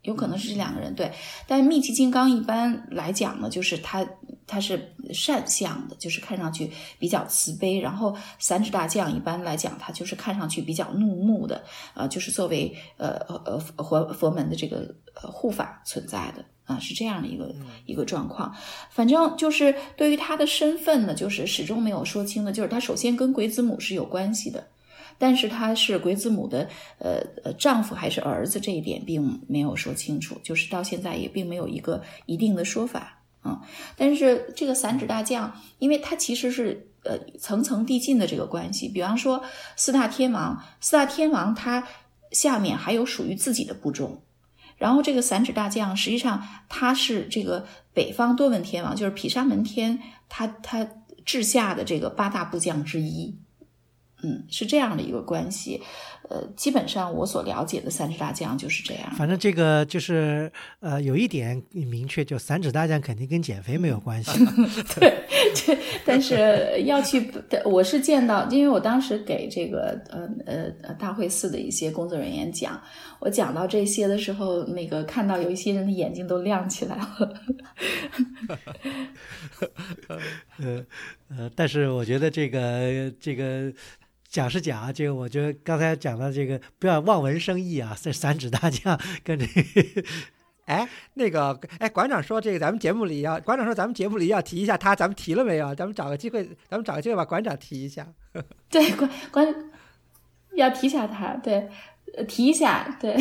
有可能是这两个人对。但密集金刚一般来讲呢，就是他他是善相的，就是看上去比较慈悲。然后三指大将一般来讲，他就是看上去比较怒目的，呃，就是作为呃呃佛佛门的这个呃护法存在的。啊，是这样的一个一个状况，反正就是对于他的身份呢，就是始终没有说清的。就是他首先跟鬼子母是有关系的，但是他是鬼子母的呃呃丈夫还是儿子这一点并没有说清楚，就是到现在也并没有一个一定的说法啊。但是这个散指大将，因为他其实是呃层层递进的这个关系，比方说四大天王，四大天王他下面还有属于自己的部众。然后这个散指大将，实际上他是这个北方多闻天王，就是毗沙门天，他他治下的这个八大部将之一，嗯，是这样的一个关系。呃，基本上我所了解的三指大将就是这样。反正这个就是呃，有一点明确，就三指大将肯定跟减肥没有关系。对对，但是要去，我是见到，因为我当时给这个呃呃大会寺的一些工作人员讲，我讲到这些的时候，那个看到有一些人的眼睛都亮起来了。呃呃，但是我觉得这个这个。讲是讲，这个我觉得刚才讲的这个不要望文生义啊，这三指大将 跟这，哎，那个，哎，馆长说这个咱们节目里要，馆长说咱们节目里要提一下他，咱们提了没有？咱们找个机会，咱们找个机会把馆长提一下。对，馆馆要提一下他，对，提一下，对，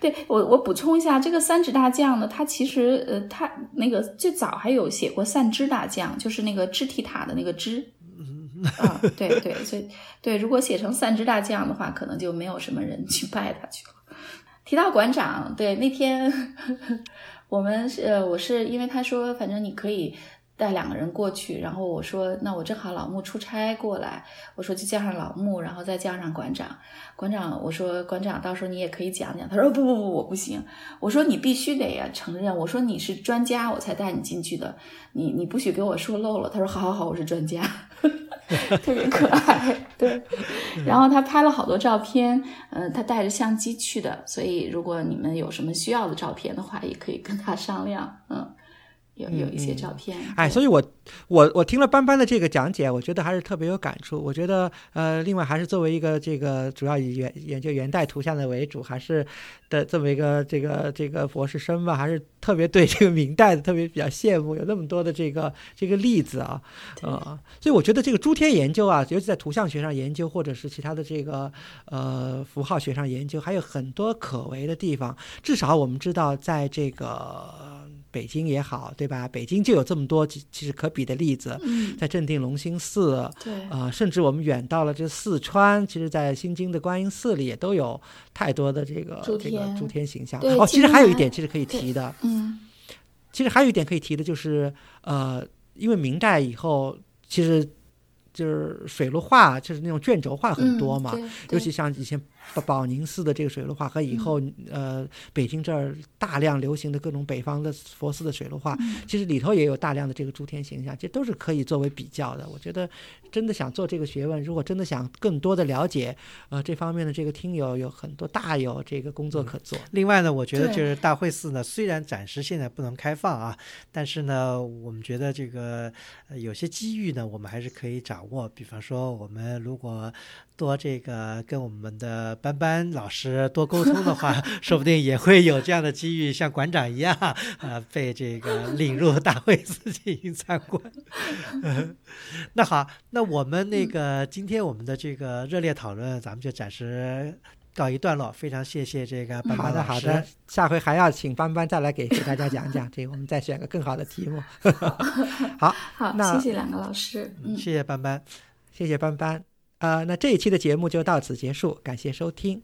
对我我补充一下，这个三指大将呢，他其实呃，他那个最早还有写过散支大将，就是那个支提塔的那个支。啊，对对，所以对，如果写成三支大将的话，可能就没有什么人去拜他去了。提到馆长，对那天 我们是，我是因为他说，反正你可以。带两个人过去，然后我说，那我正好老穆出差过来，我说就叫上老穆，然后再叫上馆长。馆长，我说馆长，到时候你也可以讲讲。他说不不不，我不行。我说你必须得呀承认，我说你是专家，我才带你进去的，你你不许给我说漏了。他说好好好，我是专家，特别可爱。对，然后他拍了好多照片，嗯，他带着相机去的，所以如果你们有什么需要的照片的话，也可以跟他商量，嗯。有有一些照片，哎，所以我我我听了班班的这个讲解，我觉得还是特别有感触。我觉得呃，另外还是作为一个这个主要以元研究元代图像的为主，还是的这么一个这个这个博士生吧，还是特别对这个明代的特别比较羡慕，有那么多的这个这个例子啊，呃，所以我觉得这个诸天研究啊，尤其在图像学上研究，或者是其他的这个呃符号学上研究，还有很多可为的地方。至少我们知道，在这个。北京也好，对吧？北京就有这么多其其实可比的例子，在镇定隆兴寺，对，啊，甚至我们远到了这四川，其实，在新京的观音寺里也都有太多的这个这个诸天形象。哦，其实还有一点其实可以提的，嗯，其实还有一点可以提的就是，呃，因为明代以后，其实就是水陆画，就是那种卷轴画很多嘛，尤其像以前。宝宁寺的这个水陆画和以后呃北京这儿大量流行的各种北方的佛寺的水陆画，其实里头也有大量的这个诸天形象，这都是可以作为比较的。我觉得真的想做这个学问，如果真的想更多的了解呃这方面的这个听友，有很多大有这个工作可做。另外呢，我觉得就是大会寺呢，虽然暂时现在不能开放啊，但是呢，我们觉得这个有些机遇呢，我们还是可以掌握。比方说，我们如果多这个跟我们的班班老师多沟通的话，说不定也会有这样的机遇，像馆长一样啊，被这个领入大会寺进行参观。那好，那我们那个今天我们的这个热烈讨论，咱们就暂时告一段落。非常谢谢这个班班老师。好的，好的，下回还要请班班再来给给大家讲讲，这个我们再选个更好的题目。好，好，那谢谢两个老师，嗯，谢谢班班，谢谢班班。呃，那这一期的节目就到此结束，感谢收听。